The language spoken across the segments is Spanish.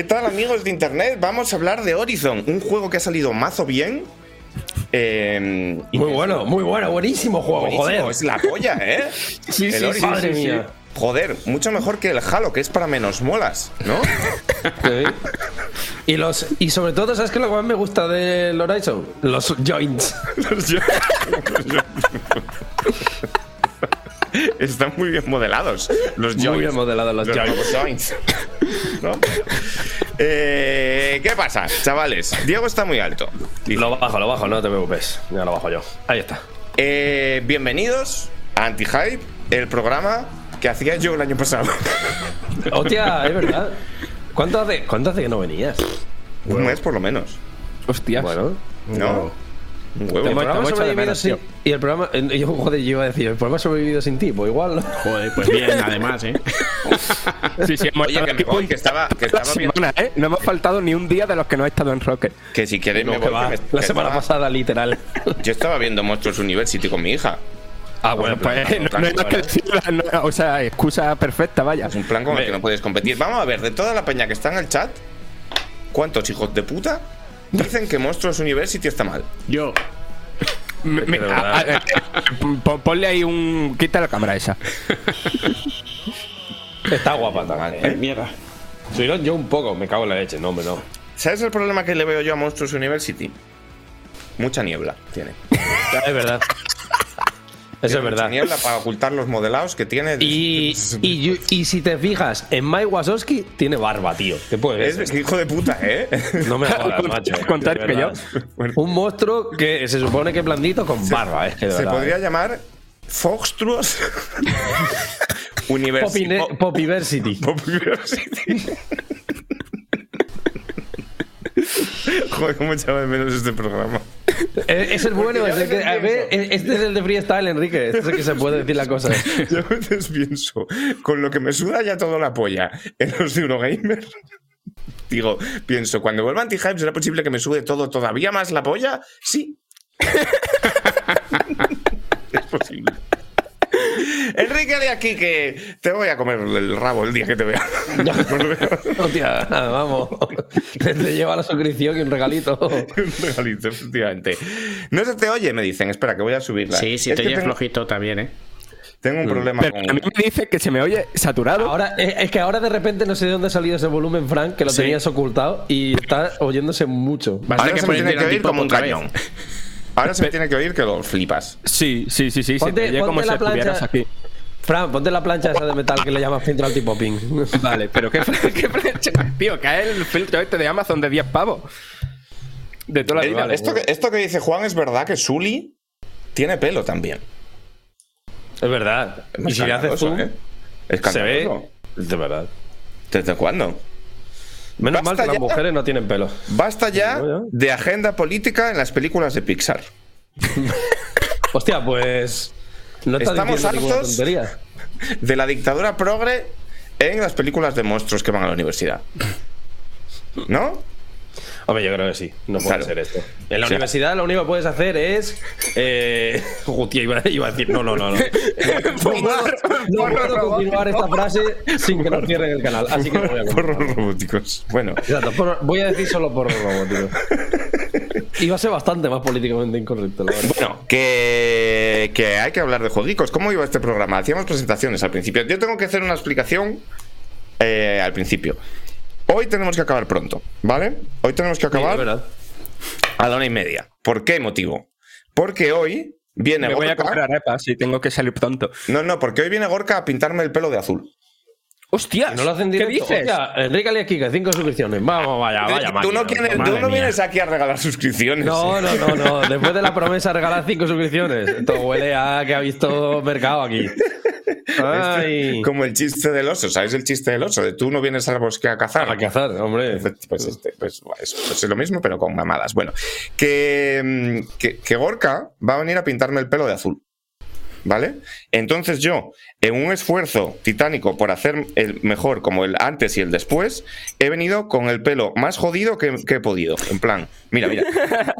¿Qué tal amigos? ¿Qué tal amigos de internet? Vamos a hablar de Horizon, un juego que ha salido mazo bien. Eh, y Muy bueno, muy bueno, buenísimo juego, buenísimo, joder. Es la polla, ¿eh? Sí, El sí, Horizon, madre mía. Joder, mucho mejor que el Halo, que es para menos molas, ¿no? Sí. Y los y sobre todo, ¿sabes qué es lo que más me gusta del Horizon? Los joints. Están muy bien modelados los Muy joints. bien modelados los joints. joints. ¿No? Eh, ¿Qué pasa, chavales? Diego está muy alto. Dice, Lo bajo, lo bajo, no te preocupes. Ya lo bajo yo. Ahí está. eh, bienvenidos a Anti-Hype, el programa que hacía yo el año pasado. Hostia, es verdad. ¿Cuánto hace, ¿Cuánto hace que no venías? Un mes por lo menos. Hostias. Bueno, ¿No? El huevo. Programa sobrevivido sin, y el programa, eh, yo, joder, yo iba a decir, el programa ha sobrevivido sin ti, pues igual. ¿no? Joder, pues bien, además, ¿eh? Sí, sí, hemos Oye, estado que me voy, que estaba, que estaba semana, ¿eh? No hemos faltado ni un día de los que no he estado en Rocket. Que si queréis me voy. que va. que me- La que semana estaba- pasada, literal. Yo estaba viendo Monstruos University con mi hija. Ah, bueno, Pues plan, no, plan, no hay más que ¿vale? decir, no, o sea, excusa perfecta, vaya. Es un plan con el que no puedes competir. Vamos a ver, de toda la peña que está en el chat, ¿cuántos hijos de puta dicen que Monstruos University está mal? Yo. Me- me- a- a- pon- ponle ahí un. Quita la cámara esa. Está guapa también. ¿eh? ¿eh? Mierda. Soy yo- yo un poco, me cago en la leche. No, hombre, no. ¿Sabes el problema que le veo yo a Monstruos University? Mucha niebla tiene. Es verdad. Eso es verdad. niebla para ocultar los modelados que tiene. Y, y, y si te fijas, en Mike Wazowski tiene barba, tío. ¿Qué puedes Es hijo de puta, ¿eh? No me jodas, macho. de que yo. Un monstruo que se supone que es blandito con barba, eh. que de Se verdad, podría eh. llamar Foxtruos University. Popine- Popiversity. Joder, cómo echaba de menos este programa. Eh, Es el bueno, es el que. A ver, este es el de freestyle, Enrique. Este es el que se puede decir la cosa. Yo a veces pienso, con lo que me suda ya todo la polla en los de Eurogamer. Digo, pienso, cuando vuelva Anti-Hype, ¿será posible que me sude todo todavía más la polla? Sí. es posible. Enrique, de aquí que te voy a comer el rabo el día que te vea. Hostia, vamos. Te lleva la suscripción y un regalito. Un regalito, efectivamente. No se te oye, me dicen. Espera, que voy a subirla. Sí, si Es te oyes tengo, flojito también, ¿eh? tengo un problema Pero con. a mí me dice que se me oye saturado. Ahora, es es que ahora de repente no sé de dónde ha salido ese volumen, Frank, que lo Sí. tenías ocultado y está oyéndose mucho. Vas a Ahora tener se que me tiene que oír como un cañón. Ahora se me tiene que oír que lo flipas. Sí, sí, sí, sí. Se Ponte- te oye como si la plancha. estuvieras aquí. Fran, ponte la plancha esa de metal que le llamas filtro anti-popping. Vale, pero qué, qué plancha, tío, cae el filtro este de Amazon de 10 pavos. De toda la Eh, vida. esto, que, esto que dice Juan es verdad que Sully tiene pelo también. Es verdad. Es Y si le haces zoom, ¿eh? Es se ve. De verdad. ¿Desde cuándo? Menos mal que las mujeres no tienen pelo. Basta ya ya. de agenda política en las películas de Pixar. Hostia, pues. No Estamos hartos. De la dictadura progre en las películas de monstruos que van a la universidad. ¿No? Hombre, yo creo que sí. No puede Claro. ser esto. En la O sea- universidad lo único que puedes hacer es. Eh... Hostia, iba, iba a decir. No, no, no. No, no puedo continuar esta frase sin que nos cierren el canal. Así que no voy a. Porros robóticos. Bueno, Exacto, por- voy a decir solo por robótico. Iba a ser bastante más políticamente incorrecto, la bueno, que, que hay que hablar de jueguicos. ¿Cómo iba este programa? Hacíamos presentaciones al principio. Yo tengo que hacer una explicación eh, al principio. Hoy tenemos que acabar pronto, ¿vale? Hoy tenemos que Sí, acabar verdad. a la una y media. ¿Por qué motivo? Porque hoy viene Me voy a Gorka. comprar arepas si tengo que salir pronto. No, no, porque hoy viene Gorka a pintarme el pelo de azul. ¡Hostias! No lo hacen ¿Qué directo. dices? Hostia, Enrique Aliaquica, cinco suscripciones. Vamos, vaya, vaya. tú no, quieres- tú no vienes aquí a regalar suscripciones. No, no, no, no. Después de la promesa de regalar cinco suscripciones. Esto huele a que ha visto mercado aquí. Ay. Como el chiste del oso, ¿sabes el chiste del oso? De tú no vienes al bosque a cazar. A cazar, hombre. Pues, este, pues, es, pues es lo mismo, pero con mamadas. Bueno, que, mm, que, que Gorka va a venir a pintarme el pelo de azul. ¿Vale? Entonces yo, en un esfuerzo titánico por hacer el mejor como el antes y el después, he venido con el pelo más jodido que, que he podido. En plan, mira, mira.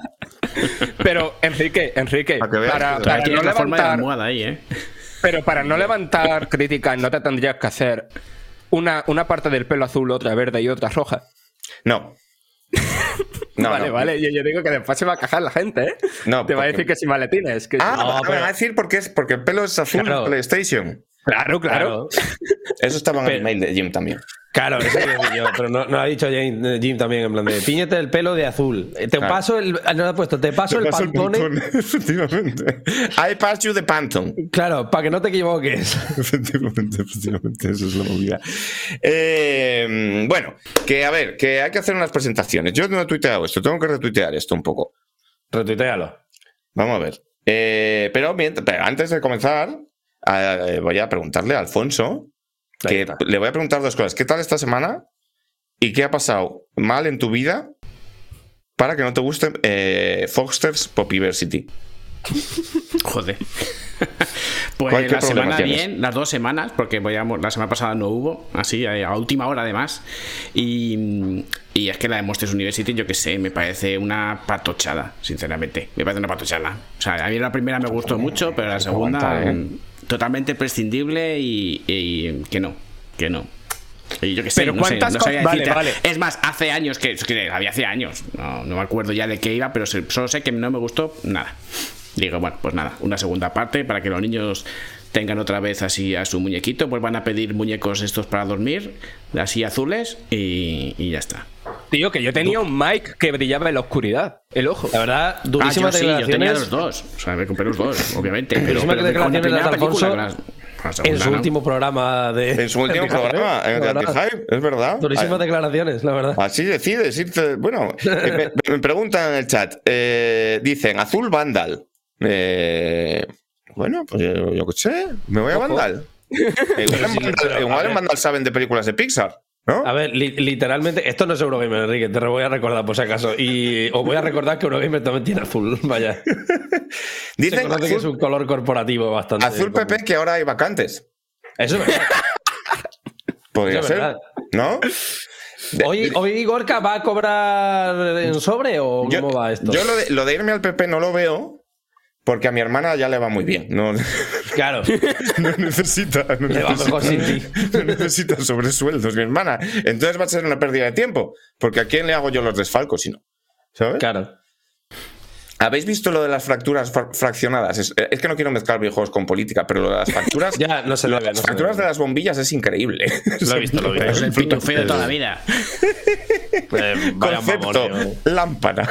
Pero, Enrique, Enrique, Para que veas para, que- para Aquí no la forma de la levantar, almohada ahí, ¿eh? Pero para no levantar críticas no te tendrías que hacer una, una parte del pelo azul, otra verde y otra roja. No. No, vale, no. vale. Yo, yo digo que después se va a cajar la gente, ¿eh? No, Te va a decir que sin maletines. Que Ah. No, me pero- van a decir porque, es, porque el pelo es azul Claro. en PlayStation. Claro, claro. Eso estaba en el email de Jim también. Claro, eso decir yo, pero no, no ha dicho Jim, eh, Jim también en plan de tíñete el pelo de azul. Eh, Te Claro. paso el. No lo ha puesto, te paso Te el paso el pantone. Efectivamente. I pass you the Pantone. Claro, para que no te equivoques. Efectivamente, efectivamente, eso es la movida. Eh, bueno, que a ver, que hay que hacer unas presentaciones. Yo no he tuiteado esto, tengo que retuitear esto un poco. Retuitealo. Vamos a ver. Eh, pero antes de comenzar, eh, voy a preguntarle a Alfonso, que le voy a preguntar dos cosas. ¿Qué tal esta semana? ¿Y qué ha pasado mal en tu vida para que no te guste eh, Foster's Popiversity? Joder. ¿Cuál- pues la semana tienes? bien, las dos semanas, porque voy a- la semana pasada no hubo, así, a, a última hora además. Y, y es que la de Monsters University, yo que sé, me parece una patochada, sinceramente. Me parece una patochada. O sea, a mí la primera me gustó mucho, pero la segunda aguanta, ¿eh? Totalmente prescindible y, y que no, que no. Y yo que sé, Pero no sé, ¿cuántas no co- sabía vale. Es más, hace años que, que había hace años, no, no me acuerdo ya de qué iba, pero solo sé que no me gustó nada. Digo, bueno, pues nada, una segunda parte para que los niños tengan otra vez así a su muñequito, vuelvan a pedir muñecos estos para dormir, así azules, y, y ya está. Tío, que yo tenía un mic que brillaba en la oscuridad. El ojo. La verdad, Ah, durísimas yo sí, yo tenía declaraciones. los dos. O sea, me compré los dos, obviamente. Pero, declaraciones de Alfonso la- en su ¿no? último programa de. En su último programa, en el. Anti-Hype, es verdad. Durísimas Ah, declaraciones, la verdad. Así decides irte. Bueno, eh, me, me preguntan en el chat. eh, dicen Azul Vandal. Eh, bueno, pues yo, yo qué sé. Me voy a Ojo. Vandal. Igual en Vandal, igual en. Vandal saben de películas de Pixar. ¿No? A ver, li- literalmente, esto no es Eurogamer, Enrique, te lo voy a recordar por si acaso. Y os voy a recordar que Eurogamer también tiene azul, vaya. Se Dicen que es un color corporativo bastante. azul común. PP que ahora hay vacantes. Eso es verdad. Podría Eso es ser. ¿No? De- Hoy, hoy Gorka va a cobrar en sobre o yo, cómo va esto? yo lo, de, lo de irme al PP no lo veo porque a mi hermana ya le va muy bien. No, Claro, no necesita. No le va mejor sin necesita, ti. no necesita sobresueldos, mi hermana. Entonces va a ser una pérdida de tiempo. Porque a quién le hago yo los desfalcos si no. ¿Sabes? Claro. ¿Habéis visto lo de las fracturas fra- fraccionadas? Es, es que no quiero mezclar videojuegos con política, pero lo de las fracturas. Ya, no se lo ve, las no fracturas de las bombillas es increíble. Lo he visto, lo he visto. Es el pitufeo de toda la vida. Eh, vaya Concepto, mamón, lámpara.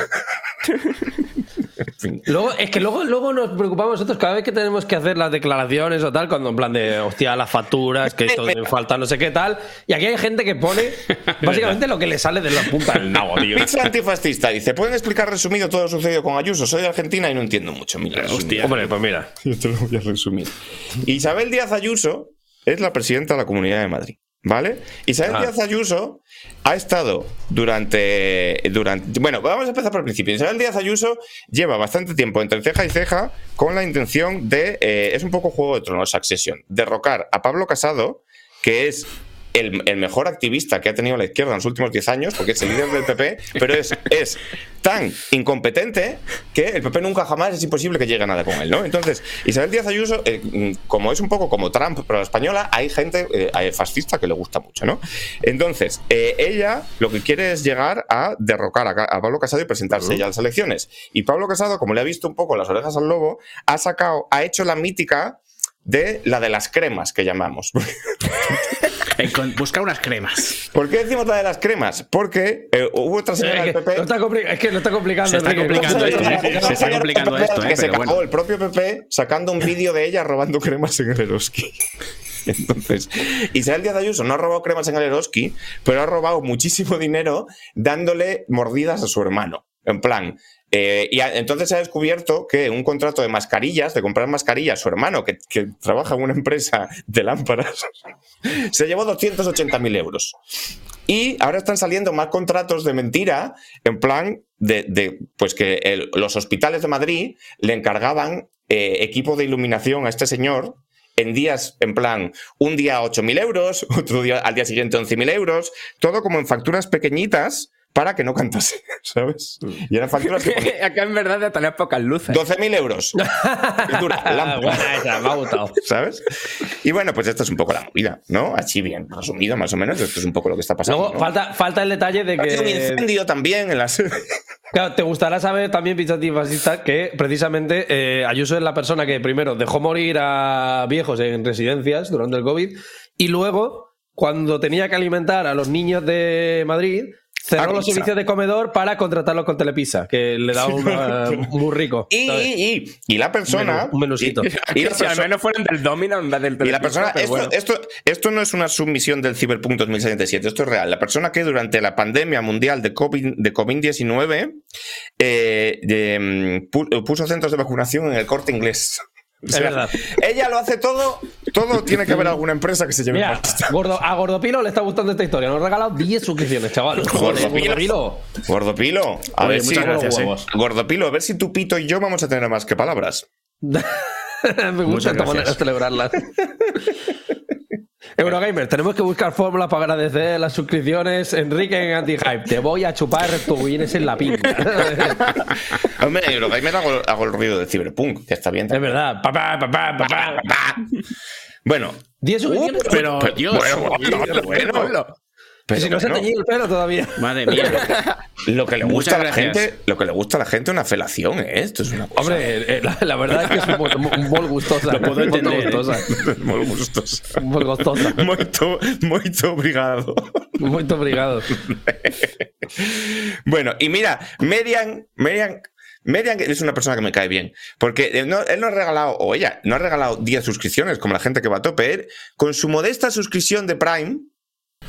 Fin. Luego, es que luego, luego nos preocupamos nosotros cada vez que tenemos que hacer las declaraciones o tal, cuando en plan de, hostia, las facturas, que esto me falta no sé qué tal. Y aquí hay gente que pone básicamente lo que le sale de la punta del nabo, tío. Pizza antifascista dice: ¿Pueden explicar resumido todo lo sucedido con Ayuso? Soy de Argentina y no entiendo mucho. Mira, Hostia. Hombre, pues mira. Yo te lo voy a resumir. Isabel Díaz Ayuso es la presidenta de la Comunidad de Madrid. ¿Vale? Isabel Ah. Díaz Ayuso ha estado durante, durante. Bueno, vamos a empezar por el principio. Isabel Díaz Ayuso lleva bastante tiempo entre ceja y ceja con la intención de. eh, es un poco Juego de Tronos, Succession. Derrocar a Pablo Casado, que es. El, el mejor activista que ha tenido la izquierda en los últimos 10 años, porque es el líder del PP, pero es, es tan incompetente que el PP nunca jamás es imposible que llegue a nada con él, ¿no? Entonces, Isabel Díaz Ayuso, eh, como es un poco como Trump, pero la española, hay gente eh, fascista que le gusta mucho, ¿no? Entonces, eh, ella lo que quiere es llegar a derrocar a, a Pablo Casado y presentarse ya a las elecciones. Y Pablo Casado, como le ha visto un poco las orejas al lobo, ha sacado, ha hecho la mítica de la de las cremas que llamamos. Encon- Busca unas cremas. ¿Por qué decimos la de las cremas? Porque eh, hubo otra señora del PP es que lo está complicando. Se está Enrique. complicando esto, ¿eh? Se está complicando esto, ¿eh? Que se cagó bueno. el propio PP sacando un vídeo de ella robando cremas en el Eroski. Entonces, Isabel Díaz Ayuso no ha robado cremas en el Eroski, pero ha robado muchísimo dinero dándole mordidas a su hermano. En plan. Eh, y entonces se ha descubierto que un contrato de mascarillas, de comprar mascarillas, su hermano, que, trabaja en una empresa de lámparas, se llevó 280.000 euros. Y ahora están saliendo más contratos de mentira, en plan de, pues que los hospitales de Madrid le encargaban eh, equipo de iluminación a este señor en días, en plan, un día 8.000 euros, otro día al día siguiente 11.000 euros, todo como en facturas pequeñitas para que no cantase, ¿sabes? Y eran facturas que ponían Acá en verdad de tener pocas luces. 12.000 euros. Pintura, Ah, lámpara. esa, me ha gustado. ¿Sabes? Y bueno, pues esto es un poco la movida, ¿no? Así bien, resumido más o menos, esto es un poco lo que está pasando. Luego ¿no? falta, falta el detalle de Ha habido un que. incendio también en las... Claro, te gustará saber también, pinche antifascista, que precisamente eh, Ayuso es la persona que primero dejó morir a viejos en residencias durante el COVID y luego, cuando tenía que alimentar a los niños de Madrid, cerró los servicios de comedor para contratarlos con Telepizza, que le daba un muy rico. Y, y, y, y la persona... Menú, un menusito. Y, la si al menos fueran del Domino en vez del y la persona, pero esto, bueno. esto, esto no es una submisión del Cyberpunk 2077, esto es real. La persona que durante la pandemia mundial de COVID- de COVID-19 eh, mm, pu- puso centros de vacunación en el corte inglés. O Es verdad. Ella lo hace todo, todo tiene que haber alguna empresa que se lleve Mira. Gordo, a Gordopilo le está gustando esta historia. Nos ha regalado 10 suscripciones, chaval. Gordopilo. Gordopilo, a Oye, ver si, muchas gracias, eh. Gordopilo, a ver si tu pito y yo vamos a tener más que palabras. Me gusta Muchas esta manera de celebrarlas. Eurogamer, tenemos que buscar fórmulas para agradecer las suscripciones. Enrique en Anti-Hype, te voy a chupar tu vienes en la pinta. Hombre, Eurogamer hago, hago el ruido de Cyberpunk, que está bien. es verdad. Papá, papá, papá. Bueno, 10 suscripciones. Pero, bueno. Pero si no se ha teñido el pelo todavía. Madre mía. lo que le gusta a la gracias. gente, lo que le gusta a la gente una felación, ¿eh? Esto es una cosa Hombre, eh, la, la verdad es que es muy, muy, muy gustosa. Lo puedo muy entender, gustosa. muy gustosa. Muy gustosa. Muito, muito obrigado. Muy obrigado. Bueno, y mira, Merian, Merian, Merian es una persona que me cae bien. Porque él no, él no ha regalado, o ella, no ha regalado 10 suscripciones como la gente que va a tope. Él, con su modesta suscripción de Prime,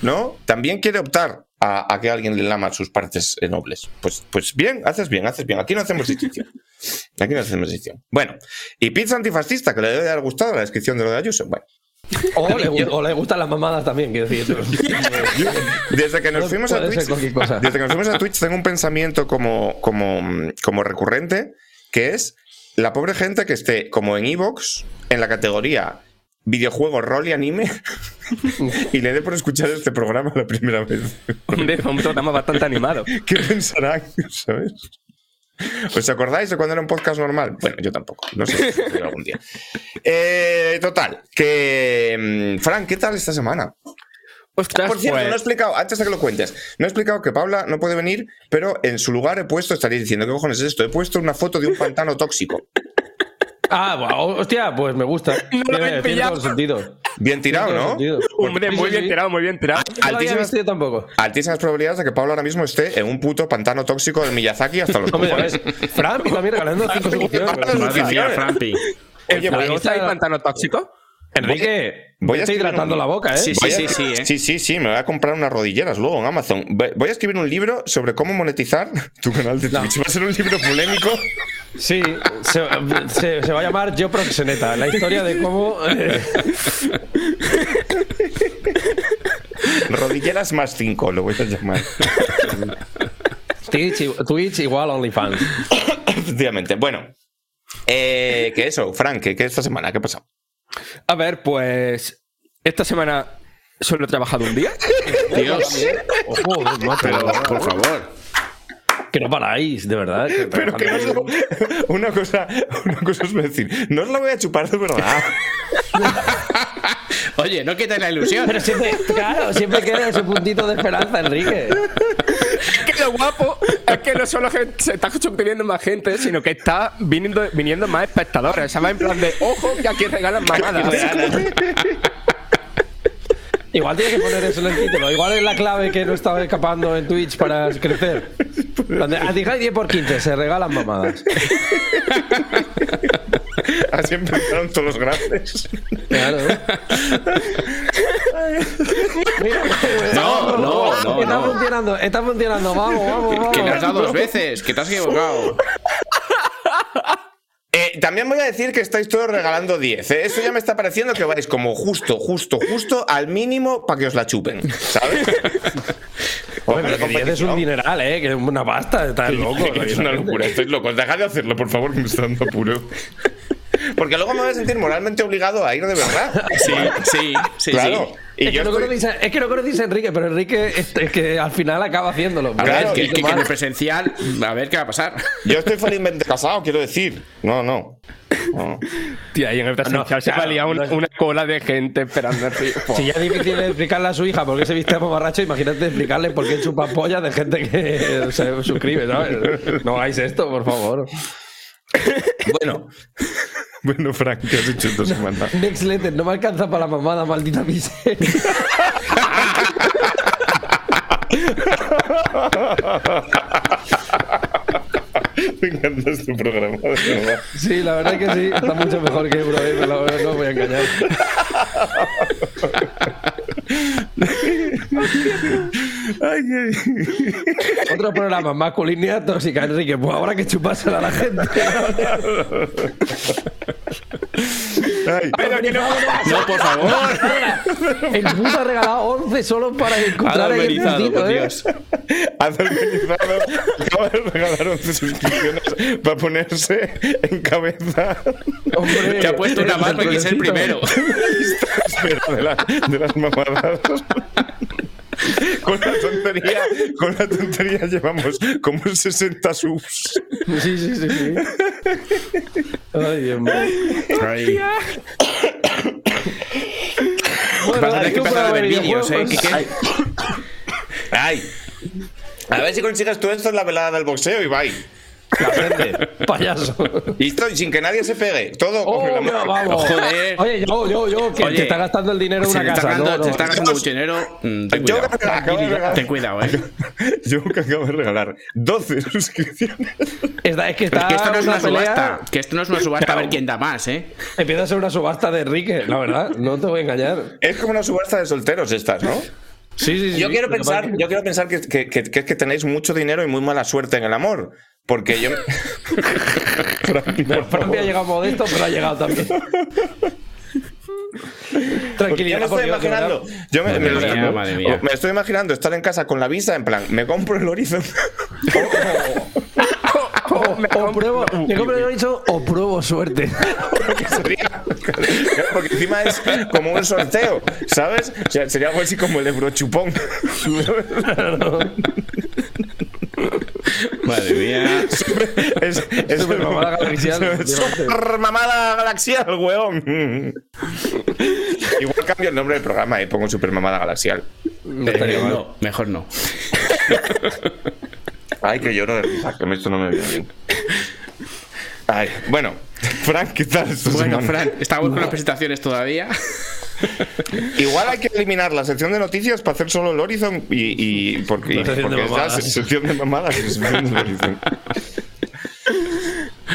¿no? También quiere optar a, a que alguien le lama sus partes eh, nobles. Pues, pues bien, haces bien, haces bien. Aquí no hacemos distinción. Aquí no hacemos distinción. Bueno, y pizza antifascista, que le debe haber gustado la descripción de lo de Ayuso. Bueno, O le, o le gustan las mamadas también, quiero decir. desde que nos fuimos a Twitch, desde que nos fuimos a Twitch tengo un pensamiento como, como, como recurrente, que es la pobre gente que esté como en Evox, en la categoría videojuego, rol y anime, y le dé por escuchar este programa la primera vez. Un programa bastante animado. ¿Qué pensarán? ¿Sabes? ¿Os acordáis de cuando era un podcast normal? Bueno, yo tampoco. No sé ocurrirá algún día. Eh, total, que. mm, Fran, ¿qué tal esta semana? Ostras, Por cierto, pues, no he explicado, antes de que lo cuentes, no he explicado que Paula no puede venir, pero en su lugar he puesto, estaréis diciendo, ¿qué cojones es esto? He puesto una foto de un pantano tóxico. Ah, bueno, hostia, pues me gusta. No lo pillado. Bien tirado, ¿no? hombre, Sí, muy bien tirado, muy bien tirado. No lo había Altísimas, visto yo tampoco. altísimas probabilidades de que Paula ahora mismo esté en un puto pantano tóxico del Miyazaki hasta los cojones. y también regalando cinco suscripciones. Madre Madre mía, suscripciones. Frampi. Oye, voy, ¿Te gusta el pantano tóxico? Enrique, voy a estoy hidratando un- la boca, ¿eh? Sí, a- sí, sí, ¿eh? sí, sí, sí, me voy a comprar unas rodilleras luego en Amazon. Voy voy a escribir un libro sobre cómo monetizar tu canal de Twitch. Va a ser un libro polémico. Sí, se, se- se va a llamar Yo Proxeneta, la historia de cómo... eh, Rodilleras más 5, lo voy a llamar. Twitch, Twitch igual OnlyFans. Efectivamente. Bueno, eh, que eso, Frank, que, que esta semana, ¿qué pasa? A ver, pues. Esta semana solo he trabajado un día. Dios. Ojo, macho, Pero, por favor. que no paráis, de verdad. que Pero que no os lo- una cosa, una cosa os voy a decir, no os la voy a chupar de verdad. Oye, no quites la ilusión. Pero siempre, claro, siempre queda ese puntito de esperanza, Enrique. Lo guapo es que no solo se está suscribiendo más gente, sino que está viniendo, viniendo más espectadores. ¿Sabes? En plan de, ojo, que aquí regalan mamadas. Igual tienes que poner eso en el título. Igual es la clave que no estaba escapando en Twitch para crecer. Donde Anti-High 10 por 15, se regalan mamadas. Así empezaron todos los grandes. Claro. Mira, No, no, no, Está no. funcionando, está funcionando. Vamos, vamos, vamos. Que le has dado dos veces, que te has equivocado. Eh, también voy a decir que estáis todos regalando 10. ¿eh? Eso ya me está pareciendo que vais como justo, justo, justo al mínimo para que os la chupen. ¿Sabes? Hombre, pero que 10 es un dineral, ¿eh? Que es una pasta. Estás loco. Es una locura, estáis locos. Dejad de hacerlo, por favor, que me está dando apuro. Porque luego me voy a sentir moralmente obligado a ir de verdad. Sí, sí, sí. claro. sí. Y Es yo que, no estoy- conocéis a, es que no a Enrique, pero Enrique es, es que al final acaba haciéndolo. A Claro, ver, que, y que- que en el presencial, a ver qué va a pasar. Yo estoy felizmente casado, quiero decir. No, no. No. Tía, y en el presencial No, se claro, valía un- no es- una cola de gente esperando el ritmo. Si ya es difícil explicarle a su hija por qué se viste como borracho, imagínate explicarle por qué chupa pollas de gente que se suscribe, ¿sabes? No hagáis esto, por favor. Bueno. Bueno, Frank, ¿qué has hecho esta semana? Next letter, no me alcanza para la mamada, maldita miseria. Me encanta este programa, de verdad. Sí, la verdad es que sí, está mucho mejor que Euro, eh, la verdad, no voy a engañar. Ay, ay. Otro programa, masculinidad tóxica, Enrique. Pues ahora que chupársela a la gente. Ay. No, por favor. El puto ha regalado 11 solo para encontrar el por ¿eh? Dios. Adormenizado acaba de regalar 11 suscripciones para ponerse en cabeza Hombre, Que ha puesto una mano y que es el primero. espera, de, la- de las mamadas. Con la tontería, con la tontería llevamos como 60 subs. Sí, sí, sí, sí. Ay, Dios mío. Ay. Bueno, Vas a tener hay que empezar a ver de vídeos, ¿eh? videojuegos. Quique? Ay. A ver si consigues tú esto en la velada del boxeo, Ibai. Payaso. Y sin que nadie se pegue. Todo con la Oh, vamos. Joder. Oye, yo, yo, yo, que Oye, te está gastando el dinero en una casa. gastando, no, se no. está gastando mucho dinero. mm, Ten Yo cuidado. que acabo de regalar- Ten cuidado, eh. Yo que acabo de regalar 12 suscripciones. Esta- es que Pero está que esto no es una subasta. Que esto no es una subasta a ver quién da más, eh. Empieza a ser una subasta de Enrique, la verdad. No te voy a engañar. Es como una subasta de solteros estas, ¿no? Sí, sí, sí. Yo quiero que pensar, es yo quiero pensar que, que- que- que es que tenéis mucho dinero y muy mala suerte en el amor. Porque yo. Que Francia ha llegado modesto, pero ha llegado también. Tranquilidad, yo me por estoy imaginando. Yo me, Madre me- mía. me estoy imaginando estar en casa con la visa, en plan, me compro el Horizon. O, pruebo, me compro el Horizon o pruebo suerte. porque sería. Claro, porque encima es como un sorteo, ¿sabes? O sea, sería algo así como el Eurochupón. Madre mía. Es, es Super mamada galaxial. super mamada galaxial, weón. Igual cambio el nombre del programa y pongo super mamada galaxial. No estaría Eh, no, mejor no. Ay, que lloro de risa, que esto no me viene bien. Ay, bueno, Frank, ¿qué tal? Bueno, semana? Fran, estamos con las presentaciones todavía. Igual hay que eliminar la sección de noticias para hacer solo el Horizon y, y porque, La sección de porque es la sección de mamadas.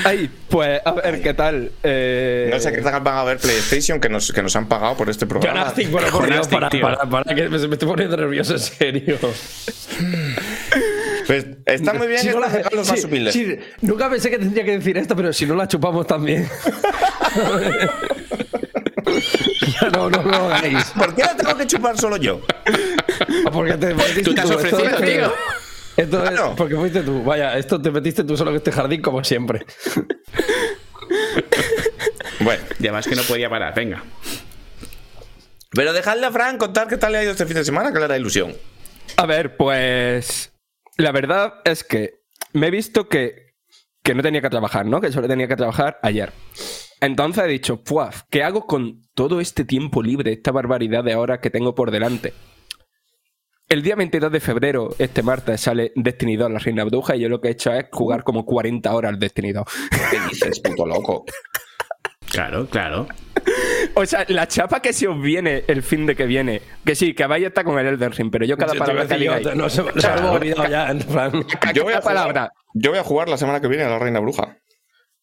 Ay, pues a ver qué tal. Eh, No sé qué tal van a ver PlayStation que nos, que nos han pagado por este programa. Jonastic, bueno, por Dios, Jonastic, para, para, para, que me, me estoy poniendo nervioso, en serio. Pues está muy bien Si no la- regalos más humildes. nunca pensé que tendría que decir esto, pero si no la chupamos también. ya no, no lo hagáis. ¿Por qué la tengo que chupar solo yo? Porque te metiste Tú te has Esto ofrecido, tío. Esto Claro. es porque fuiste tú. Vaya, esto te metiste tú solo en este jardín como siempre. Bueno, Y además que no podía parar, venga. pero dejadle a Frank contar qué tal le ha ido este fin de semana, que le da ilusión. A ver, pues. La verdad es que me he visto que, que no tenía que trabajar, ¿no? Que solo tenía que trabajar ayer. Entonces he dicho, puaf, ¿qué hago con todo este tiempo libre, esta barbaridad de horas que tengo por delante? El día 22 de febrero, este martes, sale Destiny 2, la Reina Bruja, y yo lo que he hecho es jugar como 40 horas al Destiny 2. ¿Qué dices, puto loco? Claro, claro. O sea, la chapa que se os viene el fin de que viene, que sí, que vaya está con el Elden Ring, pero yo cada palabra que diga no se, se me olvidado ya, en plan. Yo voy, a palabra. jugar, yo voy a jugar la semana que viene a la Reina Bruja.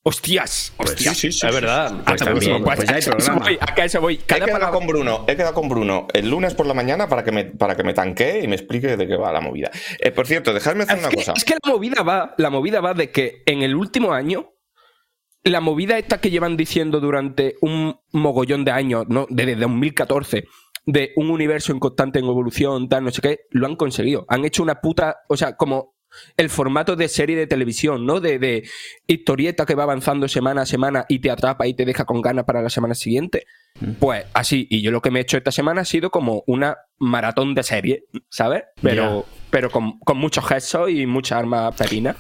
¡Hostias! ¡Hostias! sí, sí. Es verdad. También. Pues, Pues ya hay a eso programa. voy, a eso voy. He quedado palabra- con Bruno, he quedado con Bruno el lunes por la mañana para que me, para que me tanquee y me explique de qué va la movida. Eh, por cierto, dejadme hacer Es una que, cosa. es que la movida va, la movida va de que en el último año, la movida esta que llevan diciendo durante un mogollón de años, ¿no? Desde 2014, de un universo en constante en evolución, tal, no sé qué, lo han conseguido. Han hecho una puta. O sea, como el formato de serie de televisión, ¿no? De, de historieta que va avanzando semana a semana y te atrapa y te deja con ganas para la semana siguiente. Pues así, y yo lo que me he hecho esta semana ha sido como una maratón de serie, ¿sabes? Pero, pero con, con muchos gestos y muchas armas pepinas.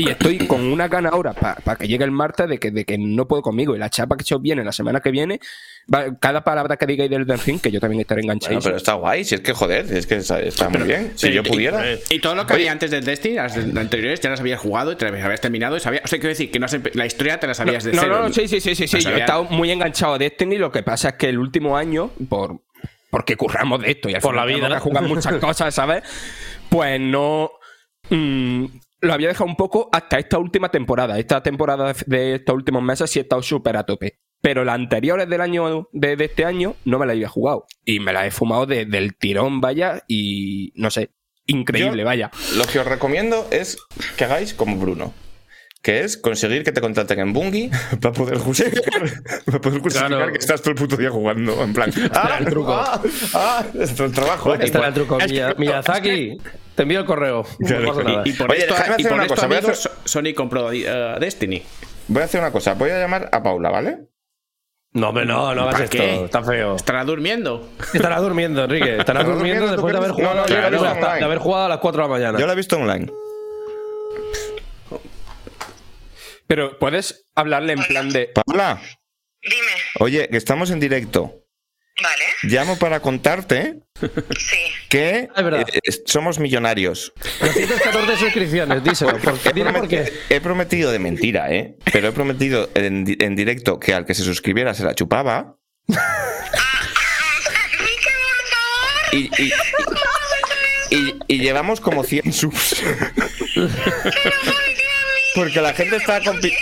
Y estoy con una gana ahora para que llegue el martes de que, de que no puedo conmigo. Y la chapa que se os viene la semana que viene, va- cada palabra que digáis del Ring, que yo también estaré enganchado. Bueno, pero está guay, si es que joder, es que está, está muy bien. Si yo pudiera. Y todo lo que había antes del Destiny, las de- anteriores, ya las habías jugado, te las habías terminado y sabías. O sea, quiero decir que no has la historia te la sabías de no, cero. no, no, sí, sí, sí, sí, sí. Yo he estado muy enganchado a Destiny. Lo que pasa es que el último año, por porque curramos de esto y al Por final la vida. que jugar muchas cosas, ¿sabes? Pues no. mm, lo había dejado un poco hasta esta última temporada. Esta temporada de estos últimos meses sí he estado súper a tope. Pero las anteriores del año de, de este año no me las había jugado. Y me las he fumado de- del tirón, vaya, y no sé, increíble, Yo- vaya. Lo que os recomiendo es que hagáis como Bruno. Que es conseguir que te contraten en Bungie para poder justificar, para poder justificar Claro. que estás todo el puto día jugando. En plan, ah, el truco. ah, ah, esto es el trabajo. Este era el truco. es que- Miya- Miyazaki, te envío el correo. Claro, No pasa nada. Y por Oye, esto, déjame y hacer por una esto, cosa, voy a hacer- Sony compró eh, Destiny. Voy a hacer una cosa. Voy a llamar a Paula, ¿vale? No, hombre, no, no hagas ¿Para esto. qué? Está feo. ¿Estará durmiendo? Estará durmiendo, Enrique. Estará Estará durmiendo durmiendo, después de ¿tú haber jugado, No, no, yo de de haber jugado a las 4 de la mañana. Yo la he visto online. Pero puedes hablarle en plan de. Paula, Dime, oye, que estamos en directo. ¿Vale? Llamo para contarte Sí. que Es verdad. eh, somos millonarios. 214 suscripciones, díselo. ¿Por qué? Dile por. He prometido de mentira, ¿eh? Pero he prometido en, en directo que al que se suscribiera se la chupaba. Favor. Y, y- y- y llevamos como 100 subs. Porque la gente está ¿Por compi-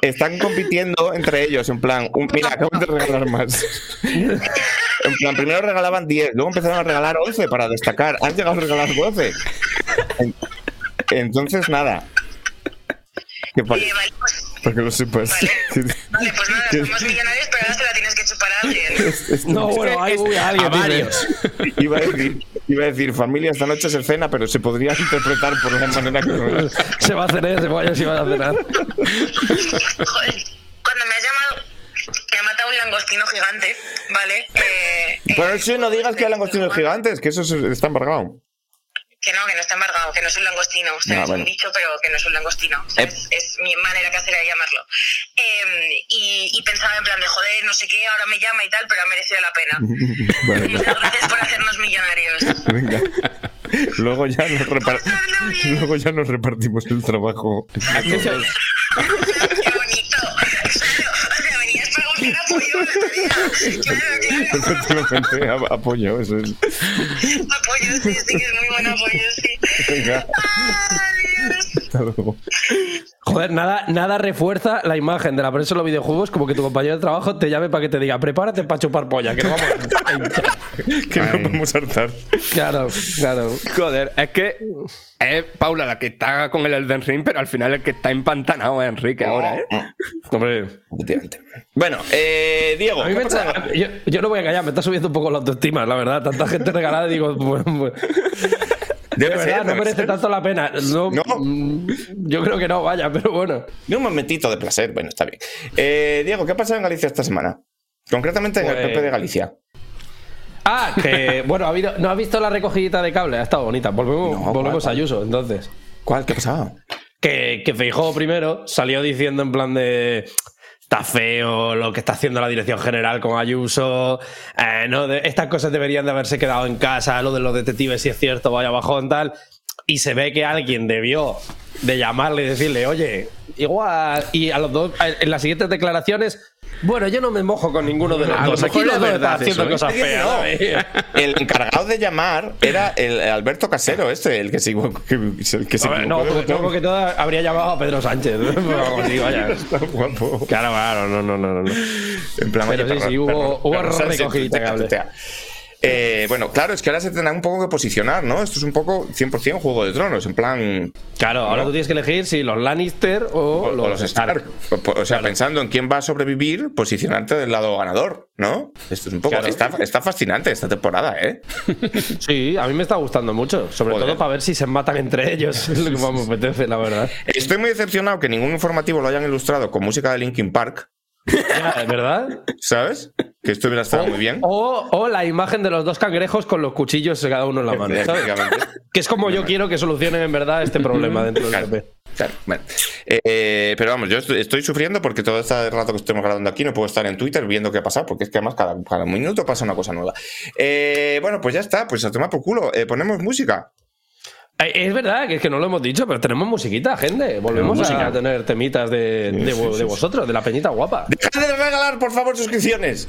están compitiendo entre ellos. En plan, un- mira, acaban de regalar más. En plan, primero regalaban 10, luego empezaron a regalar 11 para destacar. Han llegado a regalar 12. En- Entonces, nada. Que pa- Eh, vale, pues, para que lo sepas. vale, pues nada, somos millonarios, pero ahora se la tienes que chupar a alguien. No, bueno, hay uy, alguien. a varios. Iba a decir, iba a decir, familia, esta noche se cena, pero se podría interpretar por la manera que no es. Se va a hacer ese pollo si va a cenar. Joder, cuando me has llamado, me ha matado un langostino gigante, ¿vale? Eh, eh, Pero sí, no digas que hay langostinos gigantes, que eso es- está embargado. Que no, que no está embargado, que no es un langostino. Sea, Ah, bueno. un dicho, pero que no es un langostino. O sea, Eh. es, es mi manera casera de llamarlo. Eh, y, y pensaba en plan de joder, no sé qué, ahora me llama y tal, pero ha merecido la pena. Bueno, Muchas gracias por hacernos millonarios. venga. Luego ya nos repar- Pasadlo bien. luego ya nos repartimos el trabajo. Qué bonito. Claro. Claro, a- apoyo, eso es. Apoyo, sí, sí, es muy buen apoyo, sí. Venga. Hasta luego. Joder, nada, nada refuerza la imagen de la prensa en los videojuegos como que tu compañero de trabajo te llame para que te diga prepárate para chupar polla, que no vamos a hinchar". Que no vamos a hartar. Claro, claro. Joder, es que es Paula la que está con el Elden Ring, pero al final el que está empantanado es Enrique ahora, ¿eh? Hombre, Efectivamente. Bueno, eh, Diego. a mí ¿qué me pasa? echa- yo, yo no voy a callar, me está subiendo un poco la autoestima, la verdad. Tanta gente regalada y digo, pues, pues, de Debe verdad, ser, no merece ser. tanto la pena. No, No. mm, Yo creo que no, vaya, pero bueno. De un momentito de placer. Bueno, está bien. Eh, Diego, ¿qué ha pasado en Galicia esta semana? Concretamente en el Pues- PP de Galicia. Ah, que bueno, ha habido, ¿no has visto la recogidita de cable? Ha estado bonita. Volvemos, No, volvemos ¿cuál, a Ayuso, entonces. ¿Cuál? ¿Qué ha pasado? Que, que Feijóo primero salió diciendo en plan de. Está feo lo que está haciendo la dirección general con Ayuso. eh, estas cosas deberían de haberse quedado en casa. Lo de los detectives, si es cierto, vaya bajón, tal. Y se ve que alguien debió de llamarle y decirle, oye, igual. Y a los dos, en las siguientes declaraciones, bueno, yo no me mojo con ninguno de los A dos. Aquí los dos verdad están haciendo eso, ¿eh? cosas feas. El encargado de llamar era el Alberto Casero, este, el que se, que, el que se A ver, equivocó no, porque luego que todo habría llamado a Pedro Sánchez. o algo así, vaya. Está guapo. Claro, claro, no, no, no, no. En plan, Pero oye, sí, sí, hubo- hubo perro Eh, bueno, claro, es que ahora se tendrá un poco que posicionar, ¿no? Esto es un poco 100% Juego de Tronos, en plan... Claro, ahora tú tienes que elegir si los Lannister o, O, los, los Stark. O, o sea, pensando en quién va a sobrevivir, posicionarte del lado ganador, ¿no? Esto es un poco... Claro. Está, está fascinante esta temporada, ¿eh? Sí, a mí me está gustando mucho. Sobre Joder. todo para ver si se matan entre ellos. Es lo que más me apetece, la verdad. Estoy muy decepcionado que ningún informativo lo hayan ilustrado con música de Linkin Park, ¿Verdad? ¿sabes? Que esto hubiera estado muy bien. O, o la imagen de los dos cangrejos con los cuchillos cada uno en la mano. Que es como yo quiero que solucionen en verdad este problema dentro del Claro. PP. Claro, bueno. Eh, pero vamos, yo estoy, estoy sufriendo porque todo este rato que estemos grabando aquí no puedo estar en Twitter viendo qué ha pasado, porque es que además cada, cada minuto pasa una cosa nueva. Eh, bueno, pues ya está, pues a tomar por culo. Eh, ponemos música. Eh, Es verdad que es que no lo hemos dicho, pero tenemos musiquita, gente. Volvemos a tener temitas de, de, vo- de vosotros, de la peñita guapa. Dejad de regalar, por favor, suscripciones.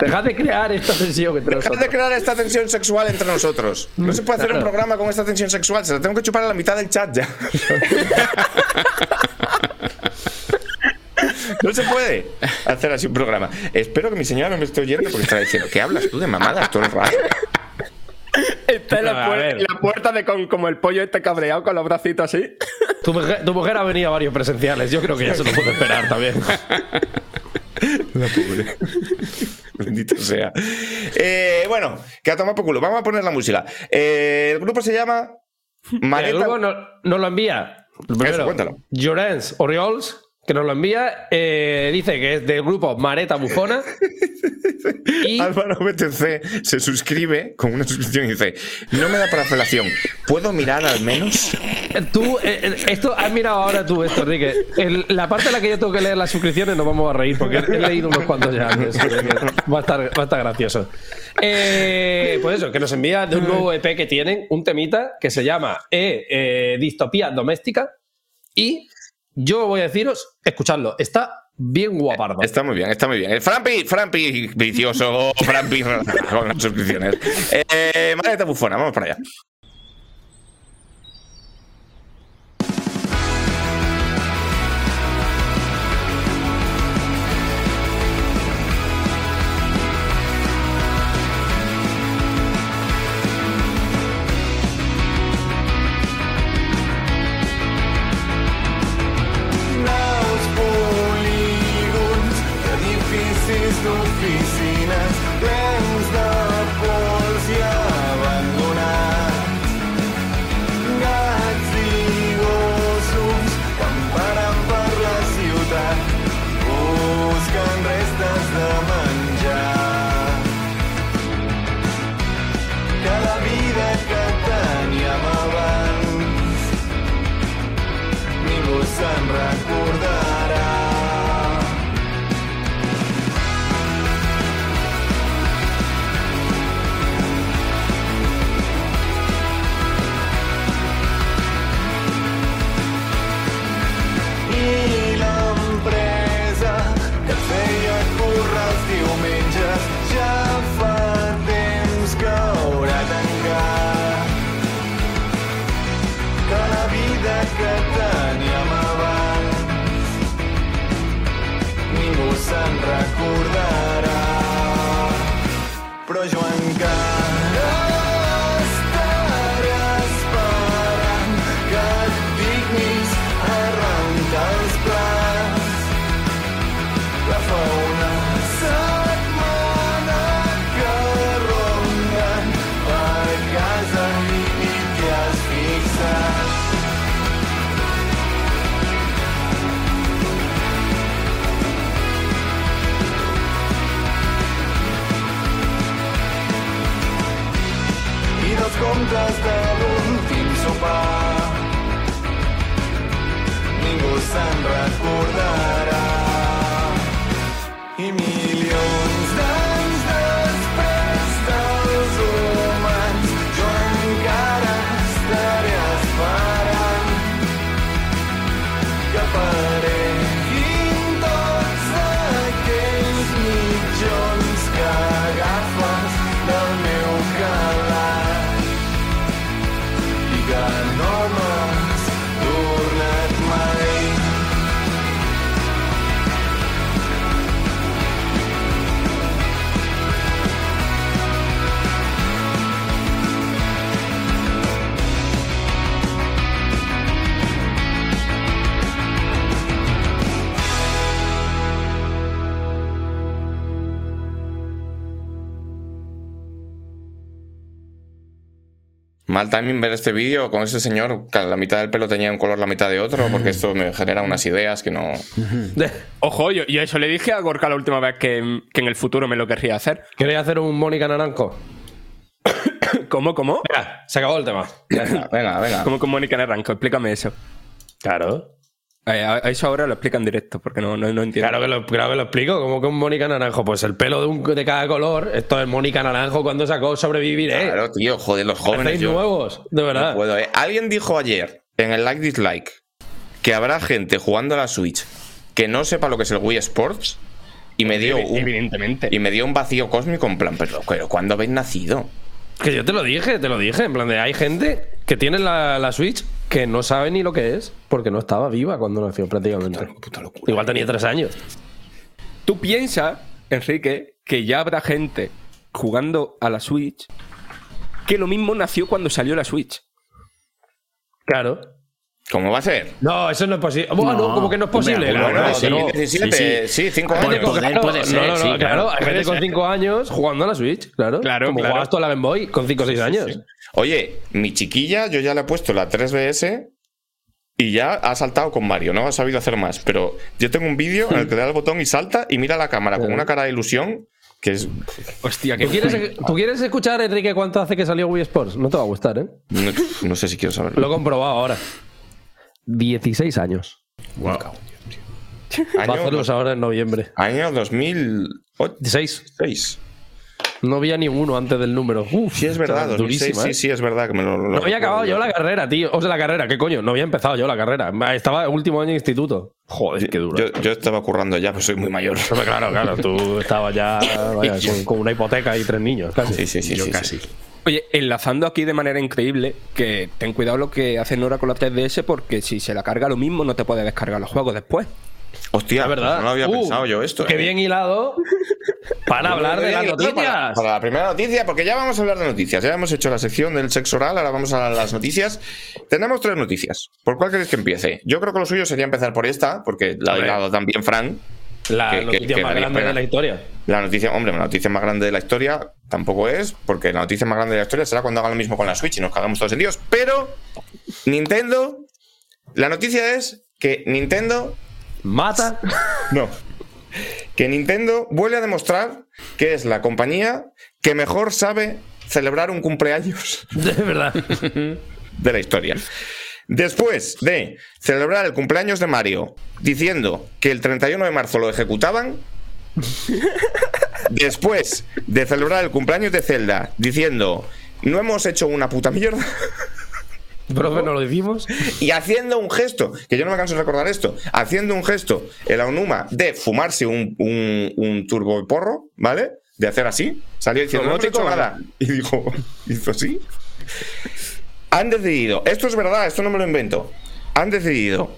Dejad de crear esta tensión entre Dejad de crear esta tensión sexual entre nosotros. No se puede hacer un programa con esta tensión sexual, se la tengo que chupar a la mitad del chat ya. No se puede hacer así un programa. Espero que mi señora no me esté oyendo porque estará diciendo, ¿qué hablas tú de mamadas todo el rato? Está en la, A puer- ver. en la puerta de con, como el pollo este cabreado con los bracitos así. Tu mujer, tu mujer ha venido a varios presenciales. Yo creo que ya se lo puede esperar también. La pobre. Bendito sea. Eh, bueno, que a tomar por culo. Vamos a poner la música. Eh, el grupo se llama El Mareta. grupo nos no lo envía. Primero, cuéntalo. Llorens Oriols, que nos lo envía. eh, dice que es del grupo Mareta Bufona. y Álvaro BTC se suscribe con una suscripción y dice: No me da para felación. ¿Puedo mirar al menos? tú, eh, eh, esto, has mirado ahora tú esto, Enrique. El- la parte en la que yo tengo que leer las suscripciones nos vamos a reír porque he leído unos cuantos ya antes. Va a estar, va a estar gracioso. Eh, pues eso, que nos envía de un nuevo EP que tienen, un temita que se llama eh, eh, Distopía Doméstica. Y yo voy a deciros, escuchadlo, está bien guapardo. Está muy bien, está muy bien. El Frampi, Frampi vicioso, Frampi con las suscripciones. Eh, Mareta Bufona, vamos para allá. Mal timing ver este vídeo con ese señor que la mitad del pelo tenía un color, la mitad de otro, porque esto me genera unas ideas que no. Ojo, yo, yo eso le dije a Gorka la última vez que, que en el futuro me lo querría hacer. ¿Queréis hacer un Mónica Naranjo? ¿Cómo, cómo? Venga, se acabó el tema. Ya está. Venga, venga. ¿Cómo con Mónica Naranjo? Explícame eso. Claro. Eh, a, eso ahora lo explica en directo, porque no, no, no entiendo. Claro que, lo, claro que lo explico. ¿Cómo que un Mónica Naranjo? Pues el pelo de, un, de cada color. Esto es Mónica Naranjo cuando sacó Sobreviviré. Claro, tío, joder, los jóvenes. Yo nuevos, de verdad. no puedo, eh. Alguien dijo ayer en el like dislike que habrá gente jugando a la Switch que no sepa lo que es el Wii Sports y me dio un, Evidentemente. y me dio un vacío cósmico en plan, pero, pero ¿cuándo habéis nacido? Que yo te lo dije, te lo dije. En plan de, hay gente que tiene la, la Switch que no sabe ni lo que es porque no estaba viva cuando nació prácticamente. Igual tenía tres años. Tú piensas, Enrique, que ya habrá gente jugando a la Switch que lo mismo nació cuando salió la Switch. Claro. ¿Cómo va a ser? No, eso no es posible. Bueno, No, como que no es posible. hombre, No, alguno, no, sí, que no. 17, sí, 5 Hay gente años. Poder claro, puede ser, no, no, no, sí, claro. claro, Hay gente con ser. 5 años jugando a la Switch, claro. Claro, Como claro. jugabas tú a la Game Boy con 5 o 6 años. Oye, mi chiquilla, yo ya le he puesto la 3DS y ya ha saltado con Mario, no ha sabido hacer más. Pero yo tengo un vídeo en el que le da el botón y salta y mira la cámara con una cara de ilusión que es. Hostia, que ¿Tú quieres, ¿Tú quieres escuchar, Enrique, cuánto hace que salió Wii Sports? No te va a gustar, ¿eh? No, no sé si quiero Lo he saberlo. comprobado ahora. 16 años. Wow. Va a hacerlos ahora en noviembre. año 2006. 16. No había ni uno antes del número. Uf, Sí, es verdad, chaval, 2006, durísima, sí, ¿eh? sí, es verdad que me lo. lo No había acabado yo la carrera, tío. O sea, la carrera, ¿qué coño? No había empezado yo la carrera. Estaba el último año de instituto. Joder, qué duro. Yo, yo estaba currando ya, pues soy muy mayor. Claro, claro. Tú estabas ya vaya, con, con una hipoteca y tres niños, casi. Sí, sí, sí. Yo sí, casi. sí. Oye, enlazando aquí de manera increíble, que ten cuidado lo que hace Nora con la 3DS, porque si se la carga lo mismo, no te puede descargar los juegos después. Hostia, pues no lo había Uh, pensado yo esto. Qué eh. bien hilado para hablar de las Para, noticias. para la primera noticia, porque ya vamos a hablar de noticias. Ya hemos hecho la sección del sexo oral, ahora vamos a las noticias. Tenemos tres noticias. ¿Por cuál queréis que empiece? Yo creo que lo suyo sería empezar por esta, porque la ha hilado también Fran. La que- noticia que más grande espera. de la historia. La noticia, hombre, la noticia más grande de la historia tampoco es, porque la noticia más grande de la historia será cuando hagan lo mismo con la Switch y nos cagamos todos en Dios. Pero Nintendo, la noticia es que Nintendo Mata. no. Que Nintendo vuelve a demostrar que es la compañía que mejor sabe celebrar un cumpleaños De verdad. de la historia. Después de celebrar el cumpleaños de Mario diciendo que el 31 de marzo lo ejecutaban, después de celebrar el cumpleaños de Zelda diciendo no hemos hecho una puta mierda, Profe, ¿no lo decimos? y haciendo un gesto, que yo no me canso de recordar esto, haciendo un gesto, el Aonuma, de fumarse un, un, un turbo porro, ¿vale? De hacer así, salió diciendo, no te he hecho nada. Y dijo, hizo así. Han decidido, esto es verdad, esto no me lo invento, han decidido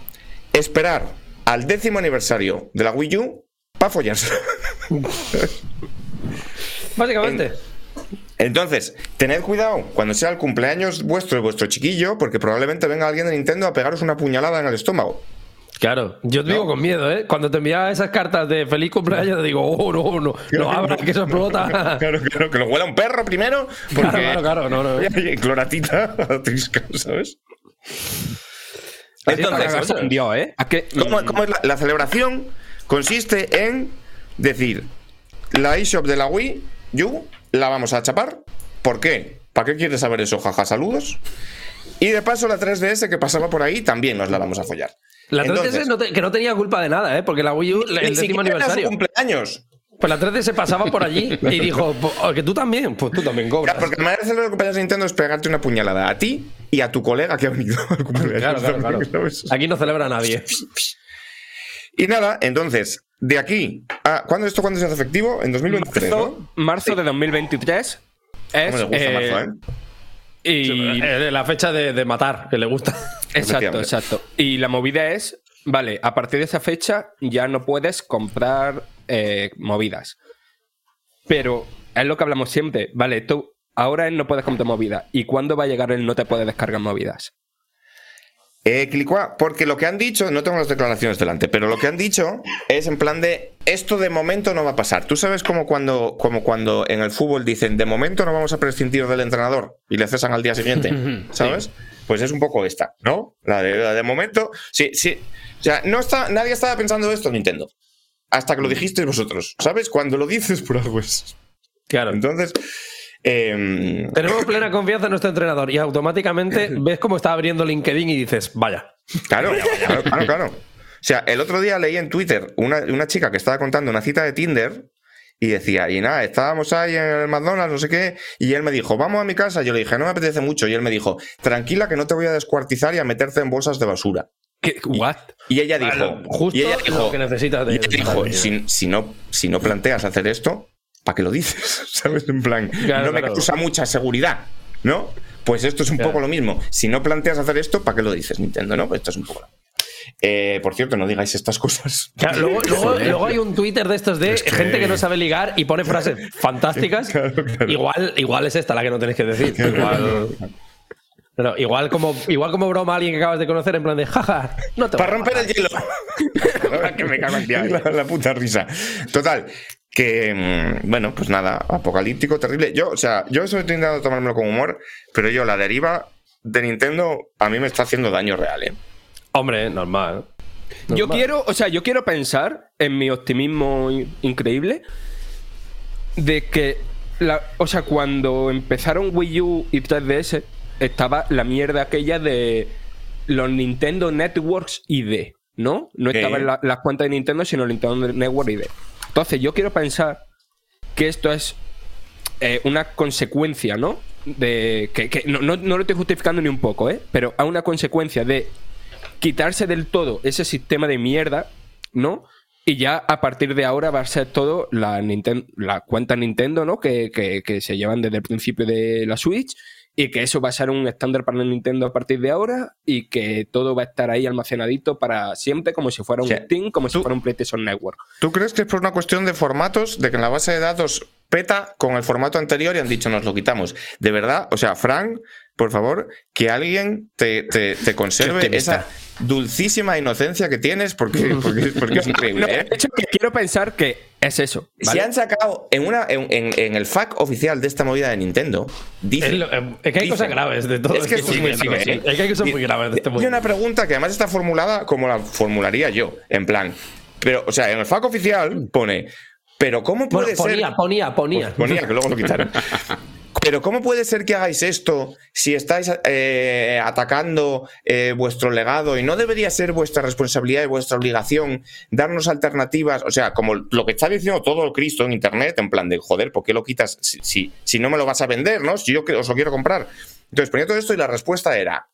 esperar al décimo aniversario de la Wii U para follarse. Básicamente. Entonces, tened cuidado cuando sea el cumpleaños vuestro vuestro chiquillo, porque probablemente venga alguien de Nintendo a pegaros una puñalada en el estómago. Claro, yo te digo con miedo, ¿eh? Cuando te enviaba esas cartas de feliz cumpleaños, te digo, oh, no, no, no abras, que eso explota. Claro, claro, que lo huela un perro primero. Porque Claro, claro, claro, no, no. Cloratita trisca, ¿sabes? Entonces, Dios, ¿eh? ¿A qué? ¿cómo, cómo es la, la celebración? Consiste en decir, la eShop de la Wii U la vamos a chapar. ¿Por qué? ¿Para qué quieres saber eso, jaja? Saludos. Y de paso la 3DS que pasaba por ahí también nos la vamos a follar. La 3DS Entonces, no te- que no tenía culpa de nada, ¿eh? Porque la Wii U, el décimo siquiera era su aniversario. cumpleaños. Pues la 3DS pasaba por allí y dijo, "Po- oh, que tú también, pues tú también cobras. porque la manera de el cumpleaños de Nintendo es pegarte una puñalada a ti y a tu colega que ha venido al cumpleaños. Claro, claro, claro. Aquí no celebra nadie. Y nada, entonces, de aquí a. ¿Cuándo esto cuándo se hace efectivo? En 2023. ¿no? Marzo, marzo de 2023 es. ¿Cómo le gusta eh, marzo, eh? Y, Eh, La fecha de, de matar, que le gusta. Exacto, exacto. Y la movida es, vale, a partir de esa fecha ya no puedes comprar eh, movidas. Pero es lo que hablamos siempre, vale, tú ahora él no puedes comprar movidas. ¿Y cuándo va a llegar el no te puedes descargar movidas? Eh, Clicua, porque lo que han dicho, no tengo las declaraciones delante, pero lo que han dicho es en plan de esto de momento no va a pasar. Tú sabes como cuando, como cuando en el fútbol dicen de momento no vamos a prescindir del entrenador y le cesan al día siguiente, ¿sabes? Pues es un poco esta, ¿no? La de, la de momento, sí, sí. O sea, no está, nadie estaba pensando esto, Nintendo. Hasta que lo dijisteis vosotros, ¿sabes? Cuando lo dices por algo es. Claro. Entonces, em, Tenemos plena confianza en nuestro entrenador y automáticamente ves cómo está abriendo LinkedIn y dices, vaya. Claro, claro, claro, claro. O sea, el otro día leí en Twitter una, una chica que estaba contando una cita de Tinder y decía, y nada, estábamos ahí en el McDonald's, no sé qué, y él me dijo, vamos a mi casa. Yo le dije, no me apetece mucho. Y él me dijo, tranquila que no te voy a descuartizar y a meterte en bolsas de basura. ¿Qué? ¿What? Y ella dijo, Claro, justo y ella lo dijo, que necesitas de- y ella dijo, si, si no, si no planteas hacer esto, ¿para qué lo dices? ¿Sabes? En plan, Claro, no me claro. causa mucha seguridad, ¿no? Pues esto es un Claro. poco lo mismo. Si no planteas hacer esto, ¿para qué lo dices, Nintendo? ¿No? Pues esto es un poco. Eh, por cierto, no digáis estas cosas. Claro, luego, luego- luego hay un Twitter de estos de gente que no sabe ligar y pone frases fantásticas. Claro, claro. Igual, igual es esta la que no tenéis que decir. Igual, igual como, igual como broma a alguien que acabas de conocer en plan de jaja, no te Para romper matar". el hielo. Que me cago en la, la puta risa. Total, que mm, bueno, pues nada, apocalíptico, terrible. Yo, o sea, yo estoy intentando tomármelo con humor, pero yo la deriva de Nintendo a mí me está haciendo daño real, ¿eh? Hombre, normal. Yo quiero, o sea, yo quiero pensar en mi optimismo in- increíble de que, la, o sea, cuando empezaron Wii U y 3DS estaba la mierda aquella de los Nintendo Networks ID, ¿no? No estaban la- las cuentas de Nintendo, sino Nintendo Network ID. Entonces, yo quiero pensar que esto es eh, una consecuencia, ¿no? De que, no, no- no lo estoy justificando ni un poco, ¿eh? Pero a una consecuencia de quitarse del todo ese sistema de mierda, ¿no? Y ya a partir de ahora va a ser todo la, Ninten- la cuenta Nintendo, ¿no? Que, que- que se llevan desde el principio de la Switch y que eso va a ser un estándar para Nintendo a partir de ahora y que todo va a estar ahí almacenadito para siempre como si fuera un sea, Steam, como si fuera un PlayStation Network. ¿Tú crees que es por una cuestión de formatos, de que en la base de datos peta con el formato anterior y han dicho nos lo quitamos? De verdad, o sea, Frank, por favor, que alguien te, te- te conserve esa dulcísima inocencia que tienes, porque, porque, porque es increíble. No, ¿eh? de hecho, que quiero pensar que es eso. ¿vale? Si han sacado en, una, en, en- en el FAQ oficial de esta movida de Nintendo, dice. Es, lo- eh, es que hay dice- cosas graves de todo Es que esto. sí, muy sí, ¿eh? sí. Es que hay cosas muy graves de este Y mundo. una pregunta que además está formulada como la formularía yo, en plan. Pero, o sea, en el FAQ oficial pone. Pero, ¿cómo Bueno, puede ponía, ser.? ponía, ponía. Pues ponía, que luego lo quitaron. Pero ¿cómo puede ser que hagáis esto si estáis eh, atacando eh, vuestro legado y no debería ser vuestra responsabilidad y vuestra obligación darnos alternativas? O sea, como lo que está diciendo todo el Cristo en Internet, en plan de, joder, ¿por qué lo quitas si, si, si no me lo vas a vender, ¿no? Si yo que- os lo quiero comprar. Entonces ponía todo esto y la respuesta era,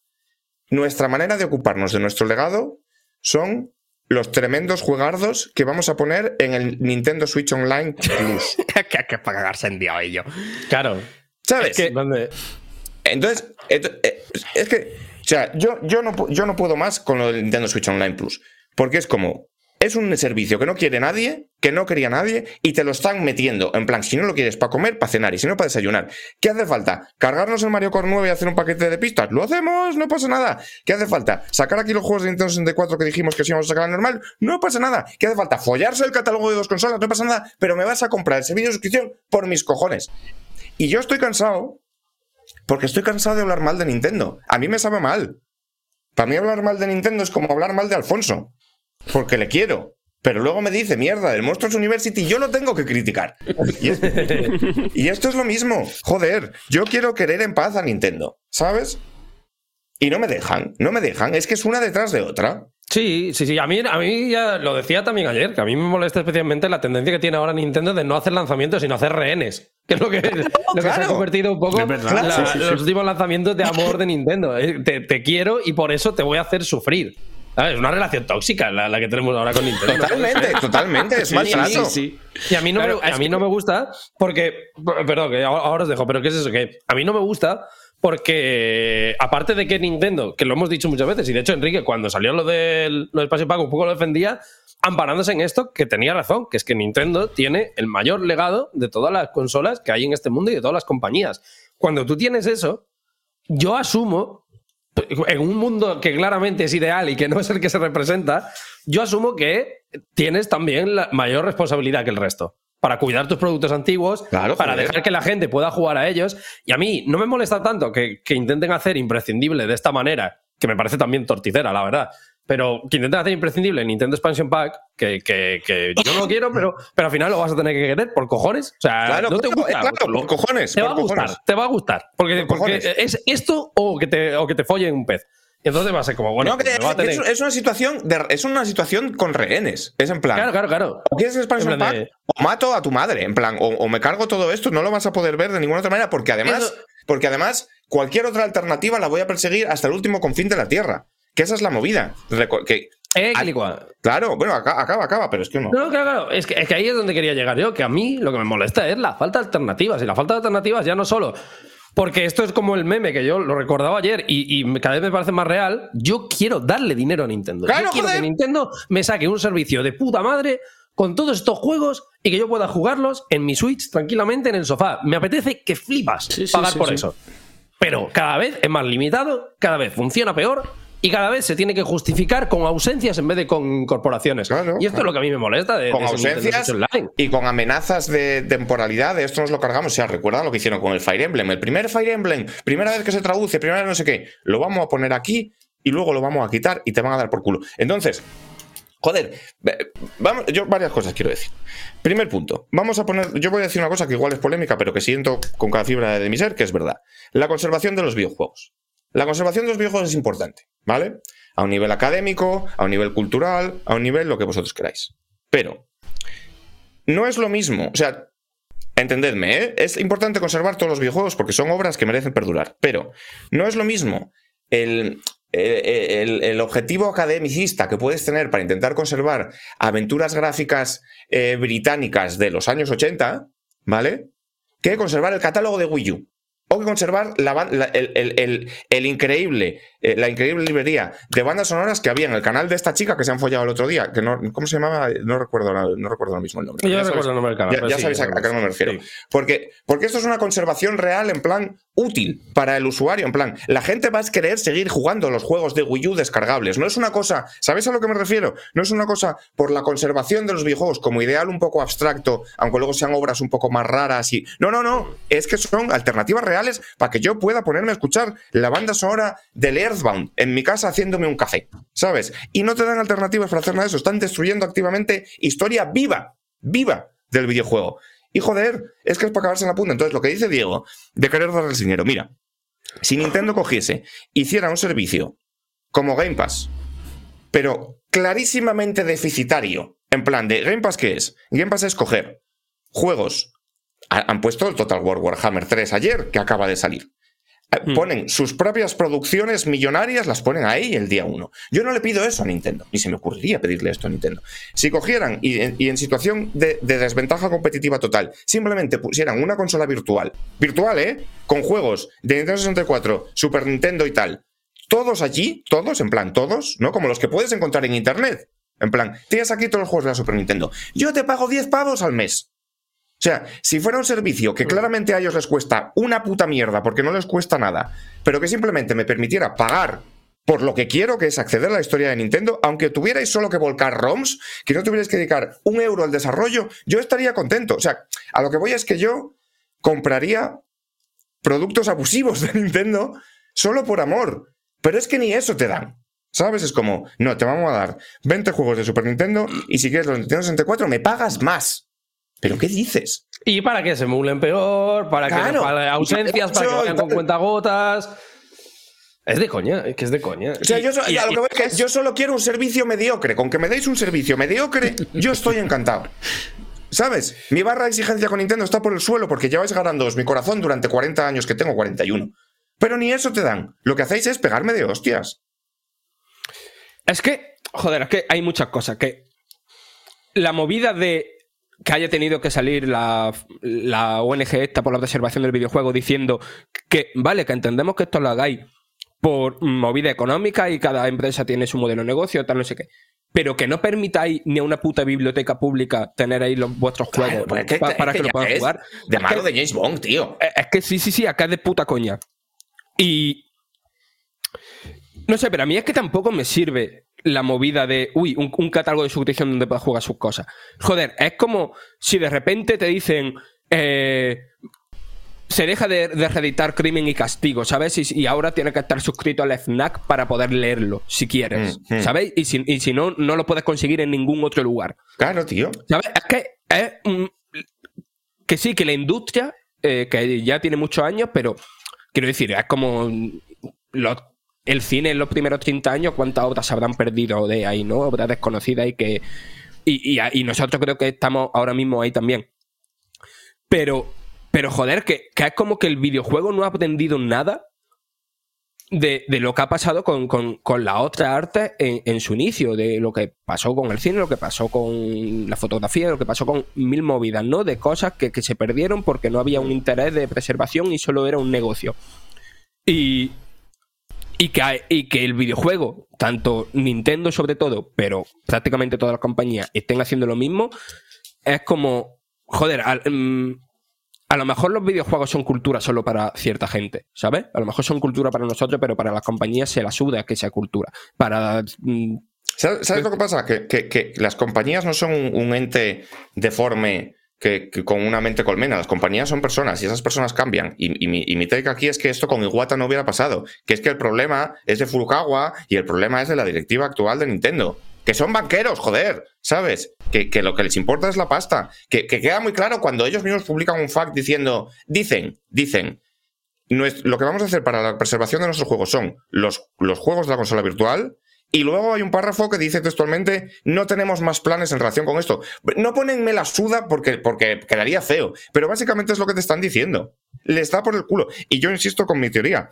nuestra manera de ocuparnos de nuestro legado son los tremendos juegardos que vamos a poner en el Nintendo Switch Online Plus. que, que para cagarse en día ello. Claro. ¿Sabes? Que- Entonces, eh, es que, o sea, yo, yo, no, yo no puedo más con lo del Nintendo Switch Online Plus. Porque es como, es un servicio que no quiere nadie, que no quería nadie, y te lo están metiendo. En plan, si no lo quieres para comer, para cenar, y si no para desayunar. ¿Qué hace falta? ¿Cargarnos el Mario Kart 9 y hacer un paquete de pistas? Lo hacemos, no pasa nada. ¿Qué hace falta? ¿Sacar aquí los juegos de Nintendo 64 que dijimos que sí íbamos a sacar al normal? No pasa nada. ¿Qué hace falta? ¿Follarse el catálogo de dos consolas? No pasa nada. Pero me vas a comprar el servicio de suscripción por mis cojones. Y yo estoy cansado porque estoy cansado de hablar mal de Nintendo. A mí me sabe mal. Para mí hablar mal de Nintendo es como hablar mal de Alfonso. Porque le quiero. Pero luego me dice, mierda, el Monsters University yo lo tengo que criticar. Y esto es lo mismo. Joder, yo quiero querer en paz a Nintendo. ¿Sabes? Y no me dejan, no me dejan. Es que es una detrás de otra. Sí, sí, sí. A mí, a mí ya lo decía también ayer, que a mí me molesta especialmente la tendencia que tiene ahora Nintendo de no hacer lanzamientos, sino hacer rehenes. Que es lo que, lo que se ha convertido un poco la- sí, sí, sí. los últimos lanzamientos de amor de Nintendo. Eh, Te, te quiero y por eso te voy a hacer sufrir. ¿Sabes? Es una relación tóxica la, la que tenemos ahora con Nintendo. Totalmente, totalmente. Es maltrato. sí. Y a mí no, Claro, me, a mí que- no me gusta porque. Perdón, que ahora ahora os dejo, pero ¿qué es eso? Que a mí no me gusta porque, aparte de que Nintendo, que lo hemos dicho muchas veces, y de hecho Enrique, cuando salió lo del, lo del pase pago, un poco lo defendía, amparándose en esto, que tenía razón, que es que Nintendo tiene el mayor legado de todas las consolas que hay en este mundo y de todas las compañías. Cuando tú tienes eso, yo asumo en un mundo que claramente es ideal y que no es el que se representa, yo asumo que tienes también la mayor responsabilidad que el resto. Para cuidar tus productos antiguos, Claro, para joder. dejar que la gente pueda jugar a ellos. Y a mí no me molesta tanto que, que intenten hacer imprescindible de esta manera, que me parece también torticera, la verdad. Pero que intenten hacer imprescindible Nintendo Expansion Pack, que, que- que yo no lo quiero, pero, pero al final lo vas a tener que querer por cojones. O sea, Claro, no te claro, gusta. claro, lo- por cojones. te va a gustar, te va a gustar. Porque, Por porque cojones. es esto o que te, o que te follen un pez. Entonces va a ser como, bueno, No, que pues es, tener- una situación de- es una situación con rehenes. Es en plan. Claro, claro, claro. O quieres expansion pack de- o mato a tu madre. En plan, o, o me cargo todo esto, no lo vas a poder ver de ninguna otra manera, porque además, Eso- porque además, cualquier otra alternativa la voy a perseguir hasta el último confín de la tierra. Que esa es la movida. Reco- que, Eh, claro, bueno, acá- acaba, acaba, pero es que no. No, claro, claro. Es que, es que ahí es donde quería llegar yo, que a mí lo que me molesta es la falta de alternativas. Y la falta de alternativas ya no solo. Porque esto es como el meme que yo lo recordaba ayer y, y cada vez me parece más real. Yo quiero darle dinero a Nintendo. Claro, yo quiero joder. que Nintendo me saque un servicio de puta madre con todos estos juegos y que yo pueda jugarlos en mi Switch tranquilamente en el sofá. Me apetece que flipas Sí, sí, pagar sí, por eso. Pero cada vez es más limitado, cada vez funciona peor y cada vez se tiene que justificar con ausencias en vez de con corporaciones. Claro, y esto claro. es lo que a mí me molesta de, con de ausencias y con amenazas de temporalidad, de esto nos lo cargamos. O sea, recuerdan lo que hicieron con el Fire Emblem. El primer Fire Emblem, primera vez que se traduce, primera vez no sé qué, lo vamos a poner aquí y luego lo vamos a quitar y te van a dar por culo. Entonces, joder, vamos, yo varias cosas quiero decir. Primer punto, vamos a poner, yo voy a decir una cosa que igual es polémica, pero que siento con cada fibra de mi ser que es verdad. La conservación de los videojuegos. La conservación de los videojuegos es importante, ¿vale? A un nivel académico, a un nivel cultural, a un nivel lo que vosotros queráis. Pero no es lo mismo, o sea, entendedme, ¿eh? es importante conservar todos los videojuegos porque son obras que merecen perdurar, pero no es lo mismo el, el, objetivo academicista que puedes tener para intentar conservar aventuras gráficas eh, británicas de los años 80, ¿vale? Que conservar el catálogo de Wii U. O que conservar la la- el, el- el- el increíble, eh, la increíble librería de bandas sonoras que había en el canal de esta chica que se han follado el otro día. Que no, ¿Cómo se llamaba? No recuerdo, no recuerdo ahora mismo el nombre. Yo Ya recuerdo el nombre del canal. ya, pero ya sí, sabéis a, a qué me refiero. Sí. Porque, porque esto es una conservación real en plan útil para el usuario. En plan, la gente va a querer seguir jugando los juegos de Wii U descargables. No es una cosa, ¿sabéis a lo que me refiero? No es una cosa por la conservación de los videojuegos como ideal un poco abstracto, aunque luego sean obras un poco más raras y. No, no, no. Es que son alternativas reales para que yo pueda ponerme a escuchar la banda sonora del Earthbound en mi casa haciéndome un café. ¿Sabes? Y no te dan alternativas para hacer nada de eso. Están destruyendo activamente historia viva, viva del videojuego. Y joder, es que es para acabarse en la punta. Entonces, lo que dice Diego de querer darles dinero, mira, si Nintendo cogiese, hiciera un servicio como Game Pass, pero clarísimamente deficitario, en plan de Game Pass, ¿qué es? Game Pass es coger juegos. Ha- Han puesto el Total War Warhammer 3 ayer, que acaba de salir. Eh, Ponen sus propias producciones millonarias, las ponen ahí el día uno. Yo no le pido eso a Nintendo, ni se me ocurriría pedirle esto a Nintendo. Si cogieran y, en- y en situación de, de desventaja competitiva total, simplemente pusieran una consola virtual, virtual, ¿eh? Con juegos de Nintendo 64, Super Nintendo y tal, todos allí, todos, en plan, todos, ¿no? Como los que puedes encontrar en Internet. En plan, tienes aquí todos los juegos de la Super Nintendo. Yo te pago 10 pavos al mes. O sea, si fuera un servicio que claramente a ellos les cuesta una puta mierda porque no les cuesta nada, pero que simplemente me permitiera pagar por lo que quiero, que es acceder a la historia de Nintendo, aunque tuvierais solo que volcar ROMs, que no tuvierais que dedicar un euro al desarrollo, yo estaría contento. O sea, a lo que voy es que yo compraría productos abusivos de Nintendo solo por amor. Pero es que ni eso te dan. ¿Sabes? Es como, no, te vamos a dar 20 juegos de Super Nintendo y si quieres los Nintendo 64 me pagas más. ¿Pero qué dices? Y para que se emulen peor, para Claro. que para ausencias, para que vayan con cuentagotas. Es de coña, es que es de coña. O sea, yo, so- y- a lo y- que voy es que yo solo quiero un servicio mediocre. Con que me deis un servicio mediocre, yo estoy encantado. ¿Sabes? Mi barra de exigencia con Nintendo está por el suelo porque lleváis ganándoos mi corazón durante 40 años que tengo 41. Pero ni eso te dan. Lo que hacéis es pegarme de hostias. Es que, joder, es que hay muchas cosas. Que la movida de que haya tenido que salir la, la ONG esta por la preservación del videojuego diciendo que, vale, que entendemos que esto lo hagáis por movida económica y cada empresa tiene su modelo de negocio, tal, no sé qué. Pero que no permitáis ni a una puta biblioteca pública tener ahí los, vuestros juegos pues es que- pa- es para que que, lo puedan jugar. De malo de James Bond, tío. eh, Es que sí, sí, sí, acá es de puta coña. Y No sé, pero a mí es que tampoco me sirve la movida de, uy, un, un catálogo de suscripción donde puedas jugar sus cosas. Joder, es como si de repente te dicen, eh, se deja de, de reeditar Crimen y Castigo, ¿sabes? Y, y ahora tienes que estar suscrito al FNAC para poder leerlo, si quieres, Mm, mm. ¿sabes? Y si, y si no, no lo puedes conseguir en ningún otro lugar. Claro, tío. ¿Sabes? Es que es que sí, que la industria, eh, que ya tiene muchos años, pero quiero decir, es como los- el cine en los primeros 30 años, ¿cuántas obras se habrán perdido de ahí, no? Obras desconocidas y que. Y, y- nosotros creo que estamos ahora mismo ahí también. Pero, pero joder, que, que es como que el videojuego no ha aprendido nada de, de lo que ha pasado con, con, con la otra arte en, en su inicio, de lo que pasó con el cine, lo que pasó con la fotografía, lo que pasó con mil movidas, ¿no? De cosas que, que se perdieron porque no había un interés de preservación y solo era un negocio. Y, y, que, y que el videojuego, tanto Nintendo sobre todo, pero prácticamente todas las compañías estén haciendo lo mismo, es como, joder, mm, a lo mejor los videojuegos son cultura solo para cierta gente, ¿sabes? A lo mejor son cultura para nosotros, pero para las compañías se la suda que sea cultura. Para. mm, ¿Sabes, lo que pasa? Que, que- que las compañías no son un ente deforme que, con una mente colmena. Las compañías son personas y esas personas cambian. Y, mi, y take aquí es que esto con Iwata no hubiera pasado. Que es que el problema es de Furukawa y el problema es de la directiva actual de Nintendo. Que son banqueros, joder, ¿sabes? Que, que lo que les importa es la pasta. Que, que queda muy claro cuando ellos mismos publican un fact diciendo, dicen, dicen, lo que vamos a hacer para la preservación de nuestros juegos son los, los juegos de la consola virtual y luego hay un párrafo que dice textualmente, no tenemos más planes en relación con esto. No ponen me la suda porque, porque quedaría feo, pero básicamente es lo que te están diciendo. Les da por el culo. Y yo insisto con mi teoría.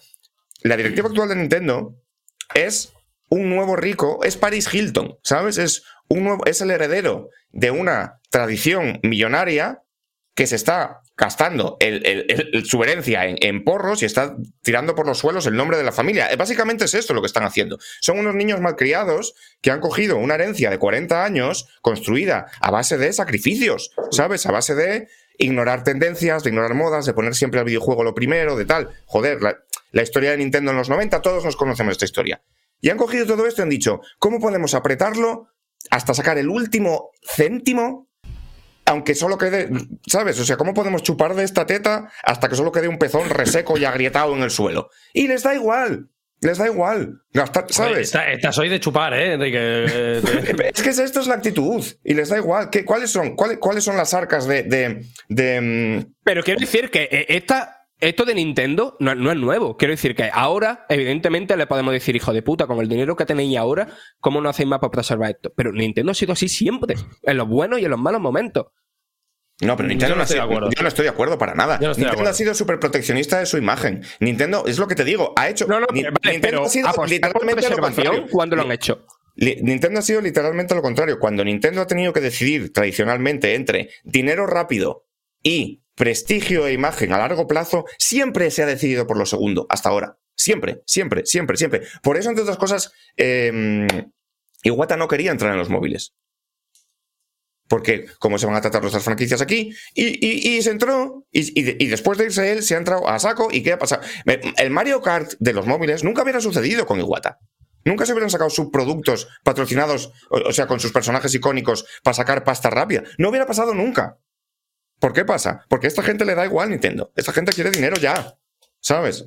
La directiva actual de Nintendo es un nuevo rico, es Paris Hilton, ¿sabes? Es, un nuevo, es el heredero de una tradición millonaria que se está gastando el- el- su herencia en, en porros y está tirando por los suelos el nombre de la familia. Eh, Básicamente es esto lo que están haciendo. Son unos niños malcriados que han cogido una herencia de 40 años construida a base de sacrificios, ¿sabes? A base de ignorar tendencias, de ignorar modas, de poner siempre al videojuego lo primero, de tal. Joder, la, la historia de Nintendo en los 90, todos nos conocemos esta historia. Y han cogido todo esto y han dicho, ¿cómo podemos apretarlo hasta sacar el último céntimo aunque solo quede, ¿sabes? O sea, ¿cómo podemos chupar de esta teta hasta que solo quede un pezón reseco y agrietado en el suelo? Y les da igual, les da igual. Gastar, Oye, ¿sabes? Esta, esta soy de chupar, ¿eh, Enrique? Eh, Es que es- esto es la actitud y les da igual. ¿Qué, ¿Cuáles son? ¿Cuáles, cuáles son las arcas de, de, de, mm, Pero quiero decir que eh, esta, esto de Nintendo no, no es nuevo. Quiero decir que ahora, evidentemente, le podemos decir, hijo de puta, con el dinero que tenéis ahora, ¿cómo no hacéis más para preservar esto? Pero Nintendo ha sido así siempre, en los buenos y en los malos momentos. No, pero Nintendo Yo no no, ha estoy de sido- acuerdo. yo no estoy de acuerdo para nada. No estoy Nintendo acuerdo. ha sido súper proteccionista de su imagen. Nintendo, es lo que te digo, ha hecho. No, no, Ni- vale, Nintendo pero ha sido literalmente lo contrario. ¿cuándo lo han hecho? Nintendo ha sido literalmente lo contrario. Cuando Nintendo ha tenido que decidir tradicionalmente entre dinero rápido y prestigio e imagen a largo plazo, siempre se ha decidido por lo segundo, hasta ahora. Siempre, siempre, siempre, siempre. Por eso, entre otras cosas, eh, Iwata no quería entrar en los móviles. Porque, ¿cómo se van a tratar nuestras franquicias aquí? Y, se entró, y, y de- y después de irse él, se ha entrado a saco. ¿Y qué ha pasado? El Mario Kart de los móviles nunca hubiera sucedido con Iwata. Nunca se hubieran sacado subproductos patrocinados, o sea, con sus personajes icónicos para sacar pasta rápida. No hubiera pasado nunca. ¿Por qué pasa? Porque a esta gente le da igual Nintendo. Esta gente quiere dinero ya. ¿Sabes?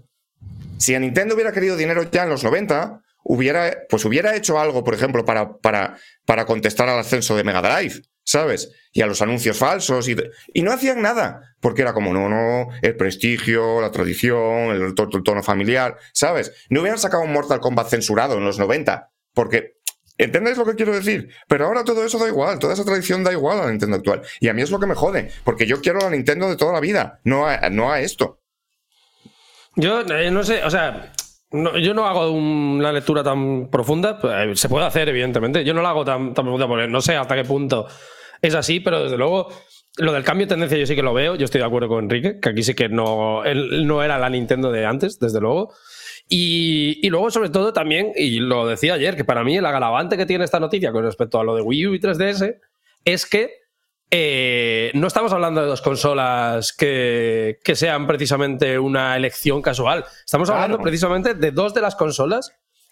Si a Nintendo hubiera querido dinero ya en los 90, hubiera, pues hubiera hecho algo, por ejemplo, para, para, para contestar al ascenso de Mega Drive, ¿sabes? Y a los anuncios falsos. Y, y no hacían nada, porque era como, no, no, el prestigio, la tradición, el, el tono familiar, ¿sabes? No hubieran sacado un Mortal Kombat censurado en los 90, porque... ¿Entendéis lo que quiero decir? Pero ahora todo eso da igual, toda esa tradición da igual a la Nintendo actual. Y a mí es lo que me jode, porque yo quiero la Nintendo de toda la vida, no a, no a esto. Yo eh, no sé, o sea, no- yo no hago una lectura tan profunda. eh, Se puede hacer, evidentemente. Yo no la hago tan, tan profunda porque no sé hasta qué punto es así, pero desde luego. Lo del cambio de tendencia yo sí que lo veo, yo estoy de acuerdo con Enrique, que aquí sí que no, él no era la Nintendo de antes, desde luego. Y, y luego, sobre todo, también, y lo decía ayer, que para mí el agravante que tiene esta noticia con respecto a lo de Wii U y 3DS es que eh, no estamos hablando de dos consolas que, que sean precisamente una elección casual. Estamos hablando Claro. precisamente de dos de las consolas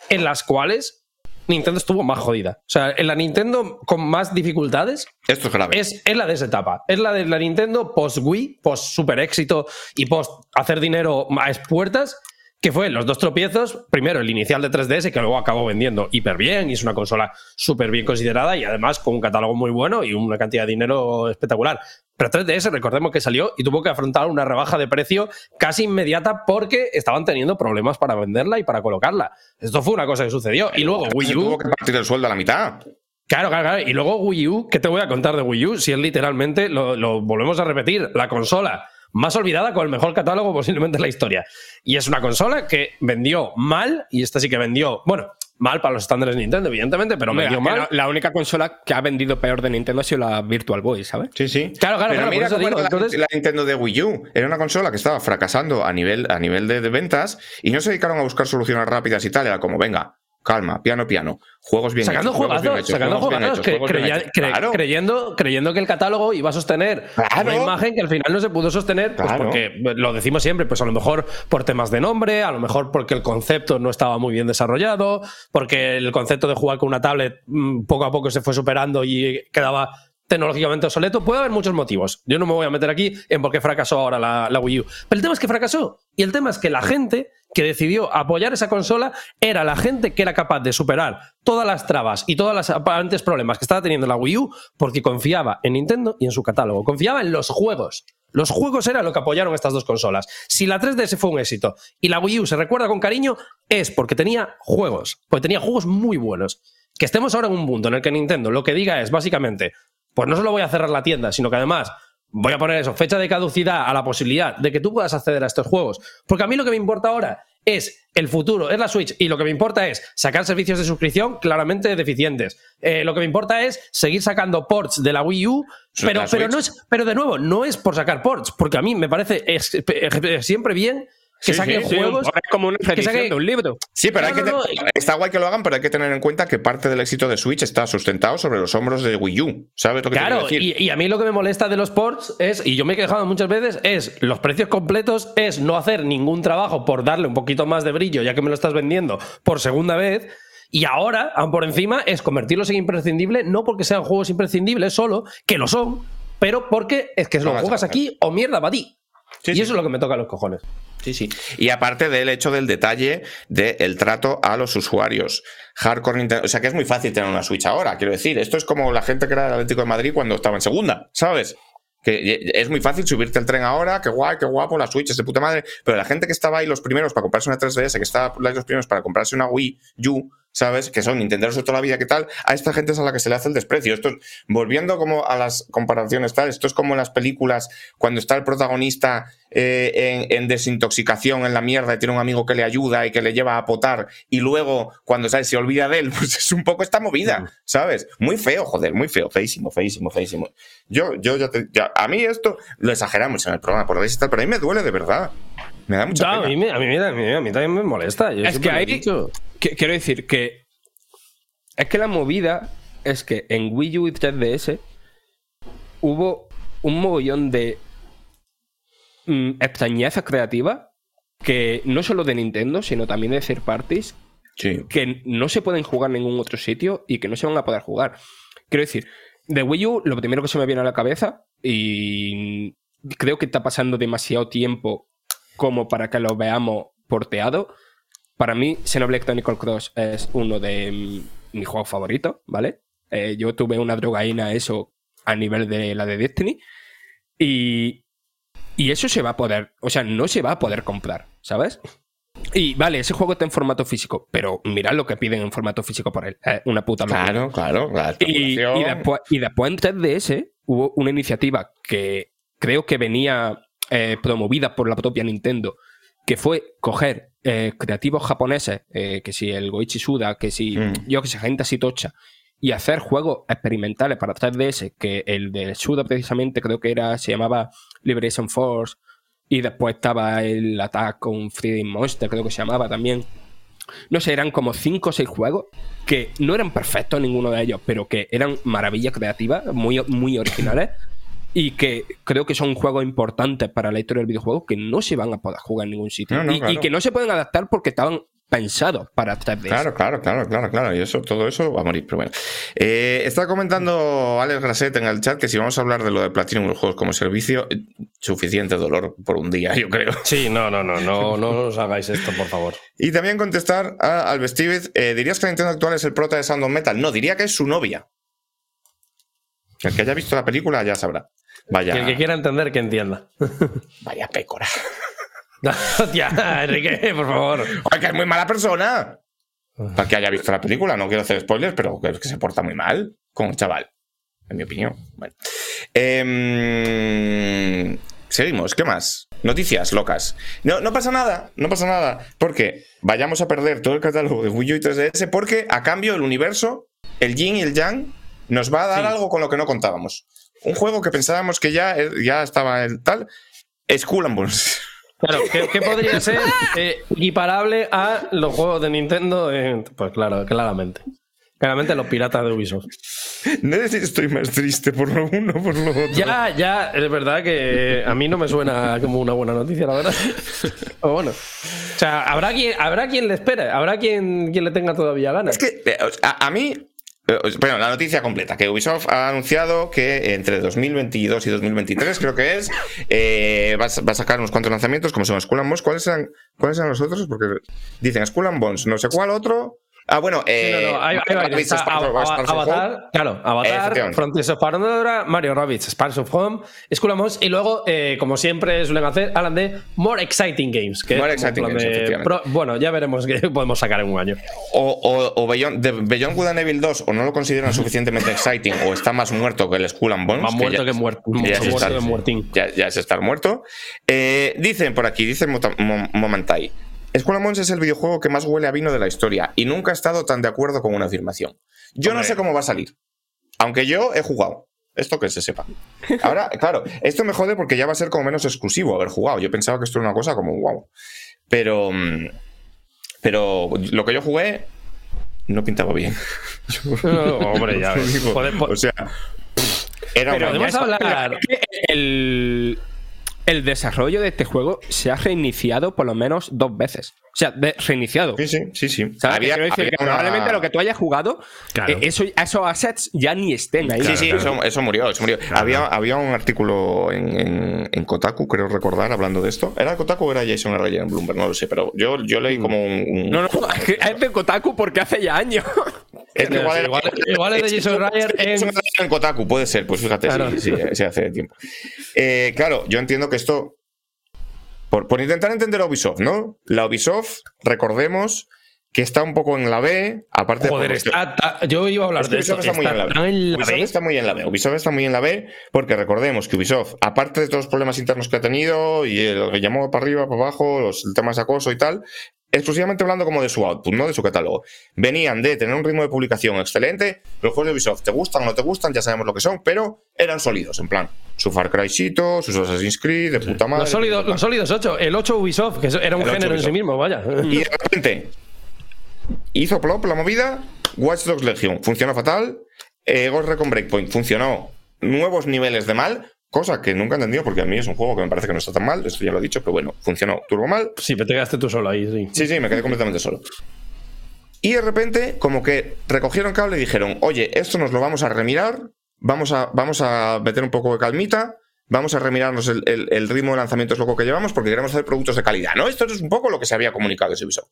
en las cuales Nintendo estuvo más jodida. O sea, en la Nintendo con más dificultades Esto es grave. es, es la de esa etapa. Es la de la Nintendo post Wii, post super éxito y post hacer dinero a expuertas, que fue los dos tropiezos. Primero, el inicial de 3DS, que luego acabó vendiendo hiper bien y es una consola súper bien considerada y además con un catálogo muy bueno y una cantidad de dinero espectacular. Pero 3DS, recordemos que salió y tuvo que afrontar una rebaja de precio casi inmediata porque estaban teniendo problemas para venderla y para colocarla. Esto fue una cosa que sucedió. Y luego Wii U. tuvo que partir el sueldo a la mitad. Claro, claro, claro. Y luego Wii U, ¿qué te voy a contar de Wii U? Si es literalmente, lo, lo volvemos a repetir, la consola más olvidada con el mejor catálogo posiblemente en la historia. Y es una consola que vendió mal, y esta sí que vendió, bueno, mal para los estándares de Nintendo, evidentemente, pero vendió mal. la, única consola que ha vendido peor de Nintendo ha sido la Virtual Boy, ¿sabes? Sí, sí. Claro, claro, Pero claro, mira digo, era la, entonces- la Nintendo de Wii U. Era una consola que estaba fracasando a nivel, a nivel de, de ventas y no se dedicaron a buscar soluciones rápidas y tal. Era como, venga, calma, piano, piano. Juegos bien sacando hechos. juegos bien hechos, juegos bien hechos, cre- Claro. creyendo, creyendo que el catálogo iba a sostener Claro. una imagen que al final no se pudo sostener, pues Claro. porque lo decimos siempre, pues a lo mejor por temas de nombre, a lo mejor porque el concepto no estaba muy bien desarrollado, porque el concepto de jugar con una tablet mm, poco a poco se fue superando y quedaba tecnológicamente obsoleto. Puede haber muchos motivos. Yo no me voy a meter aquí en por qué fracasó ahora la, Wii U. Pero el tema es que fracasó. Y el tema es que la gente que decidió apoyar esa consola era la gente que era capaz de superar todas las trabas y todos los aparentes problemas que estaba teniendo la Wii U porque confiaba en Nintendo y en su catálogo. Confiaba en los juegos. Los juegos era lo que apoyaron estas dos consolas. Si la 3DS fue un éxito y la Wii U se recuerda con cariño, es porque tenía juegos. Porque tenía juegos muy buenos. Que estemos ahora en un punto en el que Nintendo lo que diga es básicamente, pues no solo voy a cerrar la tienda, sino que además voy a poner eso, fecha de caducidad a la posibilidad de que tú puedas acceder a estos juegos. Porque a mí lo que me importa ahora es el futuro, es la Switch, y lo que me importa es sacar servicios de suscripción claramente deficientes. Eh, lo que me importa es seguir sacando ports de la Wii U, pero, pero, no es, pero de nuevo, no es por sacar ports, porque a mí me parece es- es- siempre bien que Sí, saquen sí, sí, juegos. Es como una que edición saque- de un libro. Sí, pero No, hay que no, te- no. está guay que lo hagan, pero hay que tener en cuenta que parte del éxito de Switch está sustentado sobre los hombros de Wii U. ¿Sabes lo que te Claro, quiero decir? y, y a mí lo que me molesta de los ports es, y yo me he quejado muchas veces, es los precios completos, es no hacer ningún trabajo por darle un poquito más de brillo, ya que me lo estás vendiendo por segunda vez. Y ahora, aún por encima, es convertirlos en imprescindible, no porque sean juegos imprescindibles solo, que lo son, pero porque es que No lo juegas aquí o mierda para ti. Sí, y sí. eso es lo que me toca a los cojones. Sí, sí. Y aparte del hecho del detalle del trato a los usuarios. Hardcore Nintendo. O sea que es muy fácil tener una Switch ahora, quiero decir. Esto es como la gente que era del Atlético de Madrid cuando estaba en segunda, ¿sabes? Que es muy fácil subirte el tren ahora, qué guay, qué guapo, la Switch es de puta madre. Pero la gente que estaba ahí los primeros para comprarse una 3DS, que estaba ahí los primeros para comprarse una Wii U, ¿sabes? Que son Nintenderos de toda la vida, ¿qué tal? A esta gente es a la que se le hace el desprecio. Esto es, volviendo como a las comparaciones tal, esto es como en las películas cuando está el protagonista eh, en, en desintoxicación en la mierda y tiene un amigo que le ayuda y que le lleva a potar y luego cuando ¿sabes? se olvida de él, pues es un poco esta movida, ¿sabes? Muy feo, joder, muy feo, feísimo, feísimo, feísimo. Yo, yo ya, te- ya- a mí esto lo exageramos en el programa por y tal, pero a mí me duele de verdad. Me da mucha a, mí, a, mí, me- a mí- a mí también me molesta. yo Es que ahí- dicho. Que- quiero decir que. Es que la movida es que en Wii U y 3DS hubo un mogollón de mm, extrañeza creativa que no solo de Nintendo, sino también de third parties Sí. que no se pueden jugar en ningún otro sitio y que no se van a poder jugar. Quiero decir, de Wii U, lo primero que se me viene a la cabeza, y creo que está pasando demasiado tiempo como para que lo veamos porteado. Para mí, Xenoblade Chronicles Cross es uno de mm, mis juegos favoritos, ¿vale? Eh, yo tuve una drogaína eso a nivel de la de Destiny. Y, y eso se va a poder, o sea, no se va a poder comprar, ¿sabes? Y vale, ese juego está en formato físico, pero mirad lo que piden en formato físico por él. Es una puta locura. Claro, claro. La y después, y después en 3DS hubo una iniciativa que creo que venía eh, promovida por la propia Nintendo, que fue coger eh, creativos japoneses, eh, que si el Goichi Suda, que si Mm. yo que sé, gente así tocha, y hacer juegos experimentales para 3DS, que el de Suda precisamente creo que era, se llamaba Liberation Force, y después estaba el Attack con Freedom Monster, creo que se llamaba también. no sé, eran como 5 o 6 juegos que no eran perfectos ninguno de ellos, pero que eran maravillas creativas, muy, muy originales. Y que creo que son juegos importantes para la historia del videojuego que no se van a poder jugar en ningún sitio. No, no, y, que no se pueden adaptar porque estaban pensados para 3DS. Claro, claro, claro, claro, claro. Y eso, todo eso va a morir, pero bueno. Eh, está comentando Alex Grasset en el chat que si vamos a hablar de lo de Platinum y los juegos como servicio, eh, suficiente dolor por un día, yo creo. Sí, no, no, no, no, no os hagáis esto, por favor. Y también contestar a Alvestivez, eh, ¿dirías que Nintendo actual es el prota de Sound of Metal? No, diría que es su novia. El que haya visto la película ya sabrá. Vaya, Que el que quiera entender, que entienda. vaya pécora. Hostia, Enrique, por favor. ¡Ay, que es muy mala persona! Para que haya visto la película, no quiero hacer spoilers, pero que, que se porta muy mal con el chaval. En mi opinión. Bueno. Em, seguimos, ¿qué más? Noticias locas. No, no pasa nada, no pasa nada. Porque vayamos a perder todo el catálogo de Wii U y 3DS, porque a cambio el universo, el yin y el yang, nos va a dar Sí. algo con lo que no contábamos. Un juego que pensábamos que ya, ya estaba el tal. Skull and Bones. Claro, ¿qué, qué podría ser eh, equiparable a los juegos de Nintendo? Eh, pues claro, claramente. Claramente los piratas de Ubisoft. No sé si estoy más triste por lo uno o por lo otro. Ya, ya, es verdad que a mí no me suena como una buena noticia, la verdad. O bueno. O sea, habrá quien, habrá quien le espere, habrá quien, quien le tenga todavía ganas. Es que eh, a, a mí. Bueno, la noticia completa, que Ubisoft ha anunciado que entre 2022 y 2023, creo que es, eh, va, a, va a sacar unos cuantos lanzamientos, como son Skull and Bones. ¿Cuáles eran, ¿Cuáles eran los otros? Porque dicen Skull and Bones, no sé cuál otro. Ah, bueno, eh, no, no, Rabbids está Sparks Sparks Hope. Avatar, claro, Avatar. Frontiers of Pandora, Mario Rabbids, Sparks of Home, Skull y luego, eh, como siempre suelen hacer, hablan de More Exciting Games. Que More Exciting plan Games, de efectivamente. pro- bueno, ya veremos qué podemos sacar en un año. O, o, o Beyond, de Beyond Good and Evil 2, o no lo consideran suficientemente exciting, o está más muerto que el Skull and Bones. Más muerto que muerto. ya muerto estar- que muertín. Ya, ya es estar muerto. Eh, dicen por aquí, dice Momentai. And Bones es el videojuego que más huele a vino de la historia y nunca he estado tan de acuerdo con una afirmación. Yo no sé cómo va a salir. Aunque yo he jugado. Esto que se sepa. Ahora, claro, esto me jode porque ya va a ser como menos exclusivo haber jugado. Yo pensaba que esto era una cosa como wow. Pero. mm, Pero lo que yo jugué no pintaba bien. No, hombre, ya ves. Joder, po- O sea, era Pero podemos hablar. El, el desarrollo de este juego se ha reiniciado por lo menos dos veces. O sea, de- reiniciado. Sí, sí, sí, sí. ¿Sabes? Había- Quiero decir había que una- probablemente lo que tú hayas jugado, Claro. eh, eso, esos assets ya ni estén ahí. Sí, sí, Eso, eso murió, eso murió. Había, había un artículo en, en- en Kotaku, creo recordar, hablando de esto. ¿Era Kotaku o era Jason Arroyo en Bloomberg? No lo sé, pero yo, yo leí como un... un- No, no, es de Kotaku porque hace ya años. Es que igual, era- Igual- igual es de Jason Schreier en- en Kotaku, puede ser, pues fíjate, Claro. sí, sí, sí, hace tiempo. Eh, claro, yo entiendo que esto... Por, por intentar entender a Ubisoft, ¿no? La Ubisoft, recordemos que está un poco en la B, aparte... Joder, por- está- está- yo iba a hablar Es que de. Ubisoft está muy en la B. tan en la Ubisoft B. está muy en la B. Ubisoft está muy en la B porque recordemos que Ubisoft, aparte de todos los problemas internos que ha tenido y el que llamó para arriba, para abajo, los temas de acoso y tal, exclusivamente hablando como de su output, no de su catálogo. Venían de tener un ritmo de publicación excelente. Los juegos de Ubisoft te gustan o no te gustan, ya sabemos lo que son, pero eran sólidos, en plan, su Far Cry, sus Assassin's Creed, de puta madre. Los sólidos, los sólidos 8, el 8 Ubisoft, que era un El 8 género en sí mismo, vaya. Y de repente hizo plop la movida. Watch Dogs Legion funcionó fatal. Eh, Ghost Recon Breakpoint funcionó nuevos niveles de mal. Cosa que nunca he entendido porque a mí es un juego que me parece que no está tan mal. Esto ya lo he dicho, pero bueno, funcionó turbo mal. Sí, pero te quedaste tú solo ahí, sí. Sí, sí, me quedé completamente solo. Y de repente, como que recogieron cable y dijeron, oye, esto nos lo vamos a remirar, vamos a, vamos a meter un poco de calmita, vamos a remirarnos el, el- el ritmo de lanzamientos loco que llevamos porque queremos hacer productos de calidad. ¿No? Esto es un poco lo que se había comunicado de Ubisoft.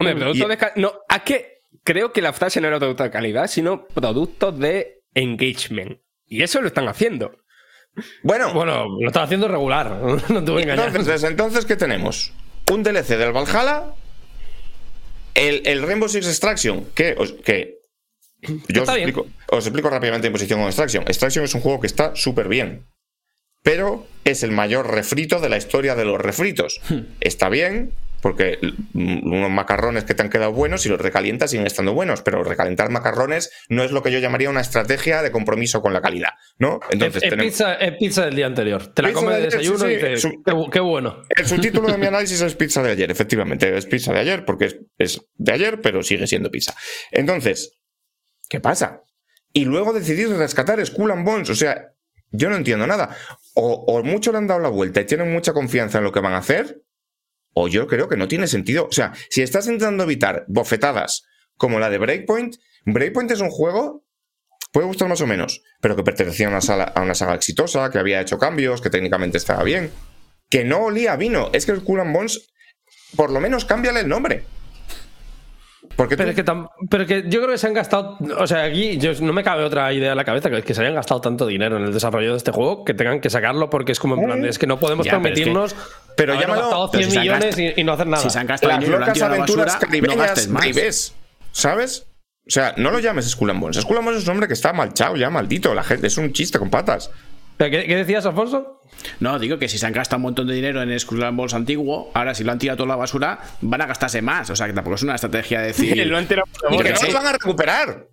Hombre, productos Y- de ca- No, es que creo que la frase no era producto de calidad, sino productos de engagement. Y eso lo están haciendo. Bueno, Bueno, lo estaba haciendo regular, no te voy a engañar. Entonces, entonces, ¿qué tenemos? Un DLC del Valhalla, el, el Rainbow Six Extraction, que, yo os explico, os explico rápidamente en posición con Extraction. Extraction es un juego que está súper bien, pero es el mayor refrito de la historia de los refritos. Está bien, porque unos macarrones que te han quedado buenos, si los recalientas siguen estando buenos, pero recalentar macarrones no es lo que yo llamaría una estrategia de compromiso con la calidad, ¿no? Entonces, es, tenemos- pizza, es pizza del día anterior. Te la comes de desayuno sí, y te, su- qué, bu- qué bueno. El subtítulo de mi análisis es pizza de ayer, efectivamente, es pizza de ayer porque es, es de ayer, pero sigue siendo pizza. Entonces, ¿qué pasa? Y luego decidís rescatar Skull and Bones, o sea, yo no entiendo nada. O, o mucho le han dado la vuelta y tienen mucha confianza en lo que van a hacer, o yo creo que no tiene sentido. O sea, si estás intentando evitar bofetadas como la de Breakpoint, Breakpoint es un juego puede gustar más o menos, pero que pertenecía a una, sala, a una saga exitosa, que había hecho cambios, que técnicamente estaba bien, que no olía a vino. Es que el Skull and Bones, por lo menos cámbiale el nombre. Porque Pero tú- es que, tam- pero que yo creo que se han gastado. O sea, aquí yo, no me cabe otra idea en la cabeza que es que se hayan gastado tanto dinero en el desarrollo de este juego que tengan que sacarlo porque es como en plan de, es que no podemos Ya, pero es que- permitirnos. pero haber llámalo- gastado pero 100 si se han millones y, y no hacer nada. Si se han gastado las lo locas aventuras basura, no caribeñas gastes más. naivés, ¿sabes? O sea, no lo llames Skull and Bones. Skull and Bones es un nombre que está malchado ya, maldito. La gente, es un chiste con patas. ¿Pero ¿Qué, qué decías, Alfonso? No, digo que si se han gastado un montón de dinero en Skull and Bones antiguo, ahora si lo han tirado toda la basura, van a gastarse más. O sea, que tampoco es una estrategia de decir. Lo han tirado por que qué no sé. los van a recuperar.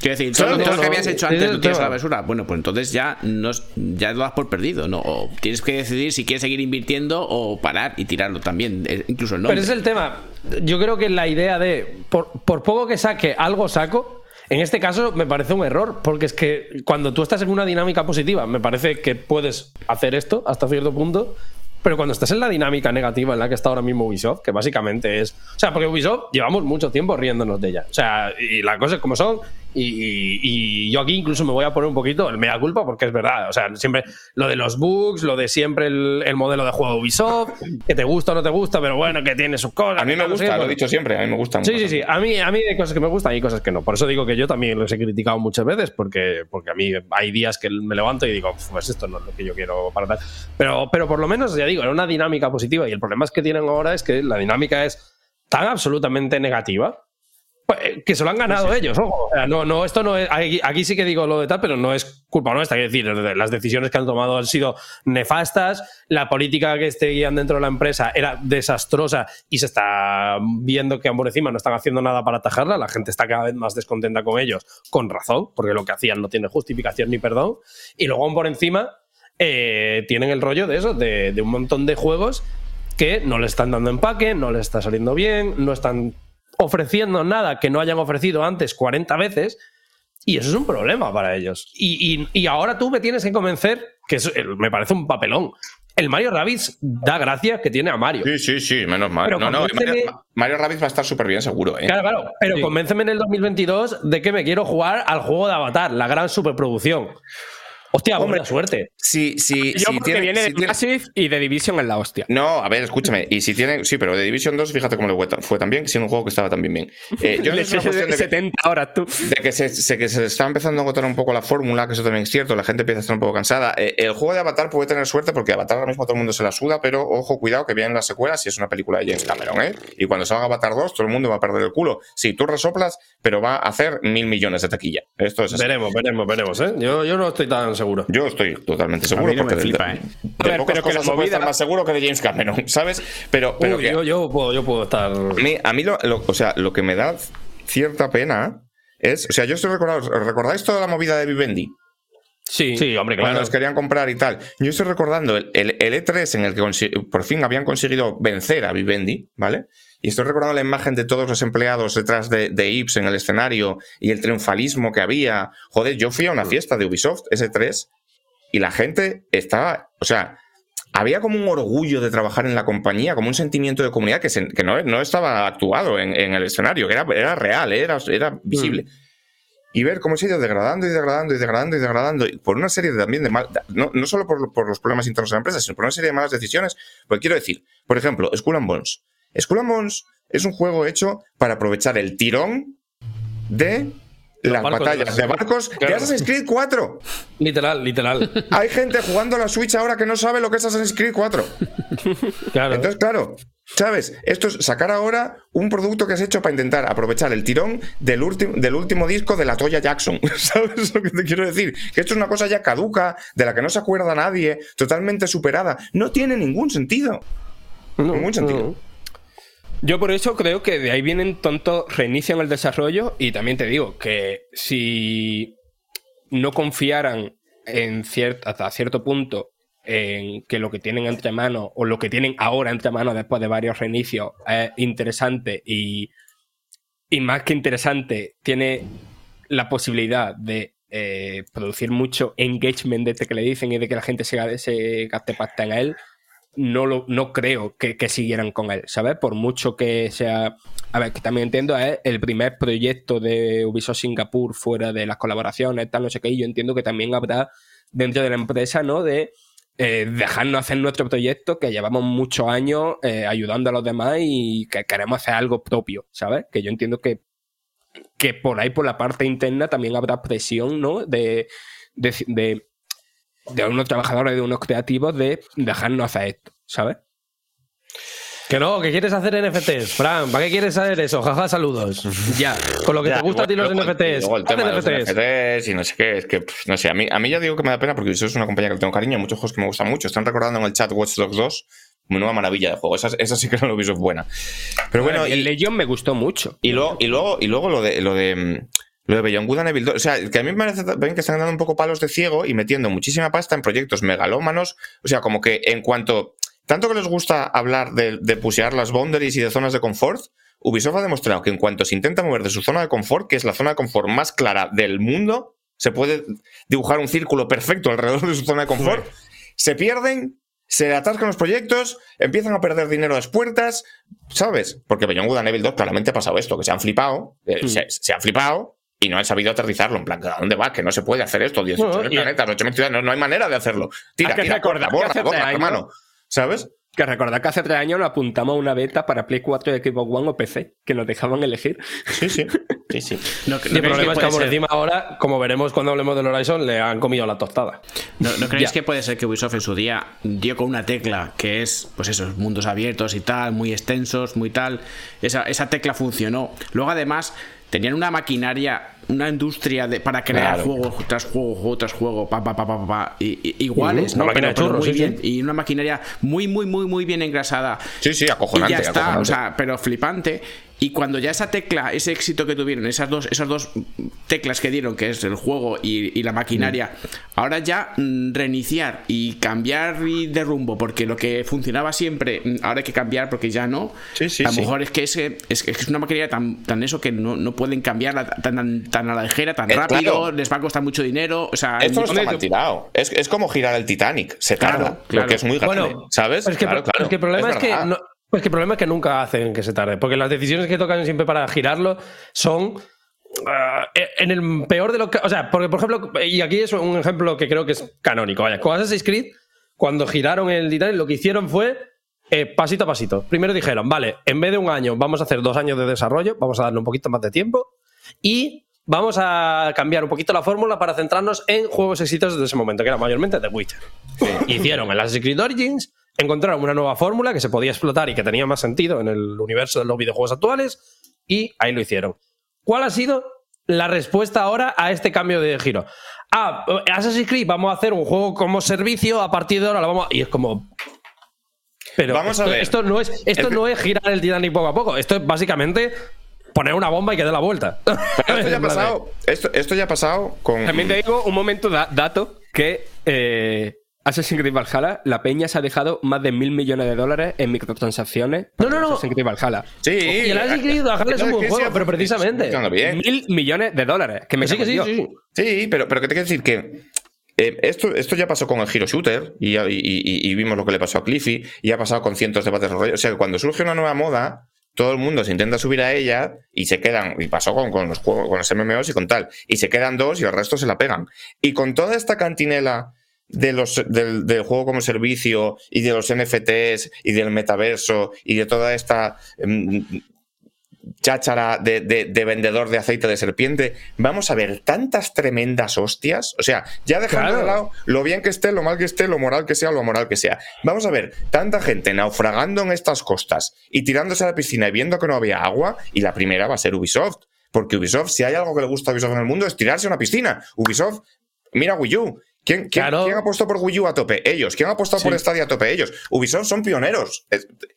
Quiero decir, todo, No, todo no, lo que no, habías hecho antes es lo el tiras a la basura. Bueno, pues entonces ya, no, ya lo das por perdido, ¿no? O tienes que decidir si quieres seguir invirtiendo o parar y tirarlo también, eh, incluso el nombre. Pero es el tema. Yo creo que la idea de, por, por poco que saque, algo saco, en este caso me parece un error, porque es que cuando tú estás en una dinámica positiva, me parece que puedes hacer esto hasta cierto punto, pero cuando estás en la dinámica negativa en la que está ahora mismo Ubisoft, que básicamente es... O sea, porque Ubisoft llevamos mucho tiempo riéndonos de ella. O sea, y las cosas como son, y, yo aquí incluso me voy a poner un poquito el mea culpa, porque es verdad. O sea, siempre lo de los bugs, lo de siempre el, el modelo de juego de Ubisoft, que te gusta o no te gusta, pero bueno, que tiene sus cosas. A mí me tal, no sé gusta, lo he bueno. dicho siempre, a mí me gusta Sí, sí, sí. A mí, a mí hay cosas que me gustan y cosas que no. Por eso digo que yo también los he criticado muchas veces, porque, porque a mí hay días que me levanto y digo, pues esto no es lo que yo quiero para tal. Pero, pero por lo menos, ya digo, era una dinámica positiva. Y el problema es que tienen ahora es que la dinámica es tan absolutamente negativa pues, que se lo han ganado ellos. ojo. O sea, no, no, esto no es. Aquí, aquí sí que digo lo de tal, pero no es culpa nuestra. Quiero decir, las decisiones que han tomado han sido nefastas. La política que seguían dentro de la empresa era desastrosa y se está viendo que por encima no están haciendo nada para atajarla. La gente está cada vez más descontenta con ellos, con razón, porque lo que hacían no tiene justificación ni perdón. Y luego por encima eh, tienen el rollo de eso, de, de un montón de juegos que no le están dando empaque, no le está saliendo bien, no están ofreciendo nada que no hayan ofrecido antes 40 veces. Y eso es un problema para ellos. Y, y- y ahora tú me tienes que convencer, que es- el- me parece un papelón. El Mario Rabbids da gracia que tiene a Mario. Sí, sí, sí, menos mal. Pero No, no, convénceme- Mario, Mario Rabbids va a estar súper bien, seguro, ¿eh? Claro, claro. Pero Sí. convénceme en el 2022 de que me quiero jugar al juego de Avatar, la gran superproducción. Hostia, Hombre, buena suerte. Si, si, Yo si porque tiene- viene si de tiene- Massive y de Division en la hostia. No, a ver, escúchame. Y si tiene. Sí, pero de Division 2, fíjate cómo le fue, tan- fue tan bien, que siendo un juego que estaba tan bien bien. Eh, yo no es una cuestión de que- 70 horas tú. de que se, se- que se está empezando a agotar un poco la fórmula, que eso también es cierto, la gente empieza a estar un poco cansada. Eh, el juego de Avatar puede tener suerte porque Avatar ahora mismo todo el mundo se la suda, pero ojo, cuidado que vienen las secuelas y es una película de James Cameron, ¿eh? Y cuando salga Avatar 2, todo el mundo va a perder el culo. Sí, tú resoplas, pero va a hacer mil millones de taquilla. Esto es así. Veremos, veremos, veremos. ¿eh? Yo, yo no estoy tan seguro. Yo estoy totalmente A seguro. mí no me porque de- flipa, de, ¿eh? de A ver, pocas pero que la estar movida- más seguro que de James Cameron, ¿sabes? Pero, pero Uy, que- yo, yo puedo, yo puedo estar. a mí, a mí lo, lo- o sea, lo que me da cierta pena es, o sea, yo estoy recordando, ¿recordáis toda la movida de Vivendi? Sí. Sí, hombre, Cuando claro. los querían comprar y tal. Yo estoy recordando el, el- el E3 en el que por fin habían conseguido vencer a Vivendi, ¿vale? Y estoy recordando la imagen de todos los empleados detrás de, de Ips en el escenario y el triunfalismo que había. Joder, yo fui a una fiesta de Ubisoft, S3, y la gente estaba, o sea, había como un orgullo de trabajar en la compañía, como un sentimiento de comunidad que, se- que no, no estaba actuado en, en el escenario, que era, era real, era, era visible. Y ver cómo se ha ido degradando y degradando y degradando y degradando, y por una serie de, también de mal, no, no solo por, por los problemas internos de la empresa, sino por una serie de malas decisiones. Porque quiero decir, por ejemplo, Skull and Bones. Skull and Bones es un juego hecho para aprovechar el tirón de las barcos, batallas de barcos de. Assassin's Creed 4. Literal, literal. Hay gente jugando a la Switch ahora que no sabe lo que es Assassin's Creed 4. Claro. Entonces, claro, ¿sabes? Esto es sacar ahora un producto que has hecho para intentar aprovechar el tirón del, último del último disco de la Toya Jackson. ¿Sabes lo que te quiero decir? Que esto es una cosa ya caduca, de la que no se acuerda nadie, totalmente superada. No tiene ningún sentido. No, Ningún sentido. no. Yo por eso creo que de ahí vienen tontos reinician el desarrollo y también te digo que si no confiaran en cier- hasta cierto punto en que lo que tienen entre manos o lo que tienen ahora entre manos después de varios reinicios es interesante y, y más que interesante tiene la posibilidad de eh, producir mucho engagement de este que le dicen y de que la gente se, se gaste pasta en él, no, lo, no creo que, que siguieran con él, ¿sabes? Por mucho que sea... A ver, que también entiendo, es el primer proyecto de Ubisoft Singapur fuera de las colaboraciones, tal, no sé qué, y yo entiendo que también habrá dentro de la empresa, ¿no? De eh, dejarnos hacer nuestro proyecto, que llevamos muchos años eh, ayudando a los demás y que queremos hacer algo propio, ¿sabes? Que yo entiendo que, que por ahí, por la parte interna, también habrá presión, ¿no? De, de, de unos trabajadores, de unos creativos, de dejarnos hacer esto, ¿sabes? Que no, que quieres hacer NFTs. Fran, ¿para qué quieres hacer eso? Jaja, saludos. Ya. Con lo que Ya, te gusta a ti los luego- NFTs. luego el tema de los NFTs. NFTs y no sé qué, es que, no sé, a mí, a mí ya digo que me da pena porque eso es una compañía que le tengo cariño, hay muchos juegos que me gustan mucho. Están recordando en el chat Watch Dogs 2, nueva maravilla de juego. Esa, esa sí que no lo es buena. Pero bueno, el y, Legion me gustó mucho. y luego, y luego, y luego lo de lo de mm, lo de Beyond Good and Evil 2. O sea, que a mí me parece también que están dando un poco palos de ciego y metiendo muchísima pasta en proyectos megalómanos. O sea, como que en cuanto. Tanto que les gusta hablar de, de pusear las boundaries y de zonas de confort, Ubisoft ha demostrado que en cuanto se intenta mover de su zona de confort, que es la zona de confort más clara del mundo, se puede dibujar un círculo perfecto alrededor de su zona de confort, se pierden, se atascan los proyectos, empiezan a perder dinero a las puertas, ¿sabes? Porque Beyond Good and Evil 2 claramente ha pasado esto, que se han flipado, eh, se, se han flipado y no han sabido aterrizarlo. En plan, ¿a dónde va? Que no se puede hacer esto. 18 No, mil y- planetas, 8 mil ciudades, no, no hay manera de hacerlo. Tira, Hay que tira, recordar que borra, borra, hermano. ¿Sabes? Que recordad que hace tres años nos apuntamos a una beta para Play 4 de Xbox One o PC, que nos dejaban elegir. Sí, sí. Sí, sí. No, el problema es que por encima ahora, como veremos cuando hablemos del Horizon, le han comido la tostada. ¿No, no creéis Ya. que puede ser que Ubisoft en su día dio con una tecla que es, pues esos mundos abiertos y tal, muy extensos, muy tal? Esa, esa tecla funcionó. Luego, además, tenían una maquinaria, una industria de, para crear Claro. juego tras juego, juego tras juego, pa, pa, pa, pa, pa, y- y- iguales, ¿no? máquina Pero- de pero churros, muy sí, bien. sí. Y una maquinaria muy, muy, muy, muy bien engrasada. Sí, sí, Y acojonante. ya está, acojonante. o sea, pero flipante. Y cuando ya esa tecla, ese éxito que tuvieron, esas dos, esas dos teclas que dieron, que es el juego y, y la maquinaria, ahora ya mm, reiniciar y cambiar y de rumbo, porque lo que funcionaba siempre, mm, ahora hay que cambiar porque ya no. Sí, sí, a lo sí. mejor es que es, que- es, que es una maquinaria tan, tan eso que no, no pueden cambiarla tan, tan, tan a la ligera, tan Eh, rápido, claro. les va a costar mucho dinero. O sea, Esto no está ¿dónde- mal tirado. Es, es como girar el Titanic. Se tarda. Claro, claro. Porque es muy grande. Bueno, ¿Sabes? Es que, claro, claro. es que el problema es, que no- pues que el problema es que nunca hacen que se tarde, porque las decisiones que tocan siempre para girarlo son ah, en el peor de lo que, o sea, porque por ejemplo, y aquí es un ejemplo que creo que es canónico, vaya, con Assassin's Creed cuando giraron el Titanic lo que hicieron fue eh, pasito a pasito. Primero dijeron, vale, en vez de un año vamos a hacer dos años de desarrollo, vamos a darle un poquito más de tiempo y vamos a cambiar un poquito la fórmula para centrarnos en juegos exitosos de ese momento, que era mayormente The Witcher. Hicieron el Assassin's Creed Origins, encontraron una nueva fórmula que se podía explotar y que tenía más sentido en el universo de los videojuegos actuales y ahí lo hicieron. ¿Cuál ha sido la respuesta ahora a este cambio de giro? Ah, Assassin's Creed, vamos a hacer un juego como servicio, a partir de ahora lo vamos a... Y es como... Pero Vamos a esto, ver. esto no es, esto El- no es girar el Titanic poco a poco, esto es básicamente poner una bomba y que dé la vuelta. Pero esto ya ha pasado. Esto, esto ya ha pasado con. También te digo, un momento da- dato, que eh, Assassin's Creed Valhalla, la peña se ha dejado más de mil millones de dólares en microtransacciones. No, no, no. Assassin's Creed Valhalla. Sí. Y el Assassin's Creed Valhalla es un buen juego, pero precisamente. Mil millones de dólares. Que me sí, que sí, sí, Dios. sí. Sí, pero, pero que te quiero decir que eh, esto, esto ya pasó con el Hero Shooter y, y- y- y vimos lo que le pasó a Cliffy y ha pasado con cientos de Battle Royale. O sea, que cuando surge una nueva moda, todo el mundo se intenta subir a ella y se quedan, y pasó con, con los juegos, con los MMOs y con tal, y se quedan dos y el resto se la pegan. Y con toda esta cantinela de los, del, del juego como servicio y de los NFTs y del metaverso y de toda esta mm, cháchara de, de- de vendedor de aceite de serpiente, vamos a ver tantas tremendas hostias. O sea, ya dejando Claro. de lado lo bien que esté, lo mal que esté, lo moral que sea, lo moral que sea. Vamos a ver tanta gente naufragando en estas costas y tirándose a la piscina y viendo que no había agua, y la primera va a ser Ubisoft. Porque Ubisoft, si hay algo que le gusta a Ubisoft en el mundo, es tirarse a una piscina. Ubisoft, mira Wii U, ¿Quién, quién, Claro. quién apostó por Wii U a tope? Ellos. ¿Quién ha apostado por Stadia a tope? Ellos. Ubisoft son pioneros.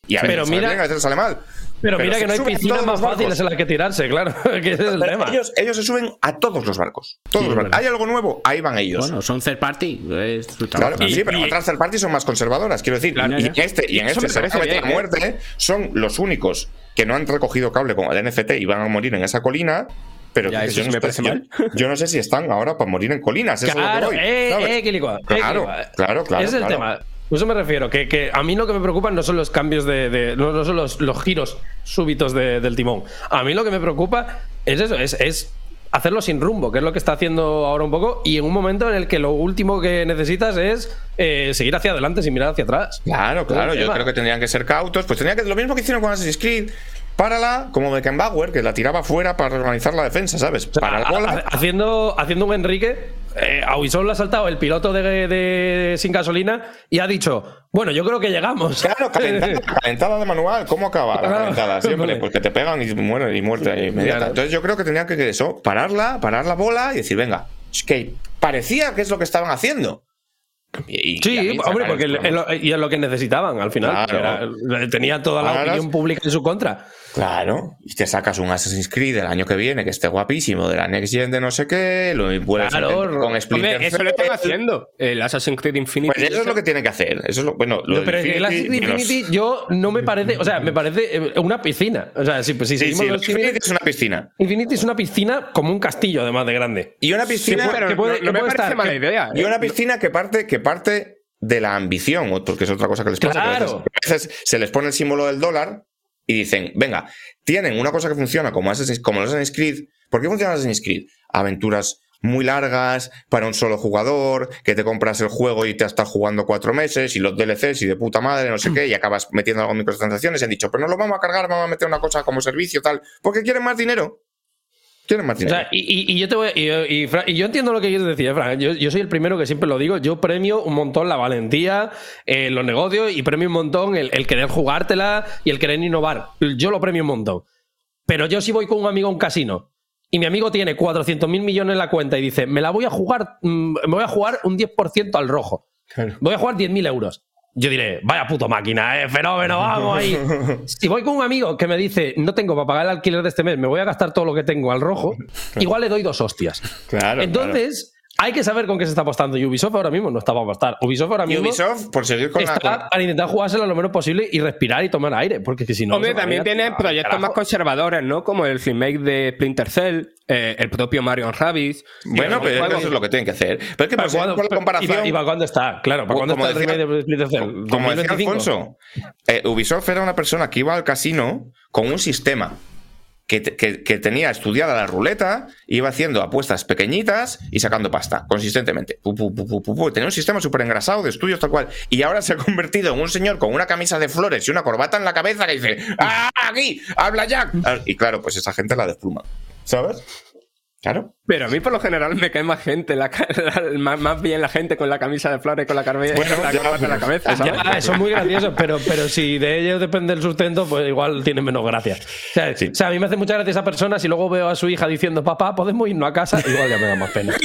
Y a veces Pero sale mira- bien, a veces sale mal. Pero, mira que no hay piscinas más fáciles en las que tirarse, claro. que ese es el tema. ellos, ellos se suben a todos los barcos. Todos los barcos. ¿Hay algo nuevo? Ahí van ellos. Bueno, son third party. Es su Claro, sí, pero otras third parties son más conservadoras, quiero decir. Claro, y ya. en este, y en Eso este se a bien, ¿eh? muerte. Son los únicos que no han recogido cable con el NFT y van a morir en esa colina. Pero Ya, que eso yo, no me sé parece si- mal. yo no sé si están ahora para morir en colinas. Eso Claro, es lo que voy, eh, ¿sabes? eh, eh, Claro, claro, claro, Ese es el tema. Eso me refiero, que, que a mí lo que me preocupa no son los cambios de. de- no, no son los, los giros súbitos de- del timón. A mí lo que me preocupa es eso, es, es hacerlo sin rumbo, que es lo que está haciendo ahora un poco, y en un momento en el que lo último que necesitas es eh, seguir hacia adelante sin mirar hacia atrás. Claro, claro. Yo creo que tendrían que ser cautos. Pues tendrían que lo mismo que hicieron con Assassin's Creed. Párala, como Beckenbauer, que la tiraba fuera para organizar la defensa, ¿sabes? O sea, Para haciendo, haciendo un Enrique, eh, a Ubisoft le ha saltado el piloto de, de sin gasolina y ha dicho, bueno, yo creo que llegamos. Claro, calentada, calentada de manual. ¿Cómo acaba la Claro. calentada? Siempre, Vale. pues que te pegan y mueren y muerte inmediata. Claro. Entonces yo creo que tenían que que eso, pararla, parar la bola y decir, venga, es que parecía que es lo que estaban haciendo. Y- y a Sí, hombre, porque el- es lo, y es lo que necesitaban al final. Claro. Era- tenía toda la Ahora- opinión pública en su contra. Claro, y te sacas un Assassin's Creed el año que viene que esté guapísimo, de la Next Gen de no sé qué, lo vuelves Claro, con Hombre, Splinter eso lo están haciendo. El Assassin's Creed Infinity. Pues eso es lo que tiene que hacer. Eso es lo, bueno, lo No, de pero es que el Infinity Assassin's los- Infinity yo no me parece, o sea, me parece eh, una piscina. O sea, si, pues, si Sí, seguimos sí, los Infinity es una piscina. Infinity es una piscina como un castillo, además de grande. Y una piscina, pero que puede- no, no que me puede parece estar- mala que- idea. Y ¿eh? una piscina que parte, que parte de la ambición, o- porque es otra cosa que les pasa. que a veces- Claro. a veces se les pone el símbolo del dólar y dicen, venga, tienen una cosa que funciona como, Assassin's, como los Assassin's Creed. ¿Por qué funciona Assassin's Creed? Aventuras muy largas, para un solo jugador, que te compras el juego y te estás jugando cuatro meses, y los DLCs y de puta madre, no sé qué, y acabas metiendo algo en microtransacciones y han dicho, pero no lo vamos a cargar, vamos a meter una cosa como servicio, tal, porque quieren más dinero. Quieren más O sea, y, y- y yo te voy, y, y, Fran, y yo entiendo lo que quieres decir, eh, Fran. Yo, yo soy el primero que siempre lo digo. Yo premio un montón la valentía, eh, los negocios y premio un montón el, el querer jugártela y el querer innovar. Yo lo premio un montón. Pero yo si voy con un amigo a un casino y mi amigo tiene 400 mil millones en la cuenta y dice, me la voy a jugar, mm, me voy a jugar un 10% al rojo. Voy a jugar 10.000 euros. Yo diré, vaya puto máquina, eh, fenómeno, vamos ahí. si voy con un amigo que me dice, no tengo para pagar el alquiler de este mes, me voy a gastar todo lo que tengo al rojo, igual le doy dos hostias. Claro, Entonces, hay que saber con qué se está apostando. Y Ubisoft ahora mismo no está para apostar. Ubisoft ahora Y mismo Ubisoft, por seguir con la. está con- para intentar jugárselo lo menos posible y respirar y tomar aire, porque que si no. Hombre, también ir a- tiene al proyectos carajo. más conservadores, ¿no? Como el remake de Splinter Cell, eh, el propio Mario Rabbids. Bueno, pero juegos- eso es lo que tienen que hacer. Pero es que ¿Para cuándo- con la comparación. ¿Y para cuándo está? Claro, ¿para cuándo como está el decía- remake de Splinter Cell? Como decía 2025. Alfonso, eh, Ubisoft era una persona que iba al casino con un sistema que, te- que- que tenía estudiada la ruleta, iba haciendo apuestas pequeñitas y sacando pasta consistentemente. Tenía un sistema súper engrasado de estudios tal cual. Y ahora se ha convertido en un señor con una camisa de flores y una corbata en la cabeza que dice ¡Ah, aquí! ¡Habla Jack! Y claro, pues esa gente la despluma. ¿Sabes? Claro. Pero a mí por lo general me cae más gente, la la- más, más bien la gente con la camisa de flores, con la, carbe- Bueno, la en la pero- cabeza, ¿sabes? Ya, eso es muy gracioso, pero, pero si de ellos depende el sustento, pues igual tiene menos gracia. O sea, o sea, a mí me hace mucha gracia esa persona si luego veo a su hija diciendo, papá, podemos irnos a casa, igual ya me da más pena.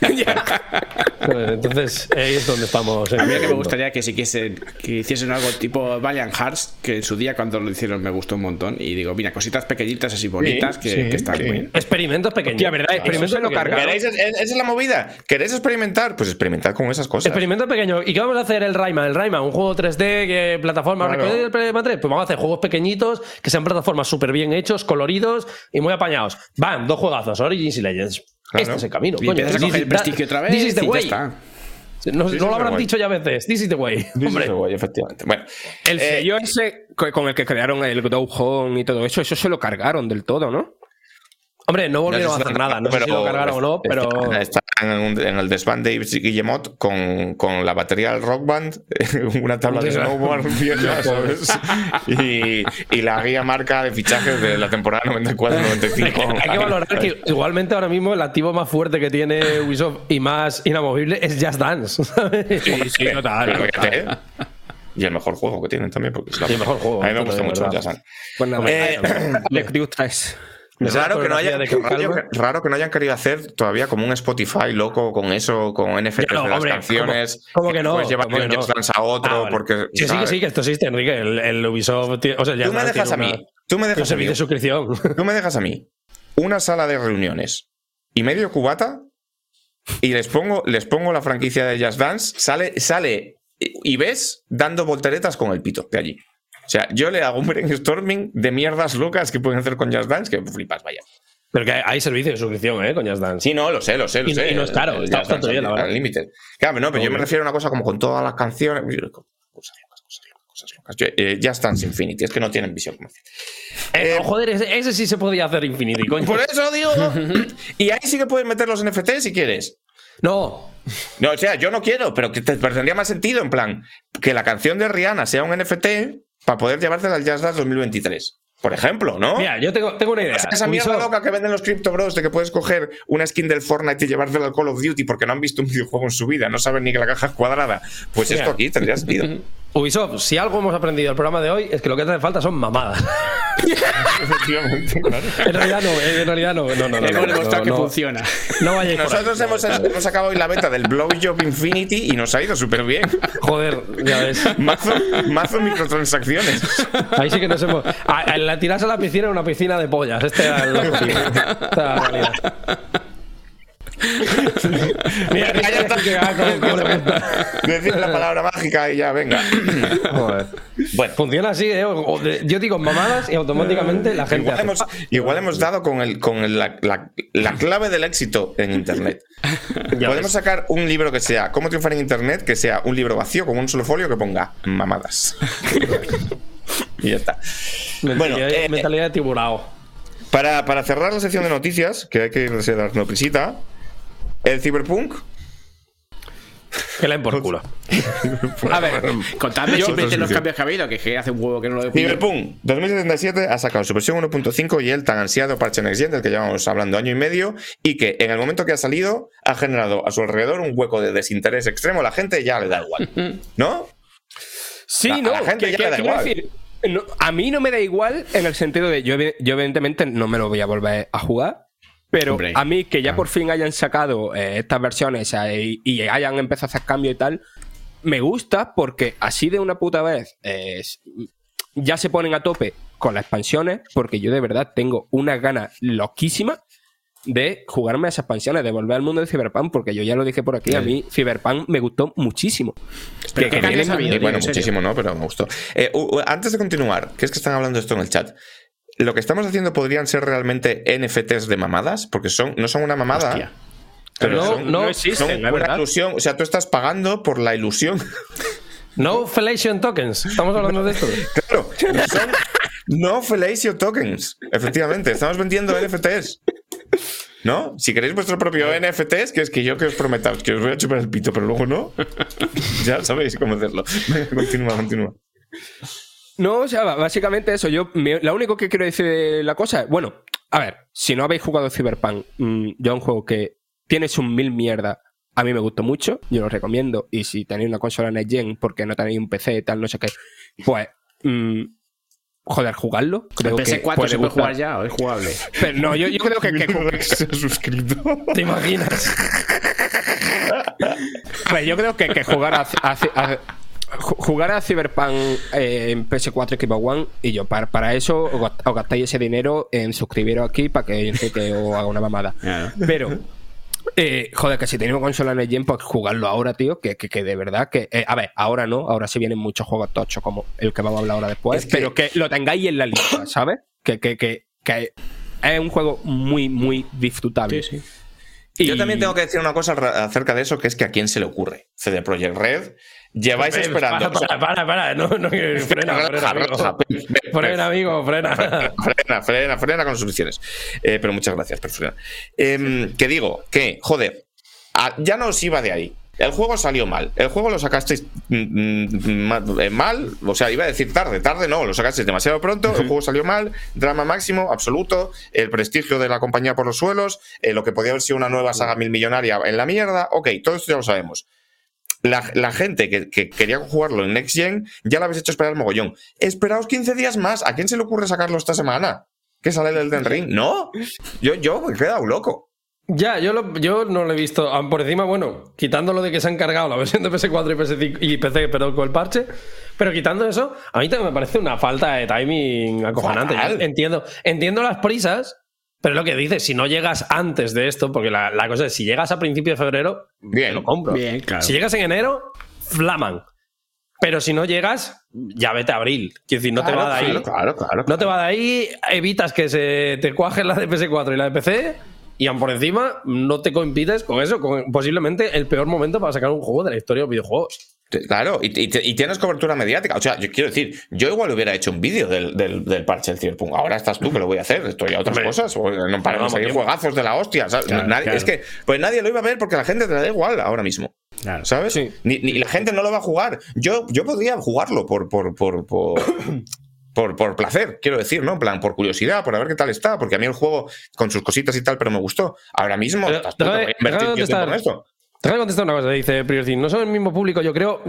Entonces, ahí es donde estamos. en A mí que me gustaría que hiciesen, que hiciesen algo tipo Valiant Hearts, que en su día cuando lo hicieron me gustó un montón. Y digo, mira, cositas pequeñitas así bonitas que, que están bien. Experimentos pequeños. Hostia, ¿verdad? Experimentos Eso se lo pequeños. cargaron. ¿Queréis, es- esa es la movida. ¿Queréis experimentar? Pues experimentad con esas cosas. Experimento pequeño. ¿Y qué vamos a hacer el Rayman? El Rayman, un juego 3D, que plataforma. Claro. ¿Recordáis el Rayman 3? Pues vamos a hacer juegos pequeñitos, que sean plataformas súper bien hechos, coloridos y muy apañados. Van, dos juegazos, Origins y Legends. Claro. Este es el camino. Y coño. empiezas a coger el prestigio otra vez This is the y ya way. está. No, This no is lo the habrán way. dicho ya veces. This is the way. Hombre. Efectivamente. Bueno, El eh, sello ese co- con el que crearon el Grow Home y todo eso, eso se lo cargaron del todo, ¿no? Hombre, no volvieron sé a hacer nada. No sé si lo cargaron o no, pero. Está, está en, un- en el desván de Guillemot con, con la batería del Rock Band, una tabla de snowboard vieja, ¿sabes? Y, y la guía marca de fichajes de la temporada 94-95. Hay que valorar que igualmente ahora mismo el activo más fuerte que tiene Ubisoft y más inamovible es Just Dance. ¿sabes? Sí, sí, total. Pero ¿eh? Y el mejor juego que tienen también, porque es la Sí, el mejor juego, A mí me gusta mucho. Just Dance. Pues nada, Eh, 3. Raro que, no hayan, raro que no hayan querido hacer todavía como un Spotify loco con eso, con NFTs No, de las hombre, canciones. ¿cómo- cómo que no? ¿Cómo de que un no? A otro, Ah, vale. porque. Que sí, que ¿sabes? sí, que esto existe, Enrique. El, el Ubisoft, o sea, ya Tú me dejas a mí. una- Tú me dejas a mí. de suscripción. Tú me dejas a mí una sala de reuniones y medio cubata y les pongo, les pongo la franquicia de Just Dance, sale, sale y ves dando volteretas con el pito de allí. O sea, yo le hago un brainstorming de mierdas locas que pueden hacer con Just Dance que flipas, vaya. Pero que hay servicio de suscripción, ¿eh? Con Just Dance. Sí, no, lo sé, lo sé, lo Y- sé. y no es caro, está bastante bien, la verdad. Unlimited. Claro, no, pero yo me refiero a una cosa como con todas las canciones. Cosas locas, cosas locas, cosas locas. Yo- eh, Just Dance Infinity, es que no tienen visión comercial. Eh, Eh, joder, ese, ese sí se podía hacer Infinity, coño. Por eso digo. y ahí sí que puedes meter los NFT si quieres. No. No, o sea, yo no quiero, pero que te pero tendría más sentido, en plan, que la canción de Rihanna sea un NFT para poder llevártela al Jazz Dance 2023. Por ejemplo, ¿no? Mira, yo tengo, tengo una idea. O sea, esa mierda Ubisoft- loca que venden los Crypto Bros de que puedes coger una skin del Fortnite y llevártela al Call of Duty porque no han visto un videojuego en su vida, no saben ni que la caja es cuadrada. Pues Mira. esto aquí tendría sentido. Ubisoft, si algo hemos aprendido del programa de hoy es que lo que te hace falta son mamadas. Efectivamente, claro. En realidad no, en realidad no. No, no, no. Hemos no, demostrado que no, funciona. No vayáis. Nosotros hemos, hemos acabado hoy la beta del Blowjob Infinity y nos ha ido súper bien. Joder, ya ves. Mazo, mazo microtransacciones. Ahí sí que nos hemos. A, a- la tirarse a la piscina era una piscina de pollas. Este era el objetivo. Esta era la realidad. Mira, Ya está. que le gusta. Decir la palabra mágica y ya, venga. Joder. Bueno, Funciona así, ¿eh? O- o de- yo digo mamadas y automáticamente la gente. igual hace- hemos, igual hemos dado con, el, con el- la, la- la clave del éxito en Internet. Ya Podemos sacar un libro que sea Cómo triunfar en Internet, que sea un libro vacío con un solo folio que ponga mamadas. y ya está. Bueno, Mentalidad, eh, mentalidad de tiburao. para, para cerrar la sección de noticias, que hay que irse dando prisita, el Cyberpunk. Que por culo. A ver, contadme Yo- simplemente los cambios que ha habido, que, hace un huevo que no lo he. Cyberpunk 2077 ha sacado su versión 1.5 y el tan ansiado parche Next Gen del que llevamos hablando año y medio y que en el momento que ha salido ha generado a su alrededor un hueco de desinterés extremo. La gente ya le da igual. ¿No? Sí, A- a no. la gente que- ya que- le da igual. decir, no, a mí no me da igual en el sentido de yo, yo evidentemente no me lo voy a volver a jugar. Pero Hombre. a mí que ya por fin hayan sacado eh, estas versiones eh, y, y hayan empezado a hacer cambios y tal, me gusta porque así de una puta vez eh, ya se ponen a tope con las expansiones porque yo de verdad tengo una gana loquísima de jugarme a esas expansiones, de volver al mundo de Cyberpunk, porque yo ya lo dije por aquí, a mí Cyberpunk me gustó muchísimo. Pero Que- bueno, muchísimo no, pero me gustó. Eh, antes de continuar, que es que están hablando de esto en el chat. Lo que estamos haciendo podrían ser realmente NFTs de mamadas, porque son, no son una mamada. Hostia. Pero No, son, no existen, son ¿no es una verdad? ilusión. O sea, tú estás pagando por la ilusión. No Felation Tokens. Estamos hablando de esto. Claro, son no fellatio tokens. Efectivamente, estamos vendiendo NFTs. ¿No? Si queréis vuestro propio NFTs, que es que yo que os prometa que os voy a chupar el pito, pero luego no, ya sabéis cómo hacerlo. Venga, continúa, continúa. No, o sea, básicamente eso. Yo, me- lo único que quiero decir de la cosa es, bueno, a ver, si no habéis jugado Cyberpunk, mm, yo un juego que tiene sus mil mierda, a mí me gustó mucho, yo lo recomiendo. Y si tenéis una consola Next Gen porque no tenéis un PC y tal, no sé qué, pues, mm, joder, jugarlo. Creo El que PS4 puede se puede jugar ya, es jugable. Pero no, yo, yo creo que, que, se ha suscrito. ¿Te imaginas? Ver, yo creo que, que jugar a, a- a- ju- jugar a Cyberpunk eh, en PS4 Xbox One y yo para, para eso os gast- os gastáis ese dinero en suscribiros aquí para que, que os haga una mamada. Claro. Pero, eh, joder, que si una consola en el Gen, pues jugarlo ahora, tío, que, que, que de verdad que... eh, a ver, ahora no, ahora sí vienen muchos juegos tochos como el que vamos a hablar ahora después, Es que- pero que lo tengáis en la lista, ¿sabes? Que, que, que, que es un juego muy, muy disfrutable. Sí, sí. Y- Yo también tengo que decir una cosa acerca de eso, que es que a quién se le ocurre. CD Projekt Red, lleváis esperando. Para, para, para, para. No, no, frena, frena, amigo. Frena, amigo, frena. Frena, frena, frena con las suscripciones. Eh, pero muchas gracias, pero frena. Em, que digo, que, joder, ya no os iba de ahí. El juego salió mal. El juego lo sacasteis mm, mm, eh, mal. O sea, iba a decir tarde. Tarde no, lo sacasteis demasiado pronto. El juego salió mal. Drama máximo, absoluto. El prestigio de la compañía por los suelos. eh, lo que podía haber sido una nueva saga mil millonaria en la mierda. Ok, todo esto ya lo sabemos. La, la gente que, que quería jugarlo en Next Gen ya la habéis hecho esperar mogollón. Esperaos 15 días más. ¿A quién se le ocurre sacarlo esta semana? que sale el Elden Ring. No, yo, yo me he quedado loco. Ya, yo, lo- yo no lo he visto. Ah, Por encima, bueno, quitando lo de que se han cargado la versión de PS4 y, PS5 y PC, pero con el parche. Pero quitando eso, a mí también me parece una falta de timing acojonante. Entiendo, entiendo las prisas, pero lo que dices, si no llegas antes de esto, porque la, la cosa es, si llegas a principio de febrero, Bien. te lo compro. Bien, claro. Si llegas en enero, flaman. Pero si no llegas, ya vete a abril. Quiero decir, no te va de ahí. Claro, claro, claro. No te va de ahí, evitas que se te cuajen la de PS4 y la de PC, y aún por encima no te compites con eso, con posiblemente el peor momento para sacar un juego de la historia de los videojuegos. Claro, y, y te- y tienes cobertura mediática. O sea, yo quiero decir, yo igual hubiera hecho un vídeo del, del, del parche del Cyberpunk. Ahora estás tú que lo voy a hacer. Estoy a otras Hombre. cosas. o No para salir juegazos de la hostia. ¿sabes? Claro, Nadie- claro. Es que pues nadie lo iba a ver porque a la gente te da igual ahora mismo. Claro. ¿Sabes? Sí. Ni, ni la gente no lo va a jugar. Yo, yo podría jugarlo por, por, por, por, por, por placer, quiero decir, ¿no? En plan, por curiosidad, por a ver qué tal está. Porque a mí el juego, con sus cositas y tal, pero me gustó. Ahora mismo, Pero, estás tú, te voy a invertir yo tiempo en esto. Te voy a contestar una cosa, dice Priority. No son el mismo público, yo creo.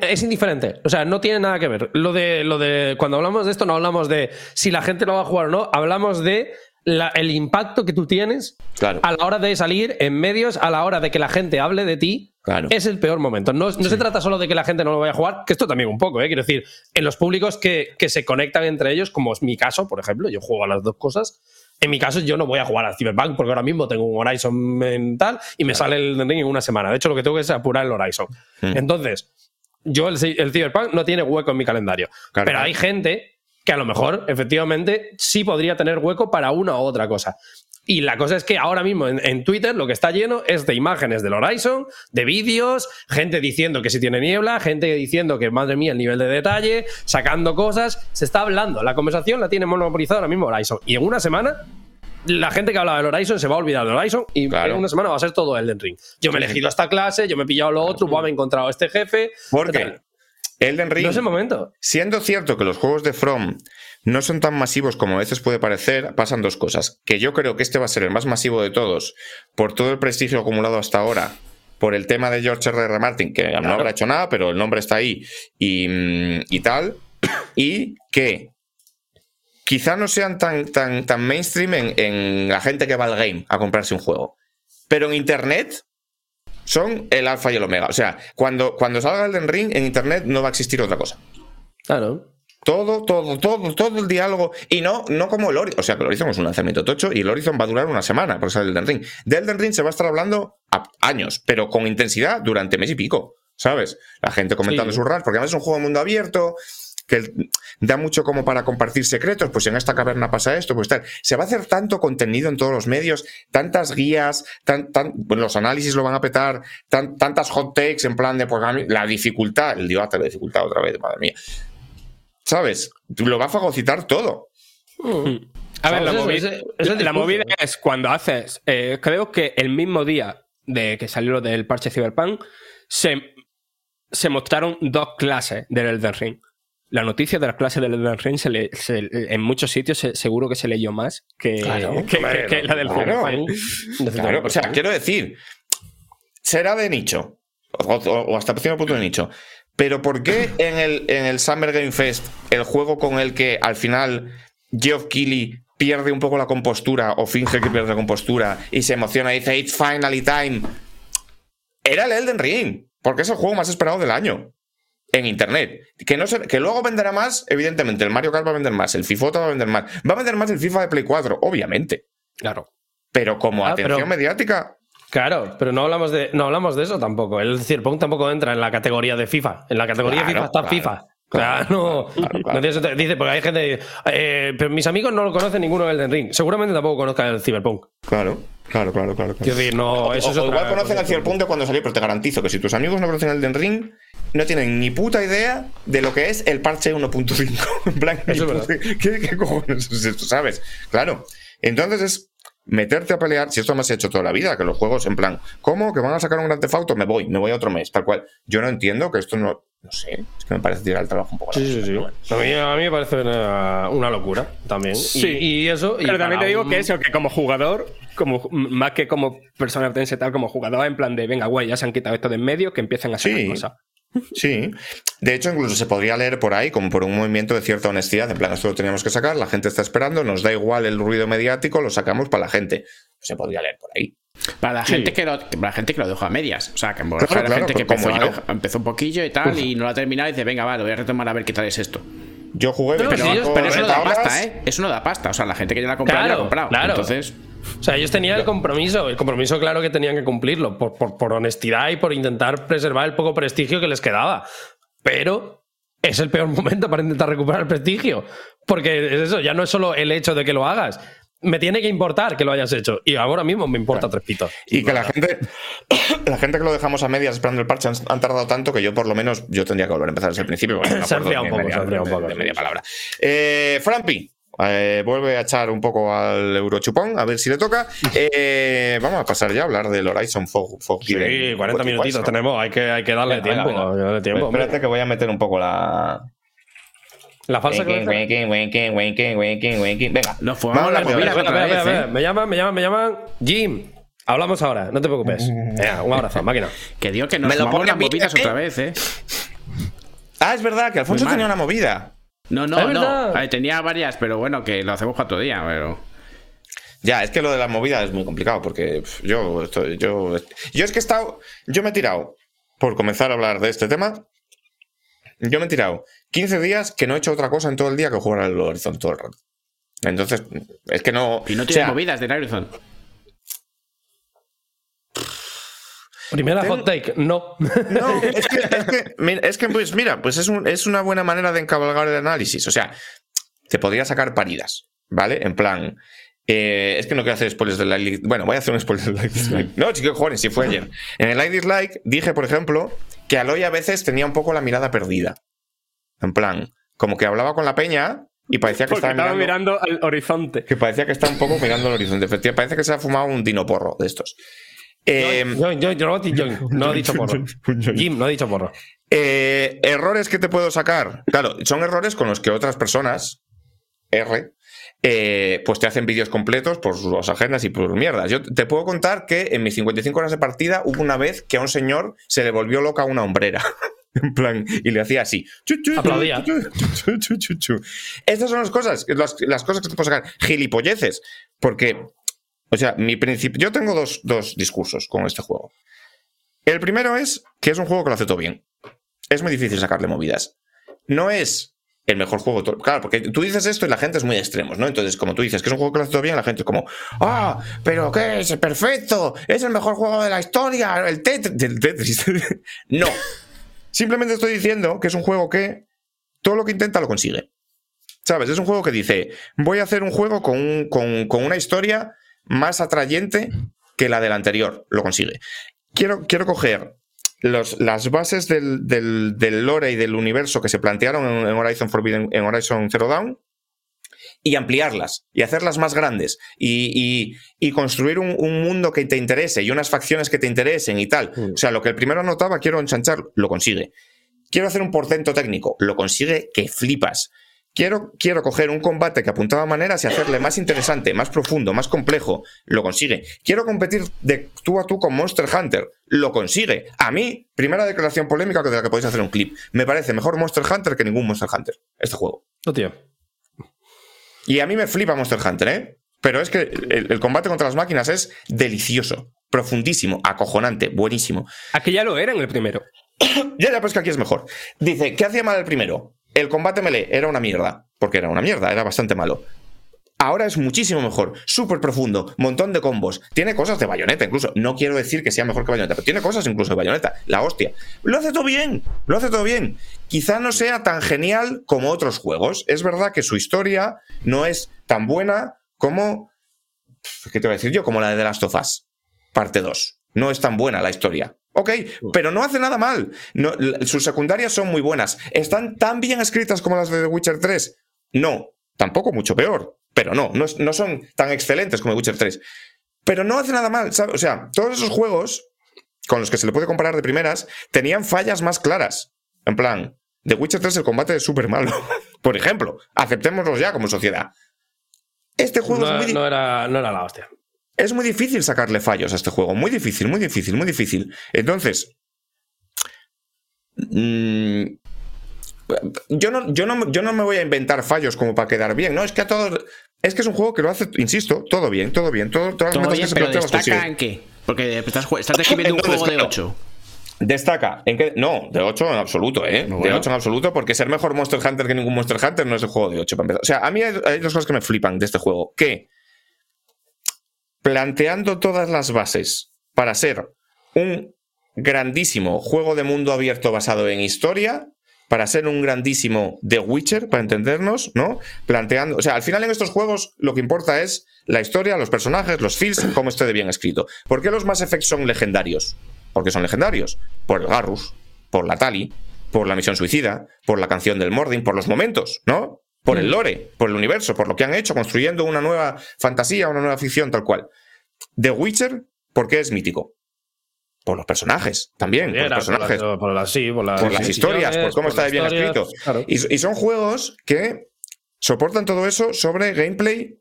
Es indiferente. O sea, no tiene nada que ver. Lo de, lo de. Cuando hablamos de esto, no hablamos de si la gente lo va a jugar o no. Hablamos de la- el impacto que tú tienes Claro. a la hora de salir en medios, a la hora de que la gente hable de ti. Claro. Es el peor momento. No, no se trata solo de que la gente no lo vaya a jugar, que esto también un poco, ¿eh? Quiero decir, en los públicos que, que se conectan entre ellos, como es mi caso, por ejemplo, yo juego a las dos cosas. En mi caso, yo no voy a jugar al Cyberpunk porque ahora mismo tengo un Horizon mental y me sale el Ring en una semana. De hecho, lo que tengo que es apurar el Horizon. Mm. Entonces, yo el, el Cyberpunk no tiene hueco en mi calendario. Claro. Pero hay gente que a lo mejor, efectivamente, sí podría tener hueco para una u otra cosa. Y la cosa es que ahora mismo en, en Twitter lo que está lleno es de imágenes del Horizon, de vídeos, gente diciendo que si tiene niebla, gente diciendo que madre mía el nivel de detalle, sacando cosas. Se está hablando. La conversación la tiene monopolizada ahora mismo Horizon. Y en una semana la gente que hablaba del Horizon se va a olvidar del Horizon y Claro. en una semana va a ser todo Elden Ring. Yo me he elegido esta clase, yo me he pillado lo otro, me he encontrado a este jefe. Porque ¿Qué? Elden Ring. No es el momento. Siendo cierto que los juegos de From no son tan masivos como a veces puede parecer, pasan dos cosas. Que yo creo que este va a ser el más masivo de todos por todo el prestigio acumulado hasta ahora, por el tema de George R. R. Martin, que no habrá hecho nada, pero el nombre está ahí y, mm, y tal. Y que quizá no sean tan, tan, tan mainstream en, en la gente que va al game a comprarse un juego. Pero en Internet son el alfa y el omega. O sea, cuando, cuando salga Elden Ring, en Internet no va a existir otra cosa. Claro. Todo, todo, todo, todo el diálogo. Y no, no como el Horizon. O sea, que el Horizon es un lanzamiento tocho y el Horizon va a durar una semana, porque sale el Elden Ring. De Elden Ring se va a estar hablando a años, pero con intensidad durante mes y pico. ¿Sabes? La gente comentando Sí. sus runs, porque además es un juego de mundo abierto que da mucho como para compartir secretos, pues en esta caverna pasa esto, pues tal. Se va a hacer tanto contenido en todos los medios, tantas guías, tan, tan, bueno, los análisis lo van a petar, tan- tantas hot takes en plan de, pues la dificultad, el debate de la dificultad otra vez, madre mía. ¿Sabes? Lo va a fagocitar todo. A ver, la, Eso, ese- ese movida es cuando haces. eh, creo que el mismo día de que salió lo del parche Cyberpunk, se, se mostraron dos clases del Elden Ring. La noticia de las clases del Elden Ring se le- se- en muchos sitios se- seguro que se leyó más que, Claro, que- la del claro. Cyberpunk. Claro, o sea, quiero decir, será de nicho, o, o- o hasta cierto punto de nicho. Pero ¿por qué en el, en el Summer Game Fest, el juego con el que al final Geoff Keighley pierde un poco la compostura o finge que pierde la compostura y se emociona y dice It's finally time? Era el Elden Ring, porque es el juego más esperado del año en internet. Que, no se- que luego venderá más, evidentemente. El Mario Kart va a vender más, el FIFA va a vender más. Va a vender más el FIFA de Play 4, obviamente. Claro. Pero como Ah, atención pero- mediática, Claro, pero no hablamos de, no hablamos de eso tampoco. El Cyberpunk tampoco entra en la categoría de FIFA. En la categoría Claro, FIFA está claro, FIFA. No, claro, claro. no tiene. Dice, porque hay gente eh, pero mis amigos no lo conocen ninguno del Elden Ring. Seguramente tampoco conozcan el Cyberpunk. Claro, claro, claro, claro. Quiero decir, no, eso o, es o otra igual conocen al Cyberpunk de cuando salió, pero te garantizo que si tus amigos no conocen el Den Ring, no tienen ni puta idea de lo que es el parche 1.5. en plan, Eso es puta- ¿qué, qué cojones es esto? ¿Sabes? Claro. Entonces es meterte a pelear, si esto me has hecho toda la vida, que los juegos en plan, ¿cómo? ¿Que van a sacar un gran Auto? Me voy, me voy a otro mes, tal cual. Yo no entiendo que esto no, no sé, es que me parece tirar el trabajo un poco. Sí, sí, sí. A mí, a mí me parece una, una locura también. Sí. Y, eso. y Pero también te digo un- que eso, que como jugador, como más que como persona potencial tal, como jugador, en plan de venga, güey, ya se han quitado esto de en medio, que empiecen a hacer Sí. cosas. Sí. De hecho, incluso se podría leer por ahí como por un movimiento de cierta honestidad. En plan, esto lo teníamos que sacar, la gente está esperando, nos da igual el ruido mediático, lo sacamos para la gente. Se podría leer por ahí. Para la, gente que lo, para la gente que lo dejó a medias. O sea, que Claro, la claro, gente que empezó, un poquillo y tal y no lo ha terminado y dice, venga, va, lo voy a retomar a ver qué tal es esto. Yo jugué Pero- 25 Pero eso no da 30 horas. pasta, ¿eh? Eso no da pasta. O sea, la gente que ya la ha comprado, ya la ha Claro, comprado. claro. Entonces, O sea, ellos tenían el compromiso, el compromiso claro que tenían que cumplirlo, por, por- por honestidad y por intentar preservar el poco prestigio que les quedaba. Pero es el peor momento para intentar recuperar el prestigio. Porque es eso, ya no es solo el hecho de que lo hagas. Me tiene que importar que lo hayas hecho. Y ahora mismo me importa tres pitos. Y que la gente, la gente que lo dejamos a medias esperando el parche han, han tardado tanto que yo por lo menos yo tendría que volver a empezar desde el principio. no Se ha enfriado un poco, media- se ha enfriado un poco, de media palabra. Eh, Frampi, eh, vuelve a echar un poco al Eurochupón, a ver si le toca. Eh, vamos a pasar ya a hablar del Horizon Fog, Fog Sí, Given 40 What It minutitos tenemos, hay que, hay que darle tiempo. venga, venga. darle tiempo. Espérate que voy a meter un poco la. La falsa winking. Venga, Nos a la vez, espera. ¿eh? Me llaman, me llaman, me llaman. Jim, hablamos ahora, no te preocupes. Venga, un abrazo, máquina. que digo que nos Me lo las movidas ¿eh? otra vez, ¿eh? Ah, es verdad que Alfonso tenía una movida. No, no, no. tenía varias, pero bueno, que lo hacemos para otro día, pero. Ya, es que lo de la movida es muy complicado porque yo estoy, yo, yo es que he estado, yo me he tirado, por comenzar a hablar de este tema, yo me he tirado 15 días que no he hecho otra cosa en todo el día que jugar al Horizon todo el rato. Entonces, es que no... Y no o sea, movidas del Horizon. Primera hot take, no. No, es que, es que, mira, es que, pues mira, pues es, un- es una buena manera de encabalgar el análisis. O sea, te podría sacar paridas, ¿vale? En plan, eh, es que no quiero hacer spoilers del like. Dis- Bueno, voy a hacer un spoiler del like dislike. No, chicos, jóvenes, si fue ayer. En el like dislike dije, por ejemplo, que Aloy a veces tenía un poco la mirada perdida. En plan, como que hablaba con la peña y parecía que estaba, estaba mirando, mirando al horizonte. que parecía que estaba un poco mirando el horizonte. Efectivamente, parece que se ha fumado un dinoporro de estos. Eh, Yo, yo, yo, no, yo- no he dicho porro. Jim, no he dicho porro. Eh, errores que te puedo sacar. Claro, son errores con los que otras personas, R, eh, pues te hacen vídeos completos por sus agendas y por mierdas. Yo te puedo contar que en mis 55 horas de partida hubo una vez que a un señor se le volvió loca una hombrera. En plan, y le hacía así. Aplaudía. Estas son las cosas, las, las cosas que te puedo sacar. Gilipolleces. Porque, o sea, mi principio. Yo tengo dos, dos discursos con este juego. El primero es que es un juego que lo hace todo bien. Es muy difícil sacarle movidas. No es el mejor juego. Claro, porque tú dices esto y la gente es muy de extremos, ¿no? Entonces, como tú dices que es un juego que lo hace todo bien, la gente es como, ¡ah! ¿Pero qué es? ¡Perfecto! ¡Es el mejor juego de la historia! ¡El Tetris. no. Simplemente estoy diciendo que es un juego que todo lo que intenta lo consigue. ¿Sabes? Es un juego que dice, voy a hacer un juego con, un- con- con una historia más atrayente que la del anterior. Lo consigue. Quiero, quiero coger los- las bases del, del- del lore y del universo que se plantearon en, en Horizon Forbidden, en Horizon Zero Dawn y ampliarlas y hacerlas más grandes y, y- y construir un, un mundo que te interese y unas facciones que te interesen y tal. O sea, lo que el primero anotaba, quiero enchanchar, lo consigue. Quiero hacer un portento técnico, lo consigue que flipas. Quiero, quiero coger un combate que apuntaba maneras y hacerle más interesante, más profundo, más complejo. Lo consigue. Quiero competir de tú a tú con Monster Hunter. Lo consigue. A mí, primera declaración polémica de la que podéis hacer un clip. Me parece mejor Monster Hunter que ningún Monster Hunter. Este juego. No, tío. Y a mí me flipa Monster Hunter, ¿eh? Pero es que el, el combate contra las máquinas es delicioso, profundísimo, acojonante, buenísimo. Aquí ya lo era en el primero. Ya, ya, pues que aquí es mejor. Dice, ¿qué hacía mal el primero? El combate melee era una mierda, porque era una mierda, era bastante malo. Ahora es muchísimo mejor, súper profundo, montón de combos. Tiene cosas de bayoneta, incluso. No quiero decir que sea mejor que bayoneta, pero tiene cosas incluso de bayoneta. La hostia. Lo hace todo bien, lo hace todo bien. Quizá no sea tan genial como otros juegos. Es verdad que su historia no es tan buena como. ¿Qué te voy a decir yo? Como la de The Last of Us, parte 2. No es tan buena la historia. Ok, pero no hace nada mal. No, sus secundarias son muy buenas. ¿Están tan bien escritas como las de The Witcher 3? No, tampoco mucho peor. Pero no, no, es- no son tan excelentes como The Witcher 3. Pero no hace nada mal, ¿sabes? O sea, todos esos juegos con los que se le puede comparar de primeras tenían fallas más claras. En plan, The Witcher 3 el combate es súper malo. Por ejemplo, aceptémoslos ya como sociedad. Este juego es No, muy di- no era, no era la hostia. es muy difícil sacarle fallos a este juego. Muy difícil, muy difícil, muy difícil. Entonces, mm, yo, no, yo, no, yo no me voy a inventar fallos como para quedar bien, ¿no? Es que a todos. Es que es un juego que lo hace, insisto, todo bien, todo bien. Todo, todas las Todo metas bien, que se pero plantean destaca en qué. Porque estás, estás describiendo un juego de claro, 8. Destaca. ¿En qué? No, de 8 en absoluto, ¿eh? De bueno. 8 en absoluto, porque ser mejor Monster Hunter que ningún Monster Hunter no es el juego de 8 para empezar. O sea, a mí hay, hay dos cosas que me flipan de este juego. Que planteando todas las bases para ser un grandísimo juego de mundo abierto basado en historia, para ser un grandísimo The Witcher, para entendernos, ¿no? Planteando, o sea, al final en estos juegos lo que importa es la historia, los personajes, los feels, cómo esté de bien escrito. ¿Por qué los Mass Effect son legendarios? Porque son legendarios. Por el Garrus, por la Tali, por la misión suicida, por la canción del Mordin, por los momentos, ¿no? Por el lore, por el universo, por lo que han hecho, construyendo una nueva fantasía, una nueva ficción, tal cual. The Witcher, ¿por qué es mítico? Por los personajes, también, por los personajes Por, la- por las, sí, por las, por las historias, por cómo está bien escrito. claro. Y, y son juegos que soportan todo eso sobre gameplay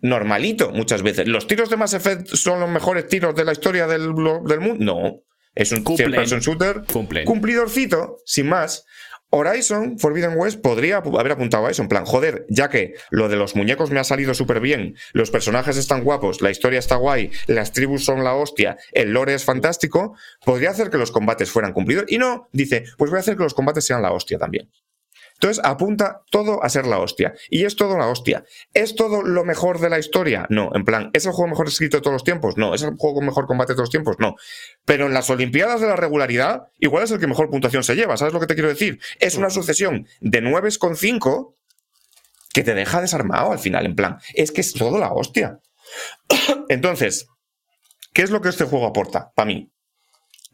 normalito muchas veces. ¿Los tiros de Mass Effect son los mejores tiros de la historia del, del mundo? No. Es un Cumplen. person shooter Cumplen. cumplidorcito, sin más. Horizon Forbidden West podría haber apuntado a eso, en plan, joder, ya que lo de los muñecos me ha salido súper bien, los personajes están guapos, la historia está guay, las tribus son la hostia, el lore es fantástico, podría hacer que los combates fueran cumplidos. Y no, dice, pues voy a hacer que los combates sean la hostia también. Entonces apunta todo a ser la hostia. Y es todo la hostia. ¿Es todo lo mejor de la historia? No. En plan, ¿es el juego mejor escrito de todos los tiempos? No. ¿Es el juego con mejor combate de todos los tiempos? No. Pero en las Olimpiadas de la regularidad, igual es el que mejor puntuación se lleva. ¿Sabes lo que te quiero decir? Es una sucesión de 9,5 que te deja desarmado al final. En plan, es que es todo la hostia. Entonces, ¿qué es lo que este juego aporta para mí?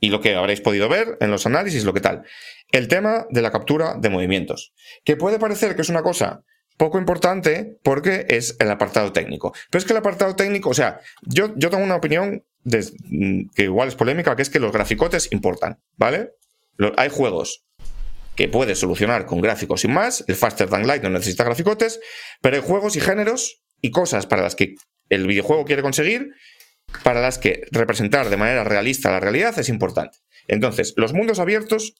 Y lo que habréis podido ver en los análisis, lo que tal. El tema de la captura de movimientos. Que puede parecer que es una cosa poco importante porque es el apartado técnico. Pero es que el apartado técnico, o sea, yo, yo tengo una opinión mm, que igual es polémica, que es que los graficotes importan, ¿vale? Hay juegos que puedes solucionar con gráficos sin más. El Faster Than Light no necesita graficotes, pero hay juegos y géneros y cosas para las que el videojuego quiere conseguir, para las que representar de manera realista la realidad es importante. Entonces, los mundos abiertos,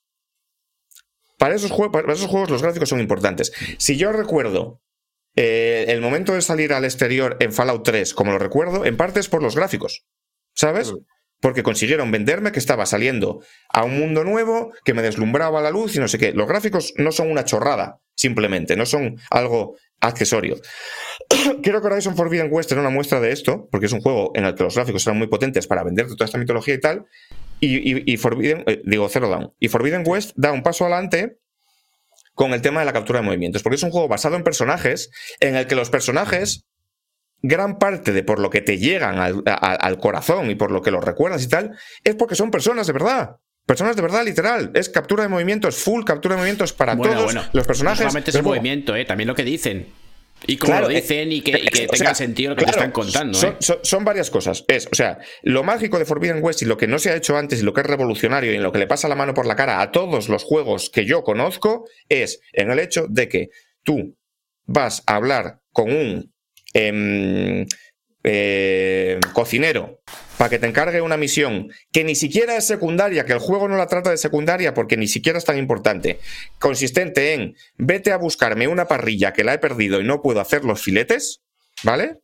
para esos, jue- para esos juegos los gráficos son importantes. Si yo recuerdo eh, el momento de salir al exterior en Fallout 3, como lo recuerdo, en parte es por los gráficos, ¿sabes? Porque consiguieron venderme que estaba saliendo a un mundo nuevo, que me deslumbraba la luz y no sé qué. Los gráficos no son una chorrada, simplemente, no son algo accesorio. Creo que Horizon Forbidden West era una muestra de esto, porque es un juego en el que los gráficos eran muy potentes para venderte toda esta mitología y tal. Y, Forbidden, eh, digo, Zero. Y Forbidden West da un paso adelante con el tema de la captura de movimientos, porque es un juego basado en personajes, en el que los personajes, gran parte de por lo que te llegan al, a- al corazón y por lo que los recuerdas y tal, es porque son personas de verdad. Personas de verdad, literal. Es captura de movimientos, full captura de movimientos para Bueno, todos bueno. los personajes. No solamente es movimiento, ¿eh? también lo que dicen. Y cómo Claro, lo dicen y que, y que eh, o tenga sea, sentido lo que claro, te están contando. Son, ¿eh? son- son varias cosas. Es, o sea, lo mágico de Forbidden West y lo que no se ha hecho antes y lo que es revolucionario y en lo que le pasa la mano por la cara a todos los juegos que yo conozco es en el hecho de que tú vas a hablar con un em, eh, cocinero para que te encargue una misión que ni siquiera es secundaria, que el juego no la trata de secundaria porque ni siquiera es tan importante, consistente en vete a buscarme una parrilla que la he perdido y no puedo hacer los filetes, ¿vale?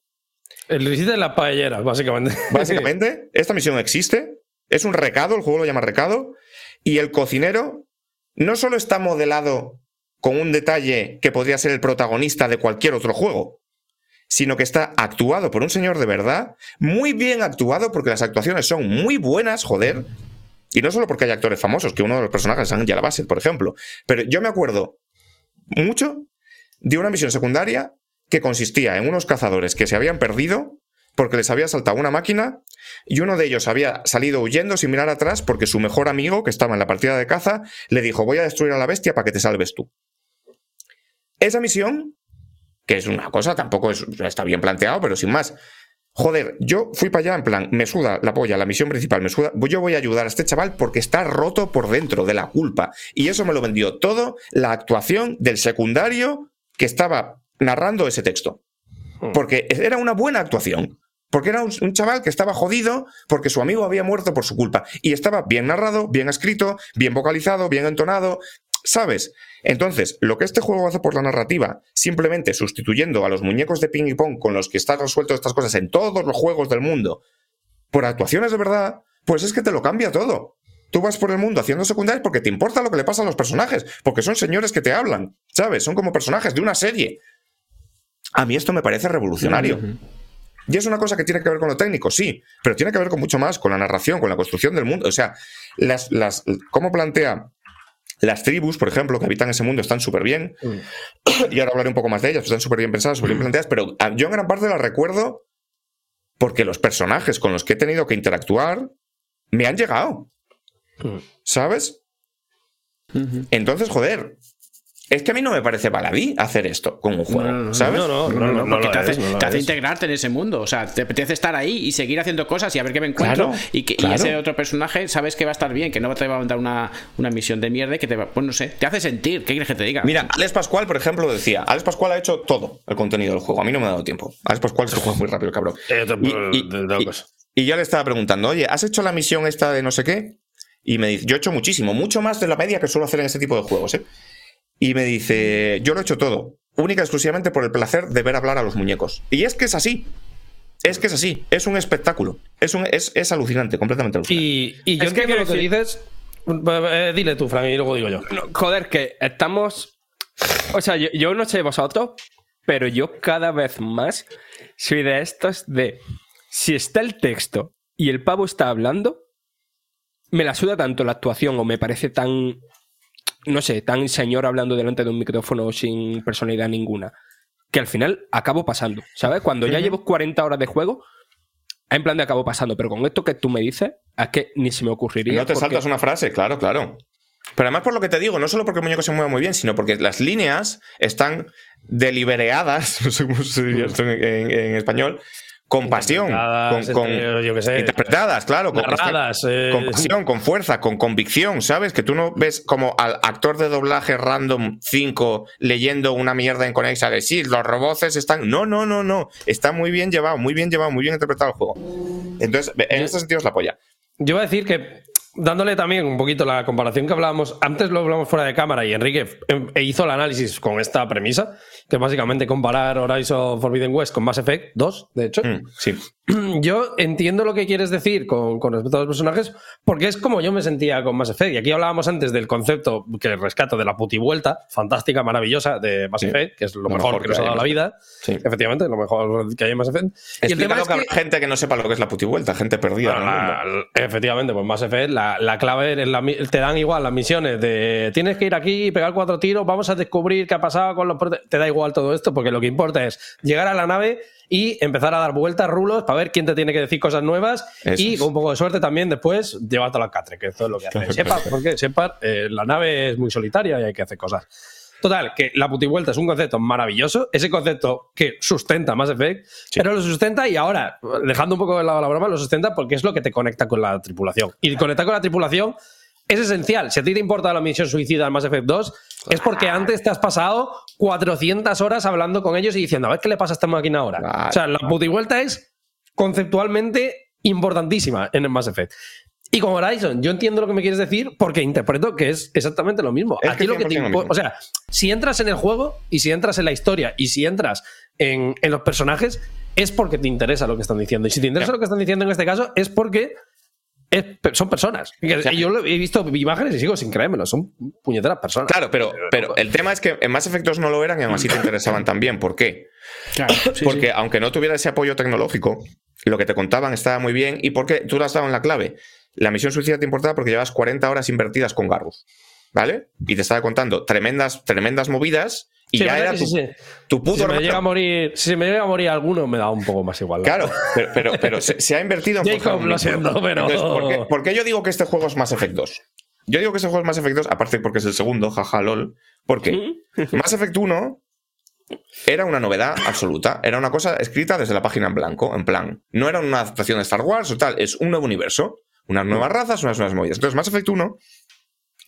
El de la paellera, básicamente. Básicamente, esta misión existe, es un recado, el juego lo llama recado, y el cocinero no solo está modelado con un detalle que podría ser el protagonista de cualquier otro juego, sino que está actuado por un señor de verdad, muy bien actuado, porque las actuaciones son muy buenas, joder. Y no solo porque hay actores famosos, que uno de los personajes es Angela Bassett, por ejemplo. Pero yo me acuerdo mucho de una misión secundaria que consistía en unos cazadores que se habían perdido porque les había saltado una máquina y uno de ellos había salido huyendo sin mirar atrás porque su mejor amigo, que estaba en la partida de caza, le dijo voy a destruir a la bestia para que te salves tú. Esa misión, que es una cosa, tampoco es- está bien planteado, pero sin más. Joder, yo fui para allá en plan, me suda la polla, la misión principal, me suda. Yo voy a ayudar a este chaval porque está roto por dentro de la culpa. Y eso me lo vendió todo la actuación del secundario que estaba narrando ese texto. Porque era una buena actuación. Porque era un, un chaval que estaba jodido porque su amigo había muerto por su culpa. Y estaba bien narrado, bien escrito, bien vocalizado, bien entonado. ¿Sabes? Entonces, lo que este juego hace por la narrativa, simplemente sustituyendo a los muñecos de ping y pong con los que están resueltos estas cosas en todos los juegos del mundo, por actuaciones de verdad, pues es que te lo cambia todo. Tú vas por el mundo haciendo secundarias porque te importa lo que le pasa a los personajes, porque son señores que te hablan, ¿sabes? Son como personajes de una serie. A mí esto me parece revolucionario. Y es una cosa que tiene que ver con lo técnico, sí, pero tiene que ver con mucho más, con la narración, con la construcción del mundo. O sea, las, las, cómo plantea las tribus, por ejemplo, que habitan ese mundo, están súper bien. Y ahora hablaré un poco más de ellas, están súper bien pensadas, súper bien planteadas. Pero yo en gran parte las recuerdo porque los personajes con los que he tenido que interactuar me han llegado. ¿Sabes? Entonces, joder. Es que a mí no me parece baladí hacer esto con un juego, No, no, no, ¿sabes? No, no, no, no, no porque lo te hace, es, no lo te hace integrarte en ese mundo. O sea, te apetece estar ahí y seguir haciendo cosas y a ver qué me encuentro. Claro, y que y ese otro personaje sabes que va a estar bien, que no te va a mandar una, una misión de mierda y que te va. Pues no sé, te hace sentir. ¿Qué quieres que te diga? Mira, Alex Pascual, por ejemplo, decía, Alex Pascual ha hecho todo el contenido del juego. A mí no me ha dado tiempo. Alex Pascual se juega muy rápido, cabrón. Y yo le estaba preguntando, oye, ¿has hecho la misión esta de no sé qué? Y me dice, yo he hecho muchísimo, mucho más de la media que suelo hacer en este tipo de juegos, ¿eh? Y me dice, yo lo he hecho todo, única y exclusivamente por el placer de ver hablar a los muñecos. Y es que es así. Es que es así. Es un espectáculo. Es, un, es, es alucinante, completamente alucinante. Y, y yo Es que lo que dices. Eh, dile tú, Frank, y luego digo yo. No, joder, que estamos. O sea, yo, yo no sé vosotros, pero yo cada vez más soy de estos de. Si está el texto y el pavo está hablando, me la suda tanto la actuación o me parece tan. No sé, tan señor hablando delante de un micrófono sin personalidad ninguna. Que al final acabo pasando. ¿Sabes? Cuando ya llevo 40 horas de juego, en plan de acabo pasando. Pero con esto que tú me dices, es que ni se me ocurriría. no te porque- saltas una frase, claro, claro. Pero además por lo que te digo, no solo porque el muñeco se mueve muy bien, sino porque las líneas están delibereadas, no sé cómo se diría esto en, en- en español, con pasión, con, entre- yo sé. interpretadas, claro, con, eh. con pasión, con fuerza, con convicción, ¿sabes? Que tú no ves como al actor de doblaje random 5 leyendo una mierda en Conexa de sí, los roboces están. No, no, no, no. Está muy bien llevado, muy bien llevado, muy bien interpretado el juego. Entonces, en este sentido es la polla. Yo voy a decir que, dándole también un poquito la comparación que hablábamos, antes lo hablamos fuera de cámara y Enrique eh, hizo el análisis con esta premisa, que básicamente comparar Horizon Forbidden West con Mass Effect 2, de hecho. Mm, sí. Yo entiendo lo que quieres decir con, con respecto a los personajes, porque es como yo me sentía con Mass Effect. Y aquí hablábamos antes del concepto que rescato de la putivuelta, fantástica, maravillosa de Mass Sí. Effect, que es lo, Lo mejor, mejor que nos ha dado la vida. Sí. Efectivamente, lo mejor que hay en Mass Effect. Y el tema es que que, habrá gente que no sepa lo que es la putivuelta, gente perdida. Bueno, la- mundo. efectivamente, pues Mass Effect, la, la clave es la te dan igual las misiones de tienes que ir aquí, pegar cuatro tiros, vamos a descubrir qué ha pasado con los prote-". Te da igual todo esto, porque lo que importa es llegar a la nave y empezar a dar vueltas, rulos, para ver quién te tiene que decir cosas nuevas Eso y con un poco de suerte también después llevártelo al catre, que esto es lo que hace. Porque Shepard, eh, la nave es muy solitaria y hay que hacer cosas. Total, que la putivuelta es un concepto maravilloso, ese concepto que sustenta Mass Effect, pero lo sustenta y ahora, dejando un poco de lado la broma, lo sustenta porque es lo que te conecta con la tripulación. Y conectar con la tripulación es esencial. Si a ti te importa la misión suicida en Mass Effect 2, es porque antes te has pasado 400 horas hablando con ellos y diciendo, a ver qué le pasa a esta máquina ahora. Claro. O sea, la putivuelta es conceptualmente importantísima en el Mass Effect. Y con Horizon, yo entiendo lo que me quieres decir porque interpreto que es exactamente lo mismo. Es a ti lo que te 100% lo. O sea, si entras en el juego y si entras en la historia y si entras en, en los personajes, es porque te interesa lo que están diciendo. Y si te interesa lo que están diciendo en este caso, es porque es- son personas. Yo lo- he visto imágenes y sigo sin creérmelo. Son puñeteras personas. Claro, pero, pero el tema es que en Mass Effect 2 no lo eran y aún así te interesaban también. ¿Por qué? Claro, sí, porque sí. aunque no tuviera ese apoyo tecnológico, lo que te contaban estaba muy bien y porque tú le has dado en la clave. La misión suicida te importaba porque llevas 40 horas invertidas con Garrus, ¿vale? Y te estaba contando tremendas, tremendas movidas y Sí, ya era tu, sí. tu Si puto se me llega a morir, si se me llega a morir alguno, me da un poco más igual. la Claro, pero, pero, pero se, se ha invertido en Jacob, lo siento, pero- Entonces, ¿por, qué, por qué yo digo que este juego es Mass Effect 2? Yo digo que este juego es Mass Effect 2, aparte porque es el segundo, jaja, lol. Porque Mass Effect 1 era una novedad absoluta. Era una cosa escrita desde la página en blanco, en plan. No era una adaptación de Star Wars o tal, es un nuevo universo. Unas nuevas razas, unas nuevas movidas. Entonces, Mass Effect 1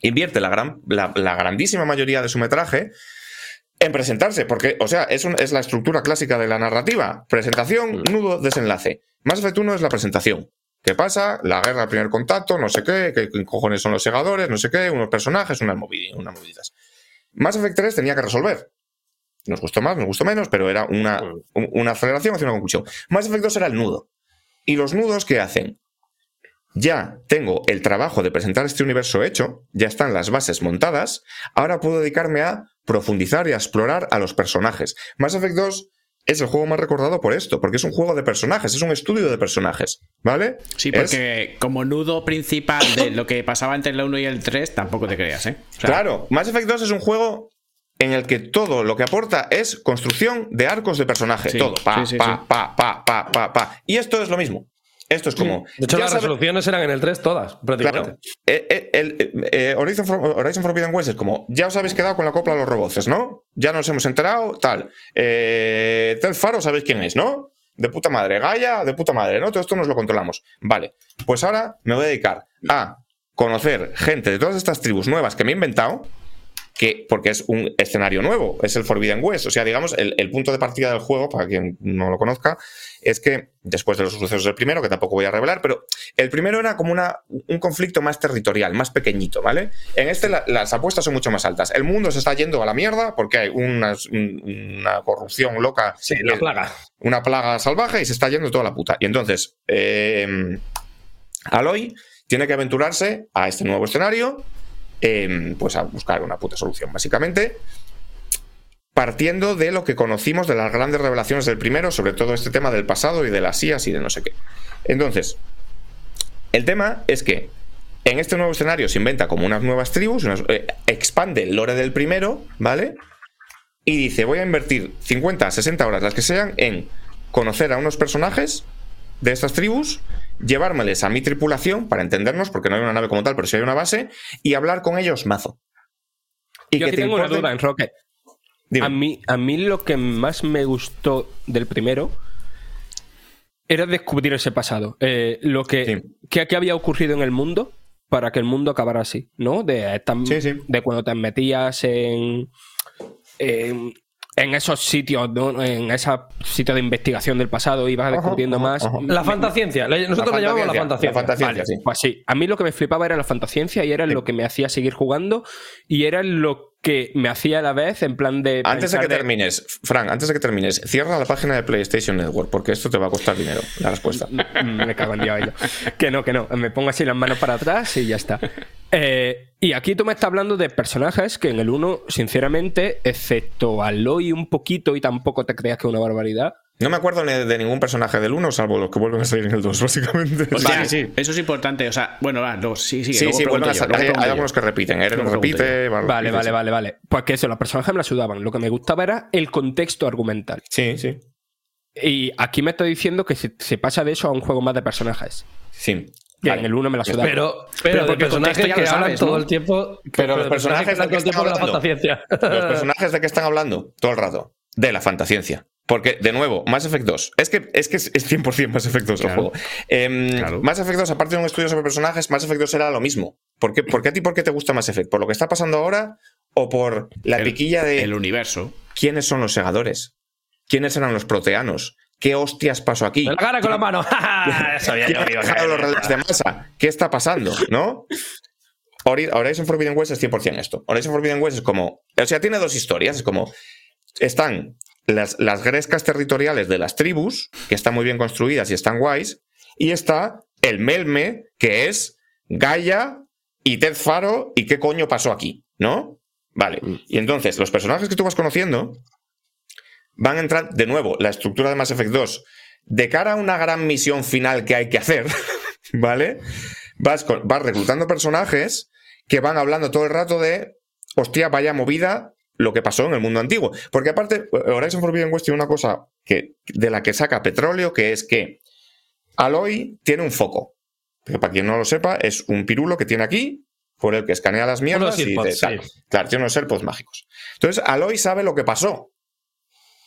invierte la, gran, la, la grandísima mayoría de su metraje en presentarse, porque, o sea, es, un- es la estructura clásica de la narrativa. Presentación, nudo, desenlace. Mass Effect 1 es la presentación. ¿Qué pasa? La guerra al primer contacto, no sé qué, qué qué cojones son los segadores, no sé qué, unos personajes, unas, movi- unas movidas. Mass Effect 3 tenía que resolver. Nos gustó más, nos gustó menos, pero era una, un- una aceleración hacia una conclusión. Mass Effect 2 era el nudo. ¿Y los nudos qué hacen? Ya tengo el trabajo de presentar este universo hecho, ya están las bases montadas, ahora puedo dedicarme a profundizar y a explorar a los personajes. Mass Effect 2 es el juego más recordado por esto, porque es un juego de personajes, es un estudio de personajes, ¿vale? Sí, Es- porque como nudo principal de lo que pasaba entre el 1 y el 3, tampoco te creas, ¿eh? O sea, Claro, Mass Effect 2 es un juego en el que todo lo que aporta es construcción de arcos de personajes. Sí, todo. Pa, sí, sí, pa, sí. pa, pa, pa, pa, pa. Y esto es lo mismo. Esto es como. De hecho, las sabe- resoluciones eran en el 3 todas, prácticamente. Claro. Eh, eh, el, eh, eh, Horizon, For- Horizon Forbidden West es como, ya os habéis quedado con la copla de los robots, ¿no? Ya nos hemos enterado, tal. Eh, Ted Faro, sabéis quién es, ¿no? De puta madre. Gaia, de puta madre, ¿no? Todo esto nos lo controlamos. Vale. Pues ahora me voy a dedicar a conocer gente de todas estas tribus nuevas que me he inventado, que, porque es un escenario nuevo, es el Forbidden West. O sea, digamos, el, el punto de partida del juego, para quien no lo conozca, es que después de los sucesos del primero, que tampoco voy a revelar, pero el primero era como una, un conflicto más territorial, más pequeñito, ¿vale? En este la- las apuestas son mucho más altas. El mundo se está yendo a la mierda porque hay unas- un- una corrupción loca. Sí, la plaga. Una plaga salvaje y se está yendo toda la puta. Y entonces, eh, Aloy tiene que aventurarse a este nuevo escenario, eh, pues a buscar una puta solución, básicamente. Partiendo de lo que conocimos de las grandes revelaciones del primero, sobre todo este tema del pasado y de las IAS y de no sé qué. Entonces, el tema es que en este nuevo escenario se inventa como unas nuevas tribus, eh, expande el lore del primero, ¿vale? Y dice, voy a invertir 50, 60 horas, las que sean, en conocer a unos personajes de estas tribus, llevármeles a mi tripulación para entendernos, porque no hay una nave como tal, pero sí hay una base, y hablar con ellos mazo. Y Yo aquí te tengo una duda, Enroque. Dime. A mí, a mí lo que más me gustó del primero era descubrir ese pasado. Eh, lo que, Sí. que, que había ocurrido en el mundo para que el mundo acabara así, ¿no? De, esta- Sí, sí. de cuando te metías en, en, en esos sitios, ¿no? en esos sitios de investigación del pasado, ibas descubriendo ajá, más. ajá. La fantasciencia. Nosotros La le llamamos la fantasciencia, la fantasciencia, sí. Pues sí, a mí lo que me flipaba era la fantasciencia y era lo que me hacía seguir jugando y era lo que me hacía a la vez en plan de... Antes de que termines, Frank, antes de que termines, cierra la página de PlayStation Network, porque esto te va a costar dinero, la respuesta. Mm, Me cago en Dios. Que no, que no. Me pongo así las manos para atrás y ya está. Eh, y aquí tú me estás hablando de personajes que en el 1, sinceramente, excepto Aloy un poquito y tampoco te creas que es una barbaridad. No me acuerdo de ningún personaje del 1, salvo los que vuelven a salir en el 2, básicamente. Hostia, Eso es importante. O sea, bueno, va, luego sí, sí. Sí, luego sí, vuelven a hay, algunos que repiten, Eren pregunto repite. Val- Vale, sí, vale, sí. vale, vale. Pues que eso, los personajes me la sudaban. Lo que me gustaba era el contexto argumental. Sí, sí. Y aquí me está diciendo que se, se pasa de eso a un juego más de personajes. Sí. Que Vale. en el 1 me la sudaba. Pero, Pero pero, de porque el personajes que hablan sabes, todo ¿no? el tiempo. Pero los personajes que de que tiempo de la están fantasciencia. Los personajes de qué están hablando todo el rato. De la fantasciencia. Porque, de nuevo, Mass Effect 2. Es que es, que es es 100% Mass Effect 2 el juego. Em, Claro. Mass Effect 2, aparte de un estudio sobre personajes, Mass Effect 2 era lo mismo. ¿Por qué, por qué a ti por qué te gusta Mass Effect? ¿Por lo que está pasando ahora o por la El- piquilla de El universo. quiénes son los segadores? ¿Quiénes eran los proteanos? ¿Qué hostias pasó aquí? Me la cara con la mano. Eso ya ¿Quién yo ha digo, bajado los relés de masa? ¿Qué está pasando? ¿No? Ori- Horizon Forbidden West es 100% esto. Horizon Forbidden West es como. O sea, tiene dos historias. Es como. Están las, las grescas territoriales de las tribus, que están muy bien construidas y están guays. Y está el Melme, que es Gaia y Ted Faro. ¿Y qué coño pasó aquí? ¿No? Vale. Y entonces, los personajes que tú vas conociendo van a entrar de nuevo la estructura de Mass Effect 2 de cara a una gran misión final que hay que hacer, ¿vale? Vas, con- vas reclutando personajes que van hablando todo el rato de, hostia, vaya movida lo que pasó en el mundo antiguo. Porque aparte, Horizon Forbidden West tiene una cosa que, de la que saca petróleo, que es que Aloy tiene un foco. Que para quien no lo sepa, es un pirulo que tiene aquí, por el que escanea las mierdas y te- sí. Claro, tiene unos serpos mágicos. Entonces, Aloy sabe lo que pasó.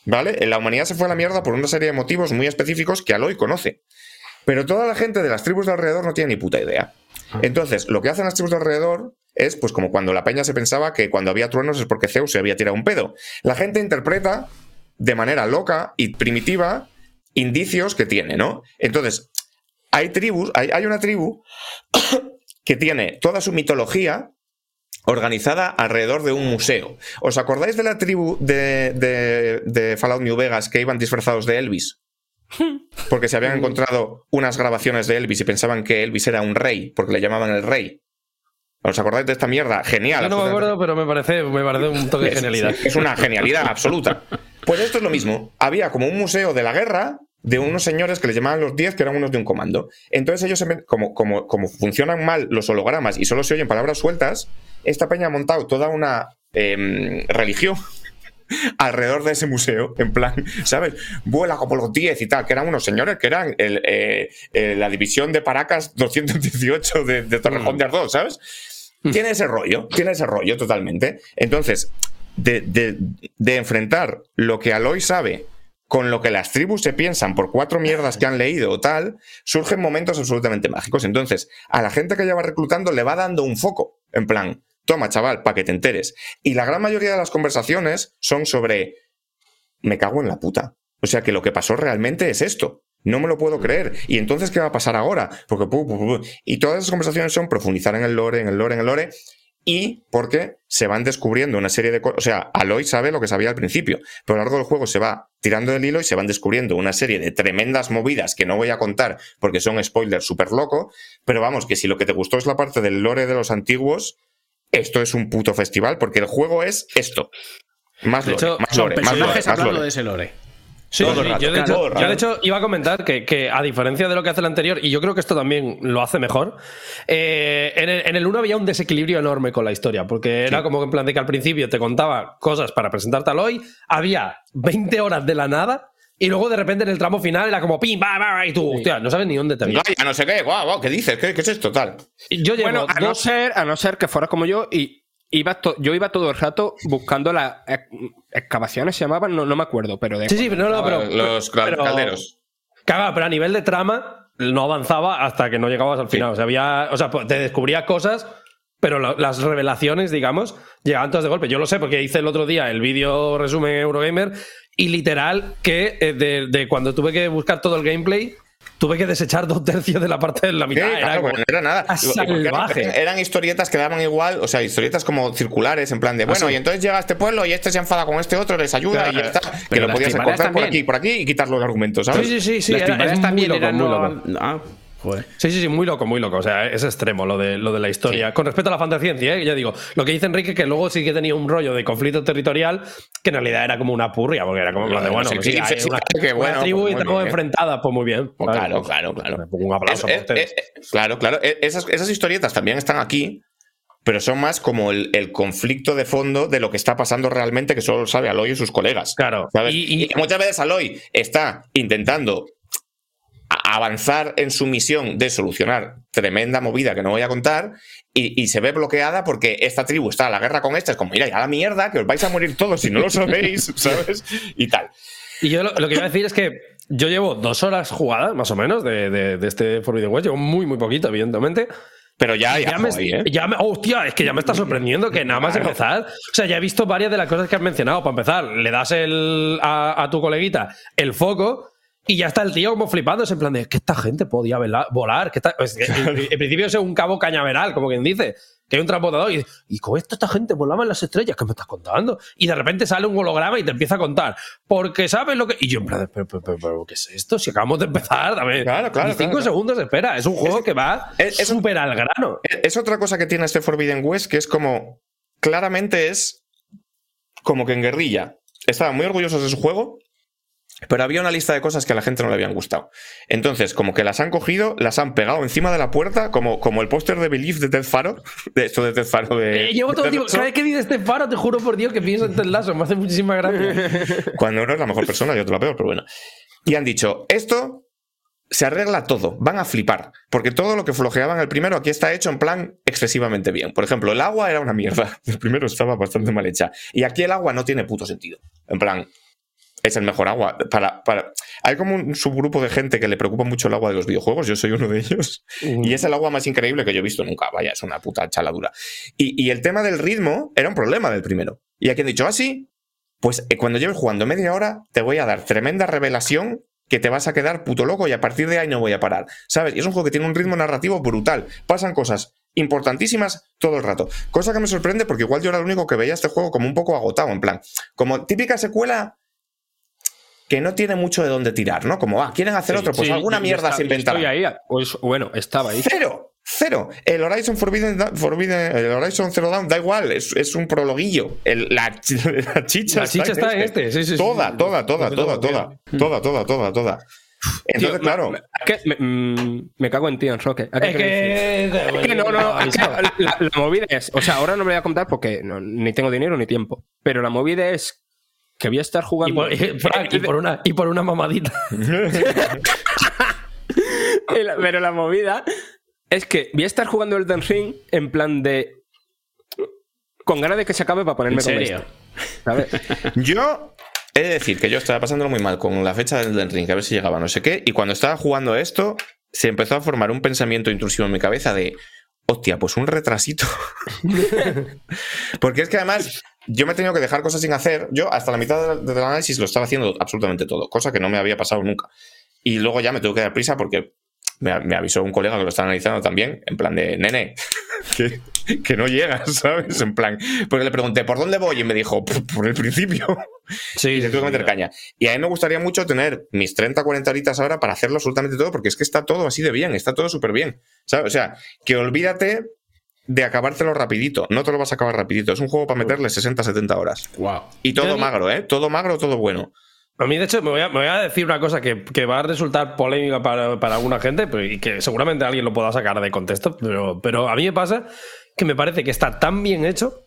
¿Vale? La humanidad se fue a la mierda por una serie de motivos muy específicos que Aloy conoce. Pero toda la gente de las tribus de alrededor no tiene ni puta idea. Entonces, lo que hacen las tribus de alrededor es, pues, como cuando la peña se pensaba que cuando había truenos es porque Zeus se había tirado un pedo. La gente interpreta de manera loca y primitiva indicios que tiene, ¿no? Entonces, hay tribus, hay, hay una tribu que tiene toda su mitología organizada alrededor de un museo. ¿Os acordáis de la tribu de, de- de Fallout New Vegas que iban disfrazados de Elvis? Porque se habían encontrado unas grabaciones de Elvis y pensaban que Elvis era un rey, porque le llamaban el rey. ¿Os acordáis de esta mierda? Genial. Yo no me acuerdo, pero me parece, me parece un toque de Es- genialidad. Es una genialidad absoluta. Pues esto es lo mismo. Había como un museo de la guerra de unos señores que les llamaban los 10, que eran unos de un comando. Entonces ellos, como, como, como funcionan mal los hologramas y solo se oyen palabras sueltas, esta peña ha montado toda una em, religión alrededor de ese museo, en plan, ¿sabes? Vuela como los 10 y tal, que eran unos señores que eran el, eh, eh, la división de Paracas 218 de, de Torrejón de Ardoz, ¿sabes? Tiene ese rollo, tiene ese rollo totalmente. Entonces, de, de- de enfrentar lo que Aloy sabe con lo que las tribus se piensan por cuatro mierdas que han leído o tal, surgen momentos absolutamente mágicos. Entonces, a la gente que ella va reclutando le va dando un foco, en plan, toma chaval, para que te enteres. Y la gran mayoría de las conversaciones son sobre, me cago en la puta. O sea que lo que pasó realmente es esto. No me lo puedo creer. ¿Y entonces qué va a pasar ahora? Porque y todas esas conversaciones son profundizar en el lore, en el lore, en el lore, y porque se van descubriendo una serie de cosas. O sea, Aloy sabe lo que sabía al principio, pero a lo largo del juego se va tirando del hilo y se van descubriendo una serie de tremendas movidas que no voy a contar porque son spoilers súper loco. Pero vamos, que si lo que te gustó es la parte del lore de los antiguos, esto es un puto festival porque el juego es esto. Más De lore, hecho, más lore, más lore, más lore. de ese lore. Sí, Todo el sí, rato, yo, de hecho, el yo de rato. hecho iba a comentar que, que a diferencia de lo que hace el anterior, y yo creo que esto también lo hace mejor, eh, en, el, en el 1 había un desequilibrio enorme con la historia, porque era como que en plan de que al principio te contaba cosas para presentarte al hoy, había 20 horas de la nada, y luego de repente en el tramo final era como pim, va, va, y tú, hostia, no sabes ni dónde te no sé qué, guau, guau, ¿qué dices? ¿Qué, qué es esto? Tal. Yo llevo Bueno, a no, ser, a no ser que fuera como yo y iba to- yo iba todo el rato buscando las ex- excavaciones, se llamaban, no, no me acuerdo, pero de... Sí, sí, pero no, no, pero. Los pero- calderos. Claro, pero a nivel de trama no avanzaba hasta que no llegabas al final. O sea, había. O sea, pues, te descubría cosas, pero lo- las revelaciones, digamos, llegaban todas de golpe. Yo lo sé porque hice el otro día el vídeo resumen Eurogamer y literal que eh, de, de cuando tuve que buscar todo el gameplay, tuve que desechar dos tercios de la parte de la Sí, mitad. Era claro, como- porque no era nada. Y- y salvaje. Eran historietas que daban igual, o sea, historietas como circulares, en plan de, bueno, y entonces llega a este pueblo y este se enfada con este otro, les ayuda y ya está. Que lo podías encontrar por aquí, por aquí y quitar los argumentos, ¿sabes? Sí, sí, sí, sí. Las era- es también loco, eran muy no- loco. Ah, joder. Sí, sí, sí, muy loco, muy loco. O sea, es extremo lo de, lo de la historia. Con respecto a la fantasciencia, ¿eh? ya digo, lo que dice Enrique, que luego sí que tenía un rollo de conflicto territorial, que en realidad era como una purria, porque era como plan de, bueno, Sí, sí, hay una, que una bueno, tribu pues y estamos enfrentadas, pues muy bien. Pues claro, claro, claro. Un aplauso Es- para es- ustedes. es- claro, claro. E- Esas, esas historietas también están aquí, pero son más como el, el conflicto de fondo de lo que está pasando realmente, que solo lo sabe Aloy y sus colegas. Claro. ¿sabes? Y- y- muchas veces Aloy está intentando a- avanzar en su misión de solucionar tremenda movida que no voy a contar y, y se ve bloqueada porque esta tribu está a la guerra con esta. Es como, mira, ya la mierda, que os vais a morir todos si no lo sabéis, ¿sabes? Y tal. Y yo lo, lo que iba a decir es que yo llevo dos horas jugadas, más o menos, de, de- de este Forbidden West. Llevo muy, muy poquito, evidentemente. Pero ya, ya, Ya me, ahí, ¿eh? ya me- hostia, es que ya me está sorprendiendo que nada más empezar. O sea, ya he visto varias de las cosas que has mencionado. Para empezar, le das el, a, a tu coleguita el foco y ya está el tío como flipando. en plan de que esta gente podía volar. Que esta- pues, que en, en principio es un cabo cañaveral, como quien dice. Que hay un transportador y, y con esto esta gente volaba en las estrellas. ¿Qué me estás contando? Y de repente sale un holograma y te empieza a contar. Porque sabes lo que. Y yo, en plan, de, pero, pero, pero, pero, ¿qué es esto? Si acabamos de empezar, dame. Claro, claro, cinco claro. segundos, espera. Es un juego que va es- es súper al grano. Es otra cosa que tiene este Forbidden West que es como. Claramente es. Como que en guerrilla. Estaban muy orgullosos de su juego. Pero había una lista de cosas que a la gente no le habían gustado. Entonces, como que las han cogido, las han pegado encima de la puerta, como, como el póster de Belief de Ted Faro. De esto de Ted Faro de. Eh, llevo todo el tiempo. Ted vez que dices este faro, te juro por Dios que pienso en Ted Lasso. Me hace muchísima gracia. Cuando uno es la mejor persona y otro la peor, pero bueno. Y han dicho, esto se arregla todo, van a flipar, porque todo lo que flojeaban el primero aquí está hecho en plan excesivamente bien. Por ejemplo, el agua era una mierda, el primero estaba bastante mal hecha, y aquí el agua no tiene puto sentido. En plan, es el mejor agua. Para, para... Hay como un subgrupo de gente que le preocupa mucho el agua de los videojuegos, yo soy uno de ellos, y es el agua más increíble que yo he visto nunca, vaya, es una puta chaladura. Y, y el tema del ritmo era un problema del primero. Y aquí han dicho, ah, sí, pues eh, cuando lleves jugando media hora, te voy a dar tremenda revelación que te vas a quedar puto loco y a partir de ahí no voy a parar, ¿sabes? Y es un juego que tiene un ritmo narrativo brutal. Pasan cosas importantísimas todo el rato. Cosa que me sorprende porque igual yo era el único que veía este juego como un poco agotado, en plan, como típica secuela que no tiene mucho de dónde tirar, ¿no? Como, ah, quieren hacer otro, pues Sí, alguna mierda estaba- se inventarán. Estoy ahí, pues, bueno, estaba ahí. Cero, cero. El Horizon Forbidden, Forbidden- el Horizon Zero Dawn da igual, es, es un prologuillo. El- la, la chicha, La chicha está en este, sí, sí, sí. Toda, toda, toda, toda, toda, toda, toda, toda, toda. Entonces, Tío, claro, me, es que me, mm, me cago en ti, Enroque. ¿A qué Es que. Es que no, no, es que la, la movida es. O sea, ahora no me voy a contar porque no- ni tengo dinero ni tiempo. Pero la movida es que voy a estar Y jugando. por, y, Frank, y por una, y por una mamadita. La- pero la movida es que voy a estar jugando Elden Ring en plan de. Con ganas de que se acabe para ponerme ¿En con serio? esto, ¿sabes? yo he de decir que yo estaba pasándolo muy mal con la fecha del Elden Ring, a ver si llegaba no sé qué, y cuando estaba jugando esto, se empezó a formar un pensamiento intrusivo en mi cabeza de, hostia, pues un retrasito. Porque es que además yo me he tenido que dejar cosas sin hacer. Yo hasta la mitad del, del análisis lo estaba haciendo absolutamente todo, cosa que no me había pasado nunca. Y luego ya me tuve que dar prisa porque me, me avisó un colega que lo estaba analizando también, en plan de, nene, que, que no llegas, ¿sabes? En plan, porque le pregunté, ¿por dónde voy? Y me dijo, "Por- por el principio. Sí, Y le tuve que meter caña. Y a mí me gustaría mucho tener mis 30, 40 horitas ahora para hacerlo absolutamente todo, porque es que está todo así de bien, está todo súper bien. ¿Sabes? O sea, que olvídate de acabártelo rapidito. No te lo vas a acabar rapidito. Es un juego para meterle 60, 70 horas. Wow. Y todo magro, ¿eh? Todo magro, todo bueno. A mí, de hecho, me voy a, me voy a decir una cosa que, que va a resultar polémica para, para alguna gente pero- y que seguramente alguien lo pueda sacar de contexto, pero, pero a mí me pasa que me parece que está tan bien hecho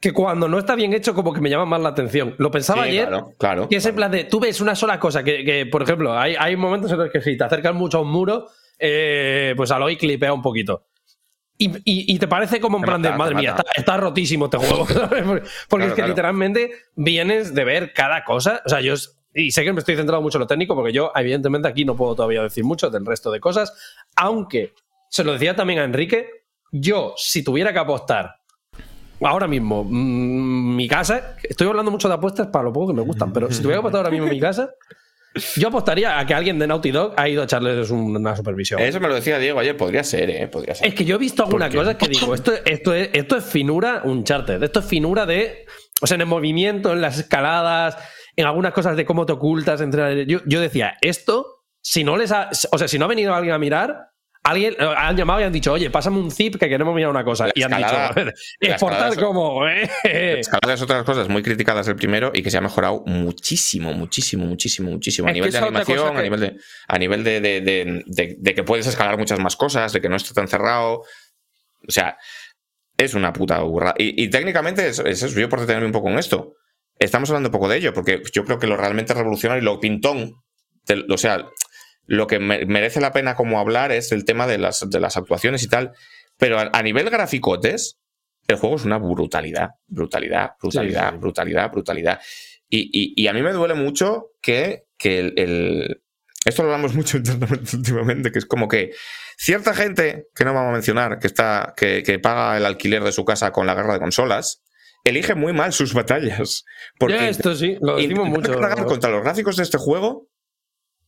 que cuando no está bien hecho como que me llama más la atención. Lo pensaba Sí, ayer, claro, claro, que es en plan de, tú ves una sola cosa, que, que, por ejemplo, hay, hay momentos en los que si te acercas mucho a un muro, eh, pues Aloy clipea un poquito. Y, y- y te parece como en plan de, madre mía, mata". está, está rotísimo este juego. ¿sabes? Porque es que claro. literalmente vienes de ver cada cosa. O sea, yo y sé que me estoy centrado mucho en lo técnico, porque yo, evidentemente, aquí no puedo todavía decir mucho del resto de cosas. Aunque, se lo decía también a Enrique, yo, si tuviera que apostar ahora mismo mm, mi casa, estoy hablando mucho de apuestas para lo poco que me gustan, pero si tuviera que apostar ahora mismo mi casa, yo apostaría a que alguien de Naughty Dog ha ido a echarles un- una supervisión. Eso me lo decía Diego ayer. Podría ser, ¿eh? Podría ser. Es que yo he visto algunas ¿Por qué? cosas que digo, esto, esto, es, esto es finura Uncharted, esto es finura de, o sea, en el movimiento, en las escaladas, en algunas cosas de cómo te ocultas. Entre, yo, yo decía, esto, si no les ha, o sea, si no ha venido alguien a mirar, alguien eh, han llamado y han dicho, oye, pásame un zip que queremos mirar una cosa. La y han escalada- dicho, exportar como, eh. Escalada es otras cosas muy criticadas del primero y que se ha mejorado muchísimo, muchísimo, muchísimo, muchísimo. A nivel de animación, a nivel, de, a nivel de, de- que puedes escalar muchas más cosas, de que no esté tan cerrado. O sea, es una puta burra. Y, y técnicamente, es, es eso, yo por detenerme un poco en esto, estamos hablando un poco de ello, porque yo creo que lo realmente revolucionario y lo pintón, o sea, lo que me- merece la pena como hablar es el tema de las, de las actuaciones y tal. Pero a, a nivel graficotes, el juego es una brutalidad, brutalidad, brutalidad, Sí, sí. brutalidad, brutalidad. Y, y- y a mí me duele mucho que, que el, el- Esto lo hablamos mucho internamente últimamente, que es como que cierta gente, que no vamos a mencionar, que, está, que, que paga el alquiler de su casa con la guerra de consolas, elige muy mal sus batallas. Porque Ya, esto sí, lo decimos mucho. cargar contra los gráficos de este juego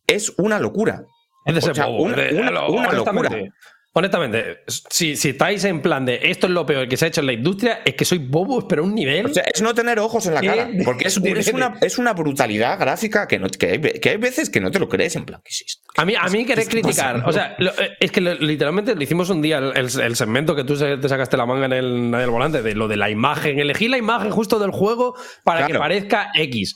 es una locura. Es de ser O sea, bobo, una- de- una- lo- una honestamente, locura. Honestamente, si, si estáis en plan de esto es lo peor que se ha hecho en la industria, es que sois bobos, pero a un nivel. O sea, es no tener ojos en la cara. Porque es, una, es una brutalidad gráfica que, no, que, hay, que hay veces que no te lo crees en plan que existe. A mí, a mí querer ¿qué está criticar, o sea, lo- eh, es que lo- literalmente le hicimos un día el, el- segmento que tú te sacaste la manga en el, en el volante, de lo de la imagen, elegir la imagen justo del juego para que parezca X.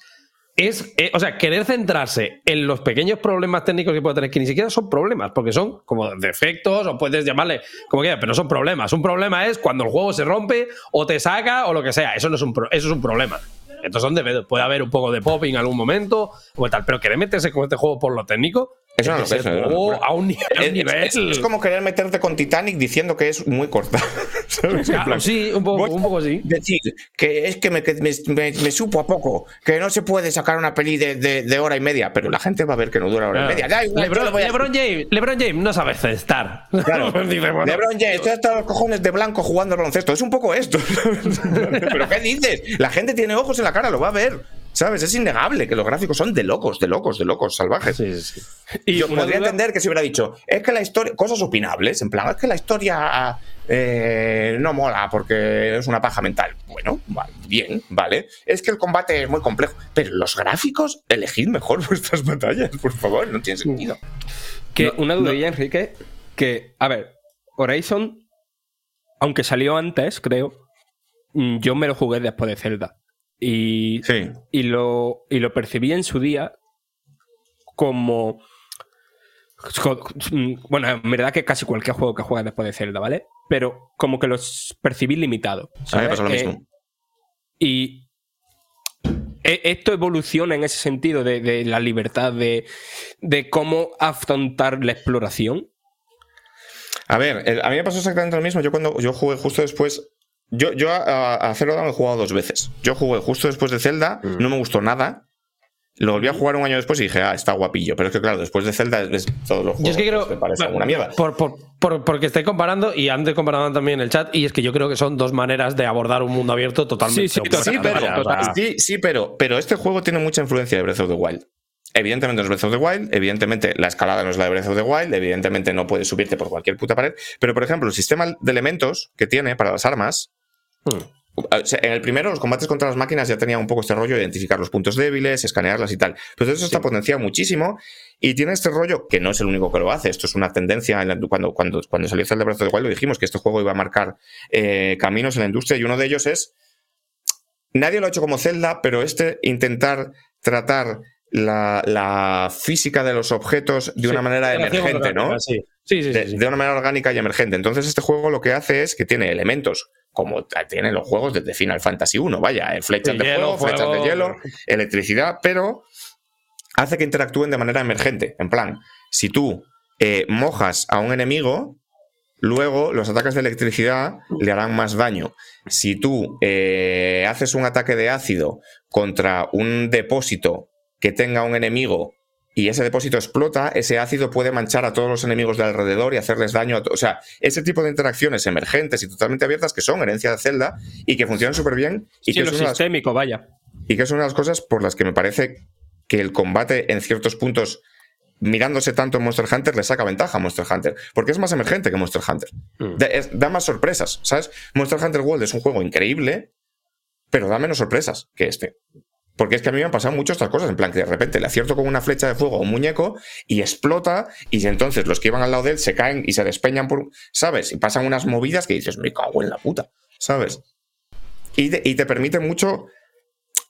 Es, eh, o sea, querer centrarse en los pequeños problemas técnicos que puede tener, que ni siquiera son problemas, porque son como defectos, o puedes llamarle como quieras, pero no son problemas. Un problema es cuando el juego se rompe, o te saca, o lo que sea. Eso no es un, pro- eso es un problema. Entonces puede haber un poco de popping en algún momento, o tal, pero querer meterse con este juego por lo técnico, Es una que locura, ser es a un, un Es, nivel. es- es como querer meterte con Titanic diciendo que es muy corta. sí, un poco, un poco sí. Decir que es que me, que me- me- me supo a poco, que no se puede sacar una peli de, de- de hora y media, pero la gente va a ver que no dura hora y media. Igual, Lebron, lo voy a- Lebron James, Lebron James no sabe estar. Claro. LeBron James, hasta los cojones de blanco jugando al baloncesto. Es un poco esto. ¿Pero qué dices? La gente tiene ojos en la cara, lo va a ver. ¿Sabes? Es innegable que los gráficos son de locos, de locos, de locos, salvajes. Sí, sí, sí. Y Yo podría duda- entender que se hubiera dicho, es que la historia, cosas opinables, en plan, es que la historia eh, no mola porque es una paja mental. Bueno, bien, vale. Es que el combate es muy complejo, pero los gráficos, elegid mejor vuestras batallas, por favor, no tiene sentido. Que una dudilla, Enrique, que, a ver, Horizon, aunque salió antes, creo, mm, yo me lo jugué después de Zelda. Y, Sí. y, lo, y lo percibí en su día como... Bueno, en verdad que casi cualquier juego que juegas después de Zelda, ¿vale? Pero como que los percibí limitados. A mí me pasó lo Eh, mismo. y e- esto evoluciona en ese sentido de, de la libertad de, de cómo afrontar la exploración. A ver, el- a mí me pasó exactamente lo mismo. Yo cuando yo jugué justo después. Yo, yo a, a Zero Dawn he jugado dos veces. Yo jugué justo después de Zelda, no me gustó nada. Lo volví a jugar un año después y dije, ah, está guapillo. Pero es que, claro, después de Zelda es todos los juegos. Yo es que creo. me parece una mierda. Por, por- por- porque estoy comparando, y antes comparando también en el chat, y es que yo creo que son dos maneras de abordar un mundo abierto totalmente. Sí, sí, Sí, pero, sí, sí, pero, pero este juego tiene mucha influencia de Breath of the Wild. Evidentemente no es Breath of the Wild, evidentemente la escalada no es la de Breath of the Wild, evidentemente no puedes subirte por cualquier puta pared, pero por ejemplo, el sistema de elementos que tiene para las armas, hmm. o sea, en el primero los combates contra las máquinas ya tenía un poco este rollo de identificar los puntos débiles, escanearlas y tal, pero eso está potenciado muchísimo y tiene este rollo que no es el único que lo hace, esto es una tendencia, en la- cuando, cuando, cuando salió Zelda Breath of the Wild lo dijimos que este juego iba a marcar eh, caminos en la industria y uno de ellos es nadie lo ha hecho como Zelda, pero este intentar tratar la, la física de los objetos de una manera emergente, ¿no? Sí, sí, sí. De, sí, sí. de una manera orgánica y emergente. Entonces, este juego lo que hace es que tiene elementos como tienen los juegos desde Final Fantasy 1, vaya, eh, flechas de hielo, fuego, flechas de hielo, electricidad, pero hace que interactúen de manera emergente. En plan, si tú eh, mojas a un enemigo, luego los ataques de electricidad le harán más daño. Si tú eh, haces un ataque de ácido contra un depósito que tenga un enemigo y ese depósito explota, ese ácido puede manchar a todos los enemigos de alrededor y hacerles daño. A o sea, ese tipo de interacciones emergentes y totalmente abiertas que son herencia de Zelda y que funcionan súper bien y, Sí, que lo las- sistémico, vaya. y que es una de las cosas por las que me parece que el combate en ciertos puntos, mirándose tanto en Monster Hunter, le saca ventaja a Monster Hunter. Porque es más emergente que Monster Hunter. Mm. Da, es- da más sorpresas, ¿sabes? Monster Hunter World es un juego increíble, pero da menos sorpresas que este. Porque es que a mí me han pasado muchas estas cosas, en plan que de repente le acierto con una flecha de fuego a un muñeco y explota, y entonces los que iban al lado de él se caen y se despeñan por. ¿Sabes? Y pasan unas movidas que dices, me cago en la puta, ¿sabes? Y te, permite mucho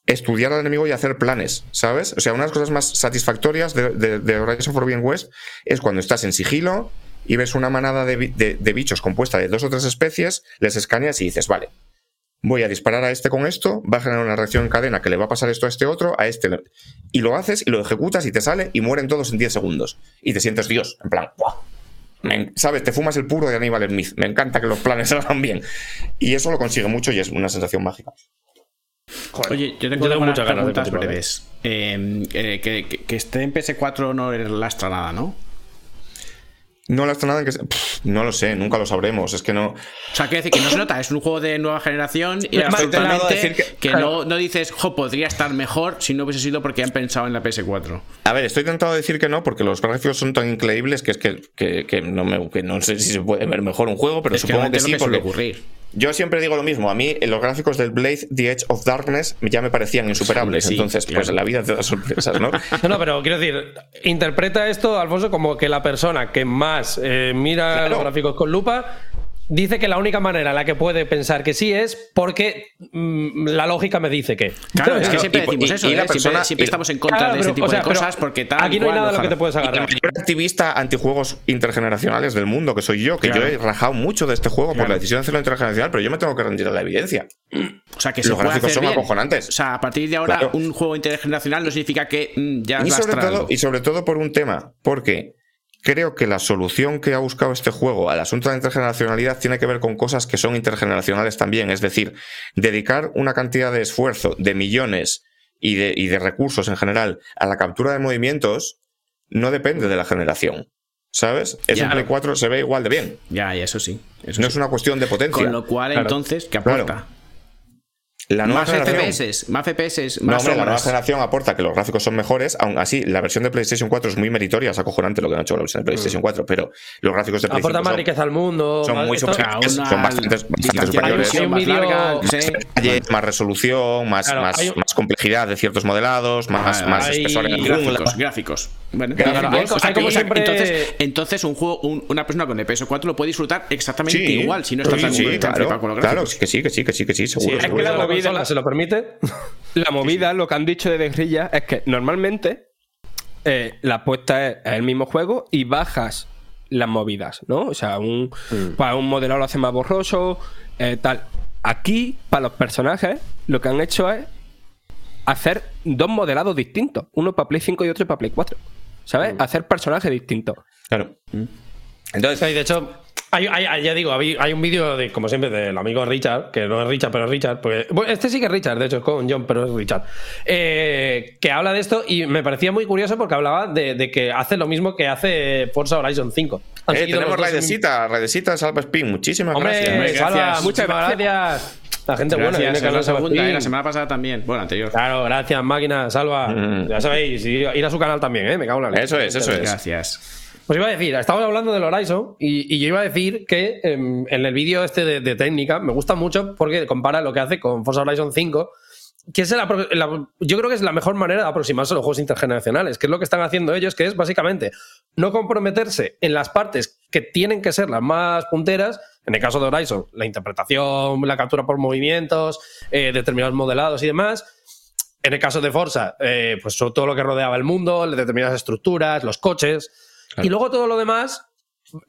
estudiar al enemigo y hacer planes, ¿sabes? O sea, una de las cosas más satisfactorias de, de, de Horizon Forbidden West es cuando estás en sigilo y ves una manada de bichos compuesta de dos o tres especies, les escaneas y dices, vale, voy a disparar a este con esto, va a generar una reacción en cadena que le va a pasar esto a este otro, a este. Y lo haces y lo ejecutas y te sale y mueren todos en 10 segundos. Y te sientes Dios, en plan, ¡guau! Me ¿Sabes? Te fumas el puro de Aníbal Smith. Me encanta que los planes salgan bien. Y eso lo consigue mucho y es una sensación mágica. Oye, yo tengo, Yo tengo unas muchas ganas de preguntas breves. Eh, eh, que, que- que esté en PS4 no lastra nada, ¿no? No lastra nada en que. se- Pff, no lo sé, nunca lo sabremos. Es que no. O sea, quiero decir que no se nota, es un juego de nueva generación y absolutamente decir que, que- no, no dices, jo, podría estar mejor si no hubiese sido porque han pensado en la PS4. A ver, estoy tentado de decir que no, porque los gráficos son tan increíbles que es que, que- que no, me, que no sé si se puede ver mejor un juego, pero es que supongo que, sí, lo que suele porque ocurrir. Yo siempre digo lo mismo. A mí, en los gráficos del Blade, The Edge of Darkness, ya me parecían insuperables. Sí, Entonces, claro. pues la vida te da sorpresas, ¿no? No, no, pero quiero decir, interpreta esto, Alfonso, como que la persona que más eh, mira Claro. los gráficos con lupa dice que la única manera en la que puede pensar que sí es porque mm, la lógica me dice que. Claro, es que Claro, siempre y- decimos y- eso, y la ¿eh? siempre, persona- siempre y- estamos en contra Claro, de ese pero, tipo o sea, de cosas porque tal Aquí no hay cual, nada a lo que te puedes Y el agarrar. mayor activista antijuegos intergeneracionales del mundo, que soy yo, que Claro. yo he rajado mucho de este juego por la decisión de hacerlo intergeneracional, pero yo me tengo que rendir a la evidencia. O sea, que se Los puede gráficos hacer son bien. acojonantes. O sea, a partir de ahora, Claro. un juego intergeneracional no significa que mm, ya Y sobre, todo, y sobre todo por un tema, porque creo que la solución que ha buscado este juego al asunto de la intergeneracionalidad tiene que ver con cosas que son intergeneracionales también, es decir, dedicar una cantidad de esfuerzo, de millones y de, y de recursos en general a la captura de movimientos no depende de la generación. ¿Sabes? Eso Ya. en Play 4 se ve igual de bien. Ya, y eso sí. Eso No sí. es una cuestión de potencia. Con lo cual, Claro. entonces, ¿qué Claro. Aporta? La nueva más generación- FPS, más FPS, No, más hombre, la nueva generación aporta que los gráficos son mejores, aún así la versión de PlayStation 4 es muy meritoria, es acojonante lo que han hecho la versión de PlayStation 4, pero los gráficos de Aporta PlayStation más son, riqueza al mundo. son más- muy superiores, son bastante, superiores. Hay un más larga, sí. más resolución, más, Claro, más, un- más complejidad de ciertos modelados, más, Ah, más hay espesor en la jungla. Gráficos, gráficos. Bueno, Gráficos. O sea, como siempre- entonces, entonces un juego, un- una persona con el PS4 lo puede disfrutar exactamente Sí, igual si no está sí, tan, sí, claro, con los claro, gráficos. que sí, que sí, que sí, que sí, Sí, seguro. La se lo permite. La movida, lo que han dicho de Guerrilla es que normalmente eh, la apuesta es el mismo juego y bajas las movidas, ¿no? O sea, un, para un modelado lo hace más borroso, eh, tal. Aquí, para los personajes, lo que han hecho es hacer dos modelados distintos. Uno para Play 5 y otro para Play 4. ¿Sabes? Hacer personajes distintos. Claro. Entonces, Sí, de hecho, hay, hay- hay- ya digo, hay, hay un vídeo, de, como siempre, del amigo Richard, que no es Richard, pero es Richard. Porque, bueno, este sí que es Richard, de hecho, es con John, pero es Richard. eh, que habla de esto y me parecía muy curioso porque hablaba de, de que hace lo mismo que hace Forza Horizon 5. Han eh, tenemos Raidesita, Raidesita Salva Spin, muchísimas Hombre, gracias. Hombre, gracias. muchas Muchas gracias. La gente buena Gracias, viene la segunda, eh, la semana pasada también. Bueno, anterior. Claro, gracias, máquina, salva. Mm. Ya sabéis, ir, ir a su canal también, ¿eh? Me cago en la leche. Eso es, eso es. Gracias. Pues iba a decir, estamos hablando del Horizon y, y yo iba a decir que em, en el vídeo este de, de técnica me gusta mucho porque compara lo que hace con Forza Horizon 5, que es la, la- yo creo que es la mejor manera de aproximarse a los juegos intergeneracionales, que es lo que están haciendo ellos, que es básicamente no comprometerse en las partes que tienen que ser las más punteras, en el caso de Horizon, la interpretación, la captura por movimientos, eh, determinados modelados y demás, en el caso de Forza, eh, pues todo lo que rodeaba el mundo, determinadas estructuras, los coches. Y luego todo lo demás,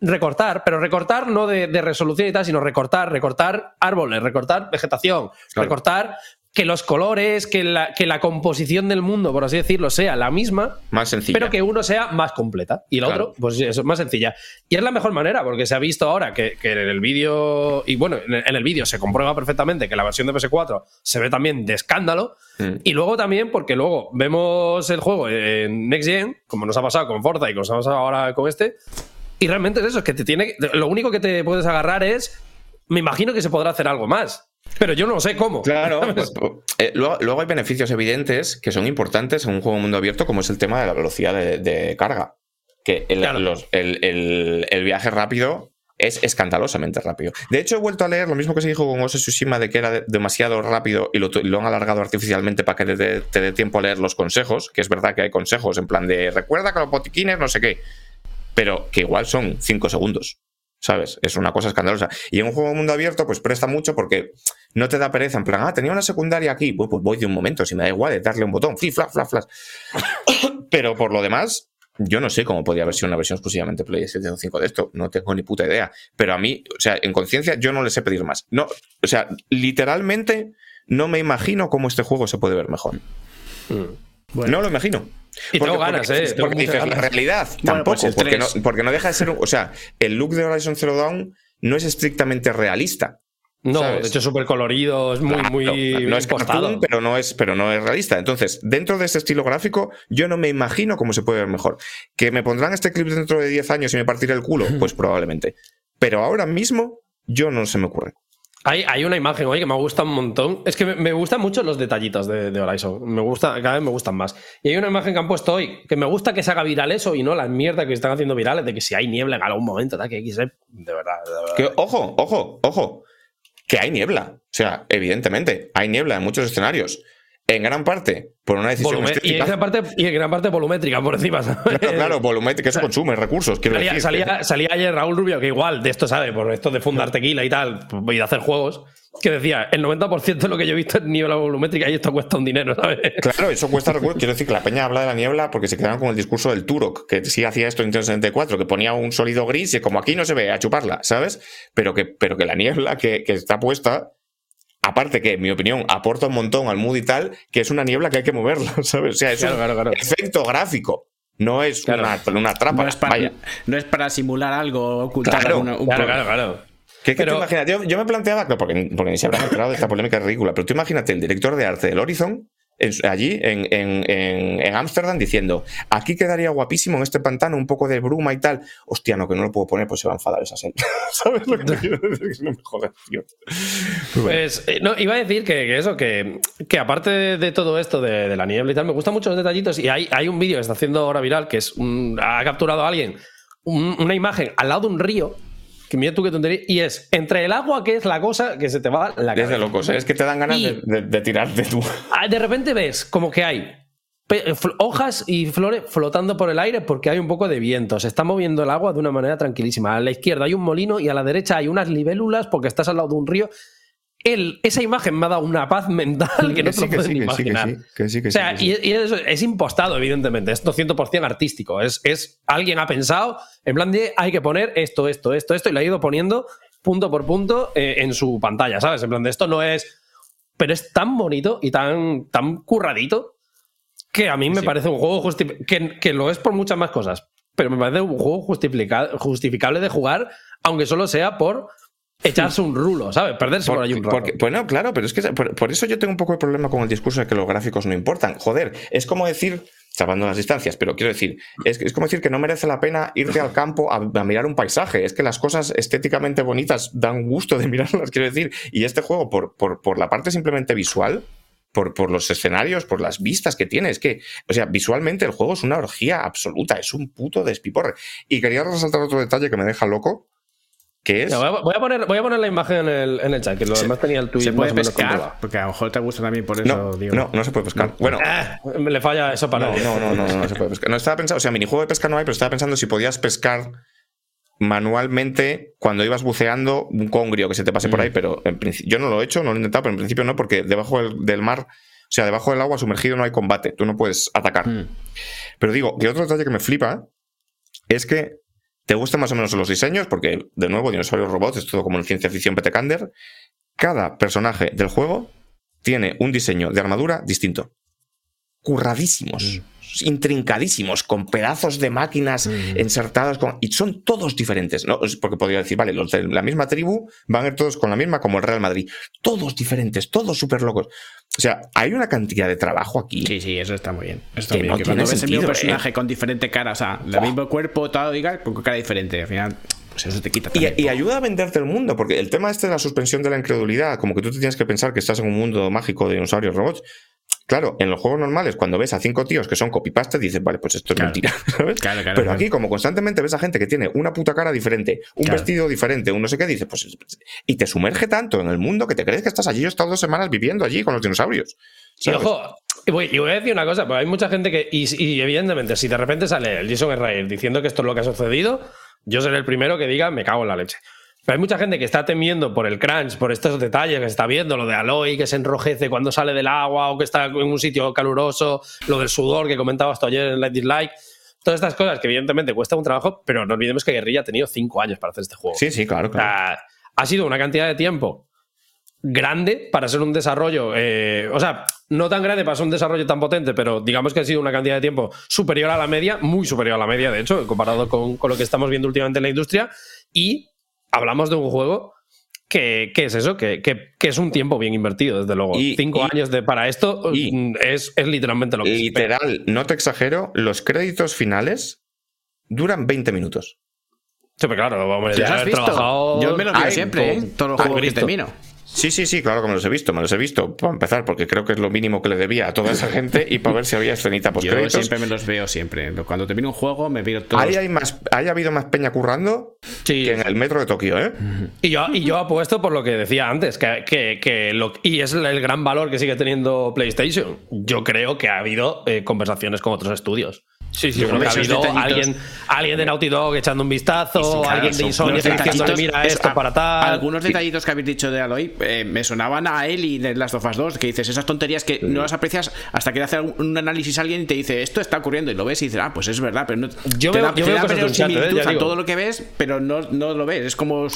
recortar, pero recortar no de, de resolución y tal, sino recortar, recortar árboles, recortar vegetación, Claro. recortar que los colores, que la, que la composición del mundo, por así decirlo, sea la misma, Más sencilla. pero que uno sea más completa y el Claro. otro, pues es más sencilla. Y es la mejor manera, porque se ha visto ahora que, que en el vídeo, y bueno, en el, en el vídeo se comprueba perfectamente que la versión de PS4 se ve también de escándalo. Mm. Y luego también, porque luego vemos el juego en Next Gen, como nos ha pasado con Forza y como nos ha pasado ahora con este, y realmente es eso, es que te tiene. Lo único que te puedes agarrar es. Me imagino que se podrá hacer algo más. Pero yo no sé cómo. Claro, pues, eh, luego, luego hay beneficios evidentes que son importantes en un juego mundo abierto, como es el tema de la velocidad de, de carga. Que el, Claro. los- el- el- el viaje rápido es escandalosamente rápido. De hecho, he vuelto a leer lo mismo que se dijo con of Tsushima de que era de- demasiado rápido y lo, han alargado artificialmente para que te, dé- te dé tiempo a leer los consejos, que es verdad que hay consejos en plan de recuerda que los botiquines no sé qué, pero que igual son 5 segundos. ¿Sabes? Es una cosa escandalosa. Y en un juego de mundo abierto, pues presta mucho porque no te da pereza. En plan, ah, tenía una secundaria aquí. Pues, pues voy de un momento, si me da igual, es darle un botón. Fli, flash, flash, flash. Pero por lo demás, yo no sé cómo podría haber sido una versión exclusivamente PlayStation 5 de esto. No tengo ni puta idea. Pero a mí, o sea, en conciencia, yo no le sé pedir más. No, o sea, literalmente no me imagino cómo este juego se puede ver mejor. No lo imagino. Y tengo ganas, eh, tengo porque la realidad Bueno, tampoco, pues el porque, no, 3. porque no deja de ser. un- O sea, el look de Horizon Zero Dawn no es estrictamente realista. No, ¿sabes? de hecho es súper colorido, es muy, Claro, muy no es cartoon, pero no es, pero no es realista. Entonces, dentro de este estilo gráfico, yo no me imagino cómo se puede ver mejor. ¿Que me pondrán este clip dentro de 10 años y me partiré el culo? Pues probablemente. Pero ahora mismo, yo no se me ocurre. Hay, una imagen hoy que me gusta un montón. Es que me, gustan mucho los detallitos de, de Horizon. Me gusta, cada vez me gustan más. Y hay una imagen que han puesto hoy que me gusta que se haga viral eso y no la mierda que están haciendo virales de que si hay niebla en algún momento, que X, de verdad. de verdad. Que, ojo, ojo, ojo. Que hay niebla. O sea, evidentemente, hay niebla en muchos escenarios. En gran parte, por una decisión Volume- y, en gran parte, y en gran parte volumétrica por encima. ¿sabes? Claro, claro, volumétrico, que eso consume recursos. Quiero Salía, decir. salía- salía ayer Raúl Rubio, que igual de esto sabe, por esto de fundar tequila y tal, y de hacer juegos, que decía, el 90% de lo que yo he visto es niebla volumétrica y esto cuesta un dinero, ¿sabes? Claro, eso cuesta recursos. Quiero decir que la peña habla de la niebla porque se quedaron con el discurso del Turok, que sí hacía esto en Nintendo 64, que ponía un sólido gris y como aquí no se ve, a chuparla, ¿sabes? Pero que, pero que la niebla que, que está puesta, aparte que, en mi opinión, aporta un montón al mood y tal, que es una niebla que hay que moverla, ¿sabes? O sea, es Claro, un claro, claro. efecto gráfico. No es una, una trampa. No es, para, Vaya. no es para simular algo, ocultar Claro, alguna- un Claro, claro, claro. ¿Qué, qué Pero- te imaginas? Yo, yo me planteaba, porque, porque ni se habrá enterado de esta polémica ridícula, pero tú imagínate el director de arte del Horizon en allí en en- en- en Ámsterdam diciendo, aquí quedaría guapísimo en este pantano un poco de bruma y tal. Hostia, no, que no lo puedo poner, pues se va a enfadar esa serie. ¿Sabes lo que te quiero decir? Que no me jodas, tío. Pues, eh, no, iba a decir que, que eso, que, que aparte de, de todo esto de, de la niebla y tal, me gustan mucho los detallitos. Y hay, hay un vídeo que está haciendo ahora viral que es un- ha capturado a alguien un- una imagen al lado de un río. Que mira tú qué tontería. Y es entre el agua, que es la cosa que se te va la Es cabeza. de locos, ¿eh? es que te dan ganas Y- de, de- de tirarte tú. Ah, De repente ves como que hay fl- hojas y flores flotando por el aire porque hay un poco de viento. Se está moviendo el agua de una manera tranquilísima. A la izquierda hay un molino y a la derecha hay unas libélulas porque estás al lado de un río. El- esa imagen me ha dado una paz mental que no te sí, lo puedes sí, ni que sí, que imaginar. sí, que sí, que O sea, sí, que sí. y, y eso es impostado, evidentemente. Es 200% artístico. Es, es alguien ha pensado, en plan de hay que poner esto, esto, esto, esto, y lo ha ido poniendo punto por punto eh, en su pantalla, ¿sabes? En plan de esto no es. Pero es tan bonito y tan, tan curradito que a mí me parece un juego justi- que, que lo es por muchas más cosas. Pero me parece un juego justifica- justificable de jugar, aunque solo sea por echarse un rulo, ¿sabes? Perderse por, ahí un rato. Porque- bueno, claro, pero es que por, por eso yo tengo un poco de problema con el discurso de que los gráficos no importan. Joder, es como decir, salvando las distancias, pero quiero decir, es, es como decir que no merece la pena irte al campo a, a mirar un paisaje. Es que las cosas estéticamente bonitas dan gusto de mirarlas, quiero decir. Y este juego, por, por, por la parte simplemente visual, por, por los escenarios, por las vistas que tiene. Es que, o sea, visualmente el juego es una orgía absoluta, es un puto despiporre. Y quería resaltar otro detalle que me deja loco, es... Voy, a, poner, voy a poner la imagen en el, en el chat, que lo demás tenía el tweet ¿Se puede pescar? Porque a lo mejor te gusta también por eso, No, digo. no, no se puede pescar. Bueno, Ah, me le falla eso para No, no, no, no, no, no se puede pescar. No estaba pensando, o sea, minijuego de pesca no hay, pero estaba pensando si podías pescar manualmente cuando ibas buceando un congrio que se te pase por ahí, pero en yo no lo he hecho, no lo he intentado, pero en principio no, porque debajo del, del mar, o sea, debajo del agua sumergido no hay combate, tú no puedes atacar. Pero digo, que otro detalle que me flipa es que te gustan más o menos los diseños, porque de nuevo, dinosaurios robots, es todo como en ciencia ficción Petecander. Cada personaje del juego tiene un diseño de armadura distinto. Curradísimos, intrincadísimos, con pedazos de máquinas insertados, con- y son todos diferentes. ¿no? Porque podría decir, vale, los de la misma tribu van a ir todos con la misma, como el Real Madrid. Todos diferentes, todos súper locos. O sea, hay una cantidad de trabajo aquí. Sí, sí, eso está muy bien. Está Que muy no bien. Que cuando tiene ves el mismo sentido, personaje con diferente cara, o sea, el mismo cuerpo, todo, diga, con cara diferente. Al final, pues eso te quita Y, y ayuda a venderte el mundo, porque el tema este de la suspensión de la incredulidad, como que tú te tienes que pensar que estás en un mundo mágico de dinosaurios robots. Claro, en los juegos normales, cuando ves a cinco tíos que son copy-paste, dices, vale, pues esto es Claro. mentira. ¿sabes? Claro, claro, Pero aquí, como constantemente ves a gente que tiene una puta cara diferente, un vestido diferente, un no sé qué, dices, pues. Y te sumerge tanto en el mundo que te crees que estás allí. Yo he estado dos semanas viviendo allí con los dinosaurios. Y ojo, y voy, y voy a decir una cosa, porque hay mucha gente que. Y, y evidentemente, si de repente sale el Jason Israel diciendo que esto es lo que ha sucedido, yo seré el primero que diga, me cago en la leche. Pero hay mucha gente que está temiendo por el crunch, por estos detalles que se está viendo, lo de Aloy que se enrojece cuando sale del agua o que está en un sitio caluroso, lo del sudor que comentabas tú ayer en Light Dislike. Todas estas cosas que evidentemente cuesta un trabajo, pero no olvidemos que Guerrilla ha tenido cinco años para hacer este juego. Sí, sí, claro, O claro. sea, ha sido una cantidad de tiempo grande para ser un desarrollo, eh, o sea, no tan grande para ser un desarrollo tan potente, pero digamos que ha sido una cantidad de tiempo superior a la media, muy superior a la media, de hecho, comparado con, con lo que estamos viendo últimamente en la industria. Y hablamos de un juego que, que es eso, que, que- que es un tiempo bien invertido, desde luego. Y- Cinco y- años de, para esto y- mm, es, es literalmente lo que se espera. Literal, no te exagero, los créditos finales duran 20 minutos. Sí, pero claro, ¿Los ya has visto? trabajado- Yo me lo siempre, ¿eh? Todos los Ay, juegos que termino. Sí, sí, sí, claro que me los he visto, me los he visto, para empezar, porque creo que es lo mínimo que le debía a toda esa gente y para ver si había escenita post Yo siempre me los veo siempre. Cuando termino un juego, me veo todos. Ahí hay más, ahí ha habido más peña currando Sí. que en el metro de Tokio, ¿eh? Y yo, y yo apuesto por lo que decía antes, que, que- que lo, y es el gran valor que sigue teniendo PlayStation. Yo creo que ha habido eh, conversaciones con otros estudios. Sí, sí, creo que ha habido alguien, alguien de Naughty Dog echando un vistazo, sí, claro, alguien de Insomnia diciéndole, mira es- esto a- para tal. Algunos detallitos que habéis dicho de Aloy eh, me sonaban a él y de Last of Us 2, que dices esas tonterías que no las aprecias hasta que hace un un análisis alguien y te dice esto está ocurriendo y lo ves y dices, ah, pues es verdad, pero no Yo te veo- da, yo te veo da cosas de Uncharted, verosimilitud eh, a todo lo que ves, pero no, no lo ves, es como,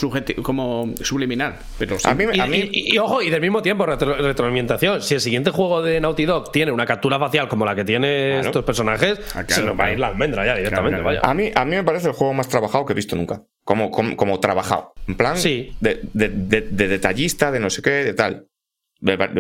subliminal. Pero sí. A mí, Y, a mí y- y- ojo, y del mismo tiempo, retro- retroalimentación. Si el siguiente juego de Naughty Dog tiene una captura facial como la que tiene Claro. estos personajes, Ah, nos va a ir la almendra ya directamente. Claro, claro. vaya. A mí, a mí me parece el juego más trabajado que he visto nunca. Como, como, como trabajado. En plan, Sí. de, de- de- de detallista, de no sé qué, de tal.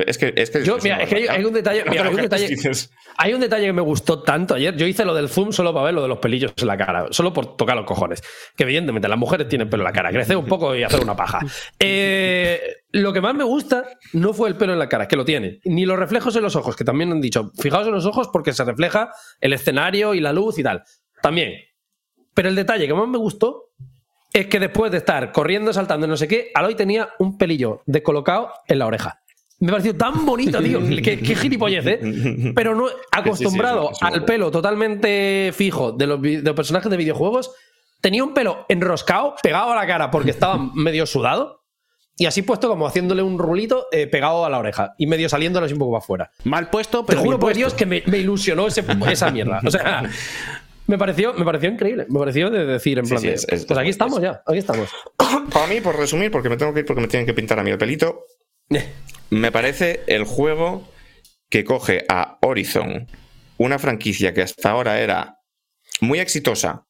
Es que. Es que Yo, mira, es que hay, hay un detalle. mira, hay un detalle Dices, Hay un detalle que me gustó tanto ayer. Yo hice lo del zoom solo para ver lo de los pelillos en la cara, solo por tocar los cojones. Que evidentemente las mujeres tienen pelo en la cara, crecer un poco y hacer una paja. Eh, lo que más me gusta no fue el pelo en la cara, que lo tiene, ni los reflejos en los ojos, que también han dicho, fijaos en los ojos porque se refleja el escenario y la luz y tal. También. Pero el detalle que más me gustó es que después de estar corriendo, saltando, no sé qué, Aloy tenía un pelillo descolocado en la oreja. Me pareció tan bonito, tío. qué, qué gilipollez, ¿eh? Pero no acostumbrado Sí, sí, sí, es al pelo totalmente fijo de los, de los personajes de videojuegos, tenía un pelo enroscado, pegado a la cara porque estaba medio sudado. Y así puesto como haciéndole un rulito eh, pegado a la oreja y medio saliéndole así un poco para afuera. Mal puesto, Te pero juro bien por. Dios que me, me ilusionó ese- esa mierda. O sea, me pareció, me pareció increíble. Me pareció de decir, en Sí, plan, sí, de, es- es- pues aquí es- estamos ya, aquí estamos. Para mí, por resumir, porque me tengo que ir porque me tienen que pintar a mí el pelito, me parece el juego que coge a Horizon, una franquicia que hasta ahora era muy exitosa,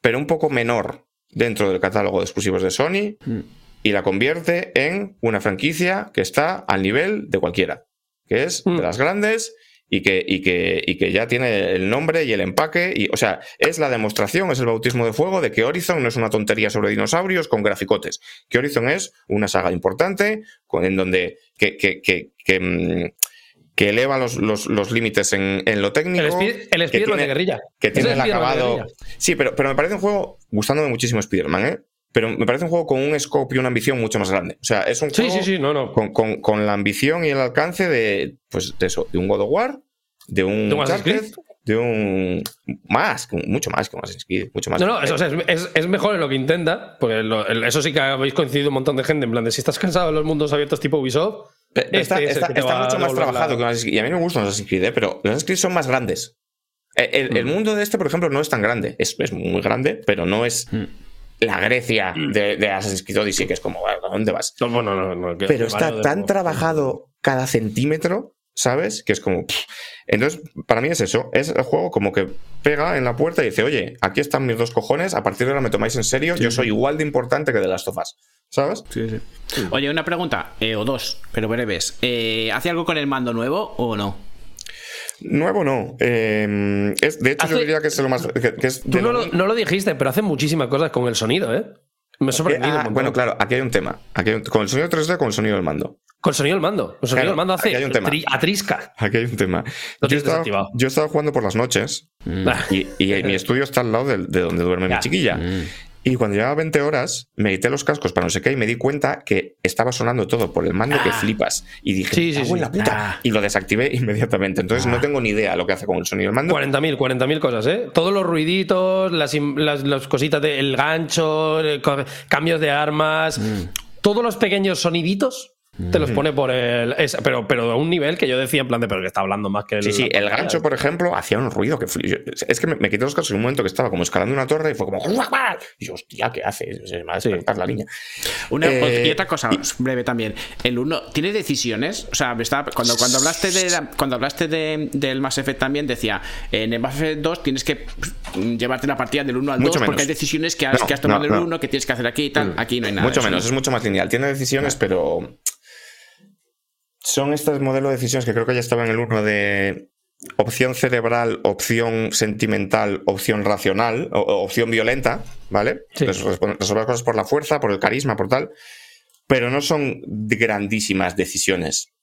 pero un poco menor dentro del catálogo de exclusivos de Sony, y la convierte en una franquicia que está al nivel de cualquiera, que es Mm. de las grandes y que, y, que, y que ya tiene el nombre y el empaque. Y, o sea, es la demostración, es el bautismo de fuego de que Horizon no es una tontería sobre dinosaurios con graficotes. Que Horizon es una saga importante con, en donde que, que, que, que, mm, que eleva los, los, los límites en, en lo técnico. El, Speed- el que Spiderman de guerrilla. que tiene el acabado. Sí, pero, pero me parece un juego, gustándome muchísimo Spider-Man, ¿eh? Pero me parece un juego con un scope y una ambición mucho más grande. O sea, es un juego sí, sí, no, no. Con, con- con la ambición y el alcance de, pues, de eso, de un God of War, de un ¿De un de un más, mucho más que un Assassin's Creed, mucho más. No, no, eso, o sea, es, es- mejor en lo que intenta, porque lo- eso sí que habéis coincidido un montón de gente, en plan de si estás cansado de los mundos abiertos tipo Ubisoft, está, este es está- mucho más trabajado la- que un Assassin's Creed. Y a mí me gustan los Assassin's Creed, ¿eh? pero los Assassin's Creed son más grandes. El, el Mm. mundo de este, por ejemplo, no es tan grande. Es, es muy grande, pero no es Mm. La Grecia de, de Assassin's Creed Odyssey, que es como, "Bueno, ¿a dónde vas? No, no, no, que- Pero está tan trabajado cada centímetro, ¿sabes? Que es como. pff. Entonces, para mí es eso. Es el juego como que pega en la puerta y dice, oye, aquí están mis dos cojones, a partir de ahora me tomáis en serio, yo soy igual de importante que de las tofas. ¿Sabes? Oye, una pregunta, eh, o dos, pero breves. Eh, ¿Hace algo con el mando nuevo o no? Nuevo no. Eh, es, de hecho, yo diría que es lo más. Que, que es Tú no lo- lo, no lo dijiste, pero hace muchísimas cosas con el sonido, ¿eh? Me ha sorprendido. Ah, bueno, claro, aquí hay un tema. Aquí hay un- con el sonido 3D, con el sonido del mando. Con el sonido del mando. Con el sonido Claro, del mando hace aquí hay un tema. tri- atrisca. Aquí hay un tema. Yo yo estaba jugando por las noches Ah, y, y mi estudio está al lado de, de donde duerme Ya. mi chiquilla. Y cuando llevaba 20 horas, me quité los cascos para no sé qué y me di cuenta que estaba sonando todo por el mando que flipas. Y dije, Sí, sí, "Me cago en sí. la puta. Ah. Y lo desactivé inmediatamente. Entonces no tengo ni idea lo que hace con el sonido del mando. 40.000, 40.000 cosas, ¿eh? Todos los ruiditos, las, las, las cositas del gancho, eh, cambios de armas, Mm. todos los pequeños soniditos te los pone por el. es- pero, pero a un nivel que yo decía en plan de, pero que está hablando más que el. Sí, sí, el gancho, por ejemplo, hacía un ruido que yo- Es que me, me quité los cascos en un momento que estaba como escalando una torre y fue como. Y yo, hostia, ¿qué hace? Se me va a despertar la niña. Una, Eh, y otra cosa breve también. El uno tiene decisiones. O sea, me estaba- cuando, cuando hablaste de la- cuando hablaste de- del Mass Effect también decía en el Mass Effect 2 tienes que mm, llevarte la partida del 1 al Mucho 2 porque menos. hay decisiones que has, No, que has tomado no, en el no. 1 que tienes que hacer aquí y tal. Aquí no hay nada. Mucho menos, ¿no? es mucho más lineal. Tiene decisiones, pero son estos modelos de decisiones que creo que ya estaba en el 1 de opción cerebral, opción sentimental, opción racional, o, opción violenta, ¿vale? Sí. Resolver cosas por la fuerza, por el carisma, por tal, pero no son grandísimas decisiones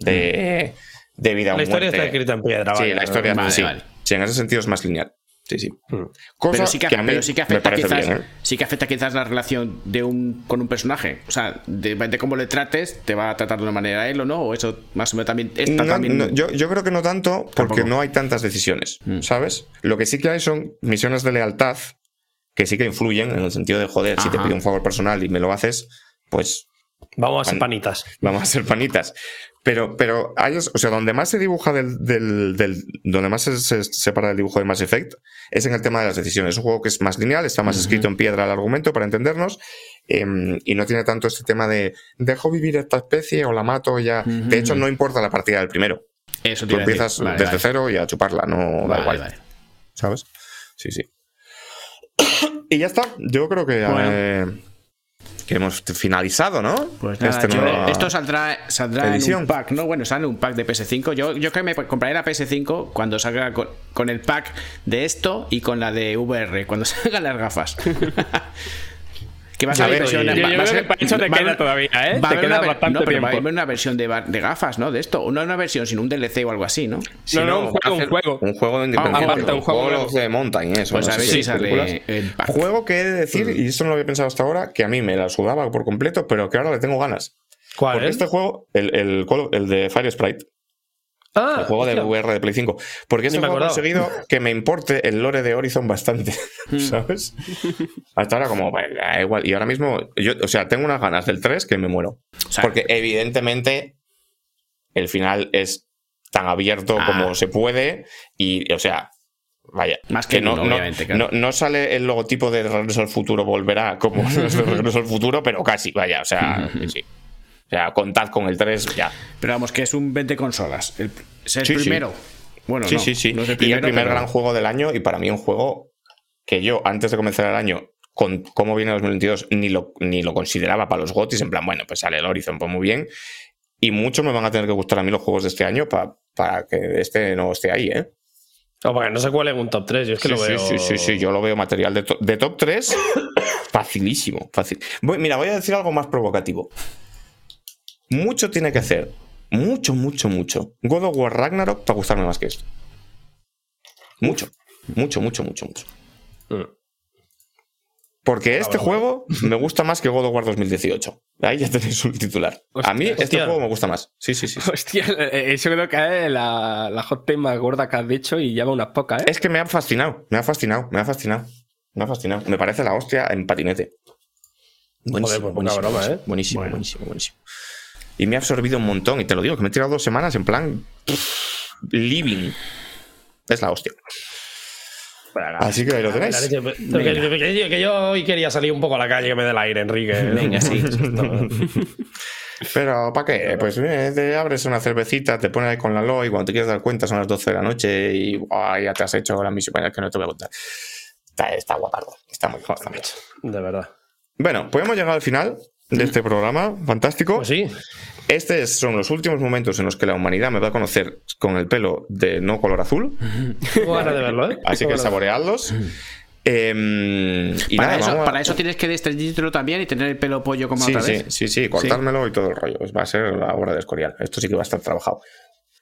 de, de vida o La historia está escrita en piedra. Sí, la historia Vale, sí. vale. Sí, en ese sentido es más lineal. Sí, sí. Mm. Cosa Pero sí que, a mí pero sí que afecta quizás, bien, ¿eh? sí que afecta quizás la relación de un con un personaje. O sea, de, de cómo le trates, te va a tratar de una manera él o no, o eso más o menos también está No, también. no, yo, yo creo que no tanto porque Tampoco. no hay tantas decisiones, Mm. ¿sabes? Lo que sí que hay son misiones de lealtad que sí que influyen en el sentido de, joder, si te pido un favor personal y me lo haces, pues Vamos a ser Pan- panitas. vamos a ser panitas. Pero, pero hay, o sea, donde más se dibuja del, del, del- donde más se, se separa del dibujo de Mass Effect es en el tema de las decisiones. Es un juego que es más lineal, está más escrito en piedra el argumento para entendernos, em, y no tiene tanto este tema de dejo vivir esta especie o la mato ya. De hecho, no importa la partida del primero. eso te Tú empiezas Vale, desde vale. cero y a chuparla, no da Vale, igual. vale. ¿Sabes? Sí, sí. y ya está. Yo creo que. Bueno. eh, que hemos finalizado, ¿no? Pues nada, Este yo- esto saldrá, saldrá en un pack, ¿no? Bueno, sale un pack de PS5. Yo, yo creo que me compraré la PS5 cuando salga con, con el pack de esto y con la de VR, cuando salgan las gafas. Que va a ver, versión yo- va- yo va a creo ser- que para eso te va a queda haber- todavía, ¿eh? va a Te queda una bastante no, pero va a haber una versión de, de gafas, ¿no? De esto. No una versión, sino un DLC o algo así, ¿no? No, no, un juego, un juego. Un juego independiente. aparte, un juego de mountain, eso. Pues a ver si sale. Juego que he de decir, y esto no lo había pensado hasta ahora, que a mí me la sudaba por completo, pero que ahora le tengo ganas. ¿Cuál Porque es? este juego, el, el, el de Fire Sprite, Ah, el juego de hostia. VR de Play 5, porque Ni me ha conseguido que me importe el lore de Horizon bastante, Hmm. ¿sabes? Hasta ahora como, bueno, da igual. Y ahora mismo, yo, o sea, tengo unas ganas del 3 que me muero. sea, porque evidentemente el final es tan abierto Ah. como se puede y, o sea... Vaya, Más que no, no- obviamente, claro. no- no sale el logotipo de Regreso al Futuro volverá como de Regreso al Futuro, pero casi, vaya, o sea, sí. O sea, contad con el 3 ya. Pero vamos, que es un 20 consolas. El, es el Sí, sí. primero. Bueno, Sí, no, sí, sí. no es el y el primer pero- gran juego del año, y para mí un juego que yo, antes de comenzar el año, con cómo viene 2022, ni lo, ni lo consideraba para los GOTYs, en plan, bueno, pues sale el Horizon, pues muy bien. Y mucho me van a tener que gustar a mí los juegos de este año pa- para que este no esté ahí, ¿eh? O para que no se cuele en un top 3. Yo es que sí, lo sí, veo. sí, sí, sí, yo lo veo material de, to- de top 3 facilísimo, fácil. Voy- mira, voy a decir algo más provocativo. Mucho tiene que hacer, mucho, mucho, mucho, God of War Ragnarok para gustarme más que esto. Mucho, mucho, mucho, mucho, mucho. Mm. Porque este juego me gusta más que God of War 2018. Ahí ya tenéis un titular. a mí este hostia. juego me gusta más. Sí, sí, sí. sí. Hostia, eh, eso creo que es la, la hot take más gorda que has dicho y lleva unas pocas, ¿eh? Es que me ha fascinado, me ha fascinado, me ha fascinado. Me ha fascinado. Me parece la hostia en patinete. Joder, pues broma, ¿eh? Buenísimo, buenísimo, buenísimo. Y me ha absorbido un montón. Y te lo digo, que me he tirado dos semanas en plan. pff, living. Es la hostia. Así que ahí lo tenéis. Que, que yo- que yo hoy quería salir un poco a la calle que me dé el aire, Enrique. Venga, sí. Pero ¿para qué? Pues eh, te abres una cervecita, te pones ahí con la LO y cuando te quieres dar cuenta son las 12 de la noche y buah, ya te has hecho la misión. Bueno, que no te voy a contar. Está, está guapardo. Está muy guapo. De verdad. Bueno, pues hemos llegado al final de este programa. Fantástico. Pues sí. Estos son los últimos momentos en los que la humanidad me va a conocer con el pelo de no color azul. Tengo ganas de verlo, ¿eh? Así que saboreadlos. Em, y Para, nada, eso, vamos a- para eso tienes que desteñírtelo también y tener el pelo pollo como Sí, otra sí, vez. sí, sí, cortármelo y todo el rollo. Va a ser la hora de escorial. Esto sí que va a estar trabajado.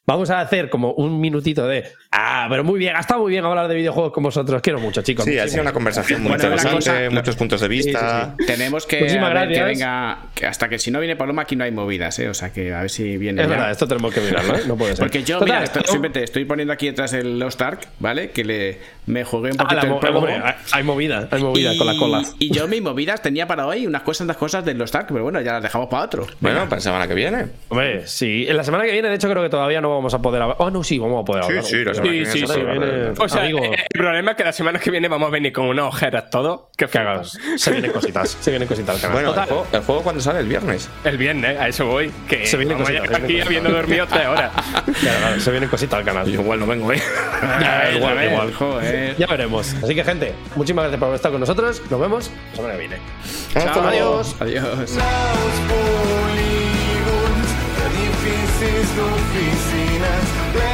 Vamos a hacer como un minutito de. Ah, pero muy bien, ha estado muy bien hablar de videojuegos con vosotros. Quiero mucho, chicos. Sí, ha sido una conversación muy Bueno, interesante, cosa- muchos puntos de vista. Tenemos que, Muchísimas ver que gracias. venga. que hasta que si no viene Paloma, aquí no hay movidas, ¿eh? O sea que a ver si viene. Es ya. verdad, esto tenemos que mirarlo, ¿eh? No puede ser. Porque yo, Total, mira, estoy, esto- simplemente estoy poniendo aquí detrás el Lost Ark, ¿vale? Que le, me jugué un Ah, poquito la el mo- prólogo. hombre, hay- movidas, hay movidas y, con las colas. y yo mis movidas tenía para hoy unas cosas, cosas del Lost Ark, pero bueno, ya las dejamos para otro. Bueno, para la semana que viene. Hombre, sí. En la semana que viene, de hecho, creo que todavía no vamos a poder hablar. Oh, no, sí, vamos a poder Sí, hablar. sí, la semana que viene sí, se sí, hablar viene- de- O sea, Amigo. eh, el problema es que la semana que viene vamos a venir con unas ojeras todos. Que Que hagas. Se vienen cositas. Se vienen cositas al canal. Bueno, el Total, juego, el juego cuando sale el viernes. El viernes, a eso voy. Que Se viene vamos cosita, a se llegar viene aquí cosita. habiendo dormido tres horas. Claro, claro, se vienen cositas al canal. Yo igual no vengo, ¿eh? Ya, igual, ver, igual. joder. Ya veremos. Así que, gente, muchísimas gracias por haber estado con nosotros. Nos vemos la semana que viene. Chao, adiós. Adiós. oficinas.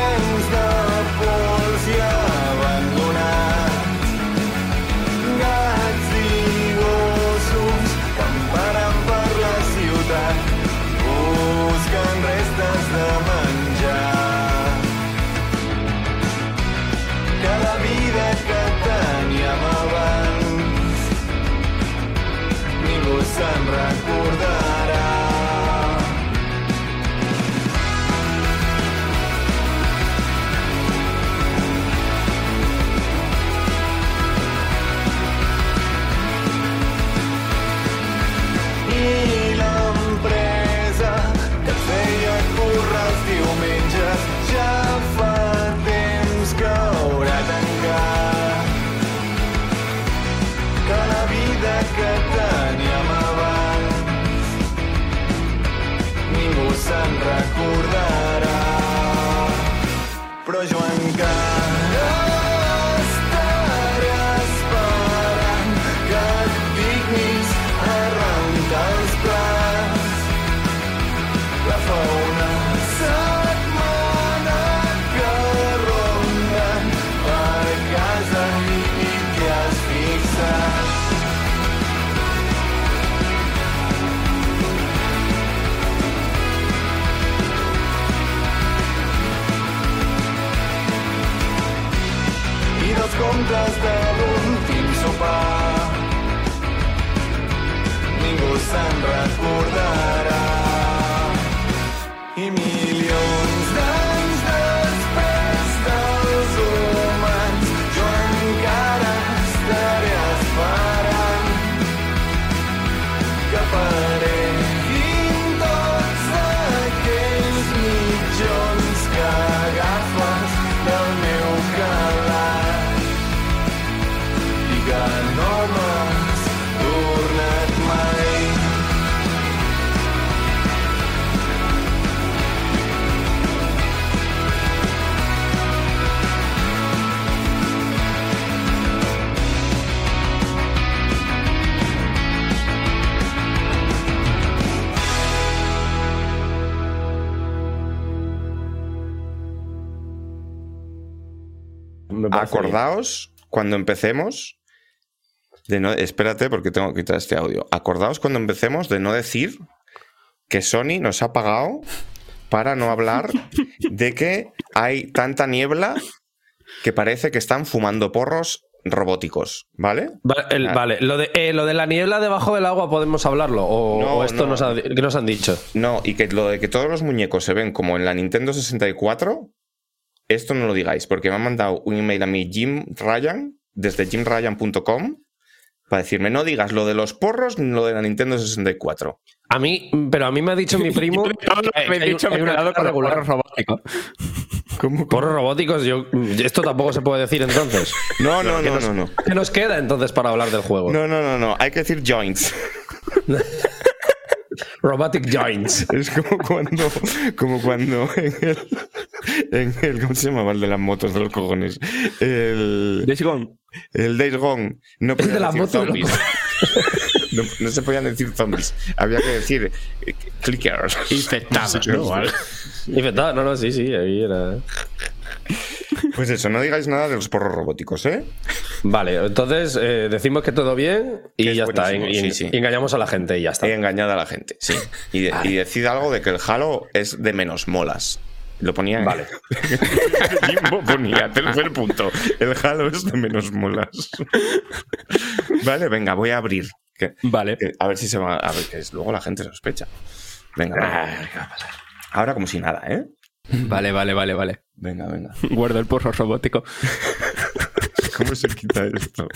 Acordaos cuando empecemos de no. Espérate, porque tengo que quitar este audio. Acordaos cuando empecemos de no decir que Sony nos ha pagado para no hablar de que hay tanta niebla que parece que están fumando porros robóticos, ¿vale? Va- el- Ah. Vale, lo de, eh, lo de la niebla debajo del agua podemos hablarlo. O, No, o esto no. nos, ha- que nos han dicho. No, y que lo de que todos los muñecos se ven como en la Nintendo 64, esto no lo digáis, porque me han mandado un email a mi Jim Ryan, desde jimryan.com, para decirme, no digas lo de los porros ni lo de la Nintendo 64. A mí, pero a mí me ha dicho mi primo. Me he dicho, me he quedado con regular. porros robóticos. Porros robóticos, yo. Esto tampoco se puede decir entonces. No, no, ¿Qué no, nos- no, no. ¿Qué nos queda entonces para hablar del juego? No, no, no, no. Hay que decir joints. Robotic Joints. Es como cuando, como cuando en el, en el, ¿cómo se llamaba el de las motos de los cojones? El, Days Gone. el Days Gone. No podían de las decir motos de los zombies. No, no se podían decir zombies. Había que decir eh, clickers. Infectados, ¿no? Vale. Infectado, no, no, sí, sí, ahí era. Pues eso, no digáis nada de los porros robóticos, ¿eh? Vale, entonces eh, decimos que todo bien y es ya está. Y, buenísimo, y- sí, sí. y engañamos a la gente y ya está. He engañado a la gente, sí. Y, de- y decid algo de que el Halo es de menos molas. Lo ponía en- Vale. Jimbo ponía, tercer punto. El Halo es de menos molas. vale, venga, voy a abrir. Que- Vale. que- a ver si se va. A ver, que es- luego la gente sospecha. Venga, venga. Ahora como si nada, ¿eh? Vale, vale, vale, vale. Venga, venga. Guardo el porro robótico. ¿Cómo se quita esto?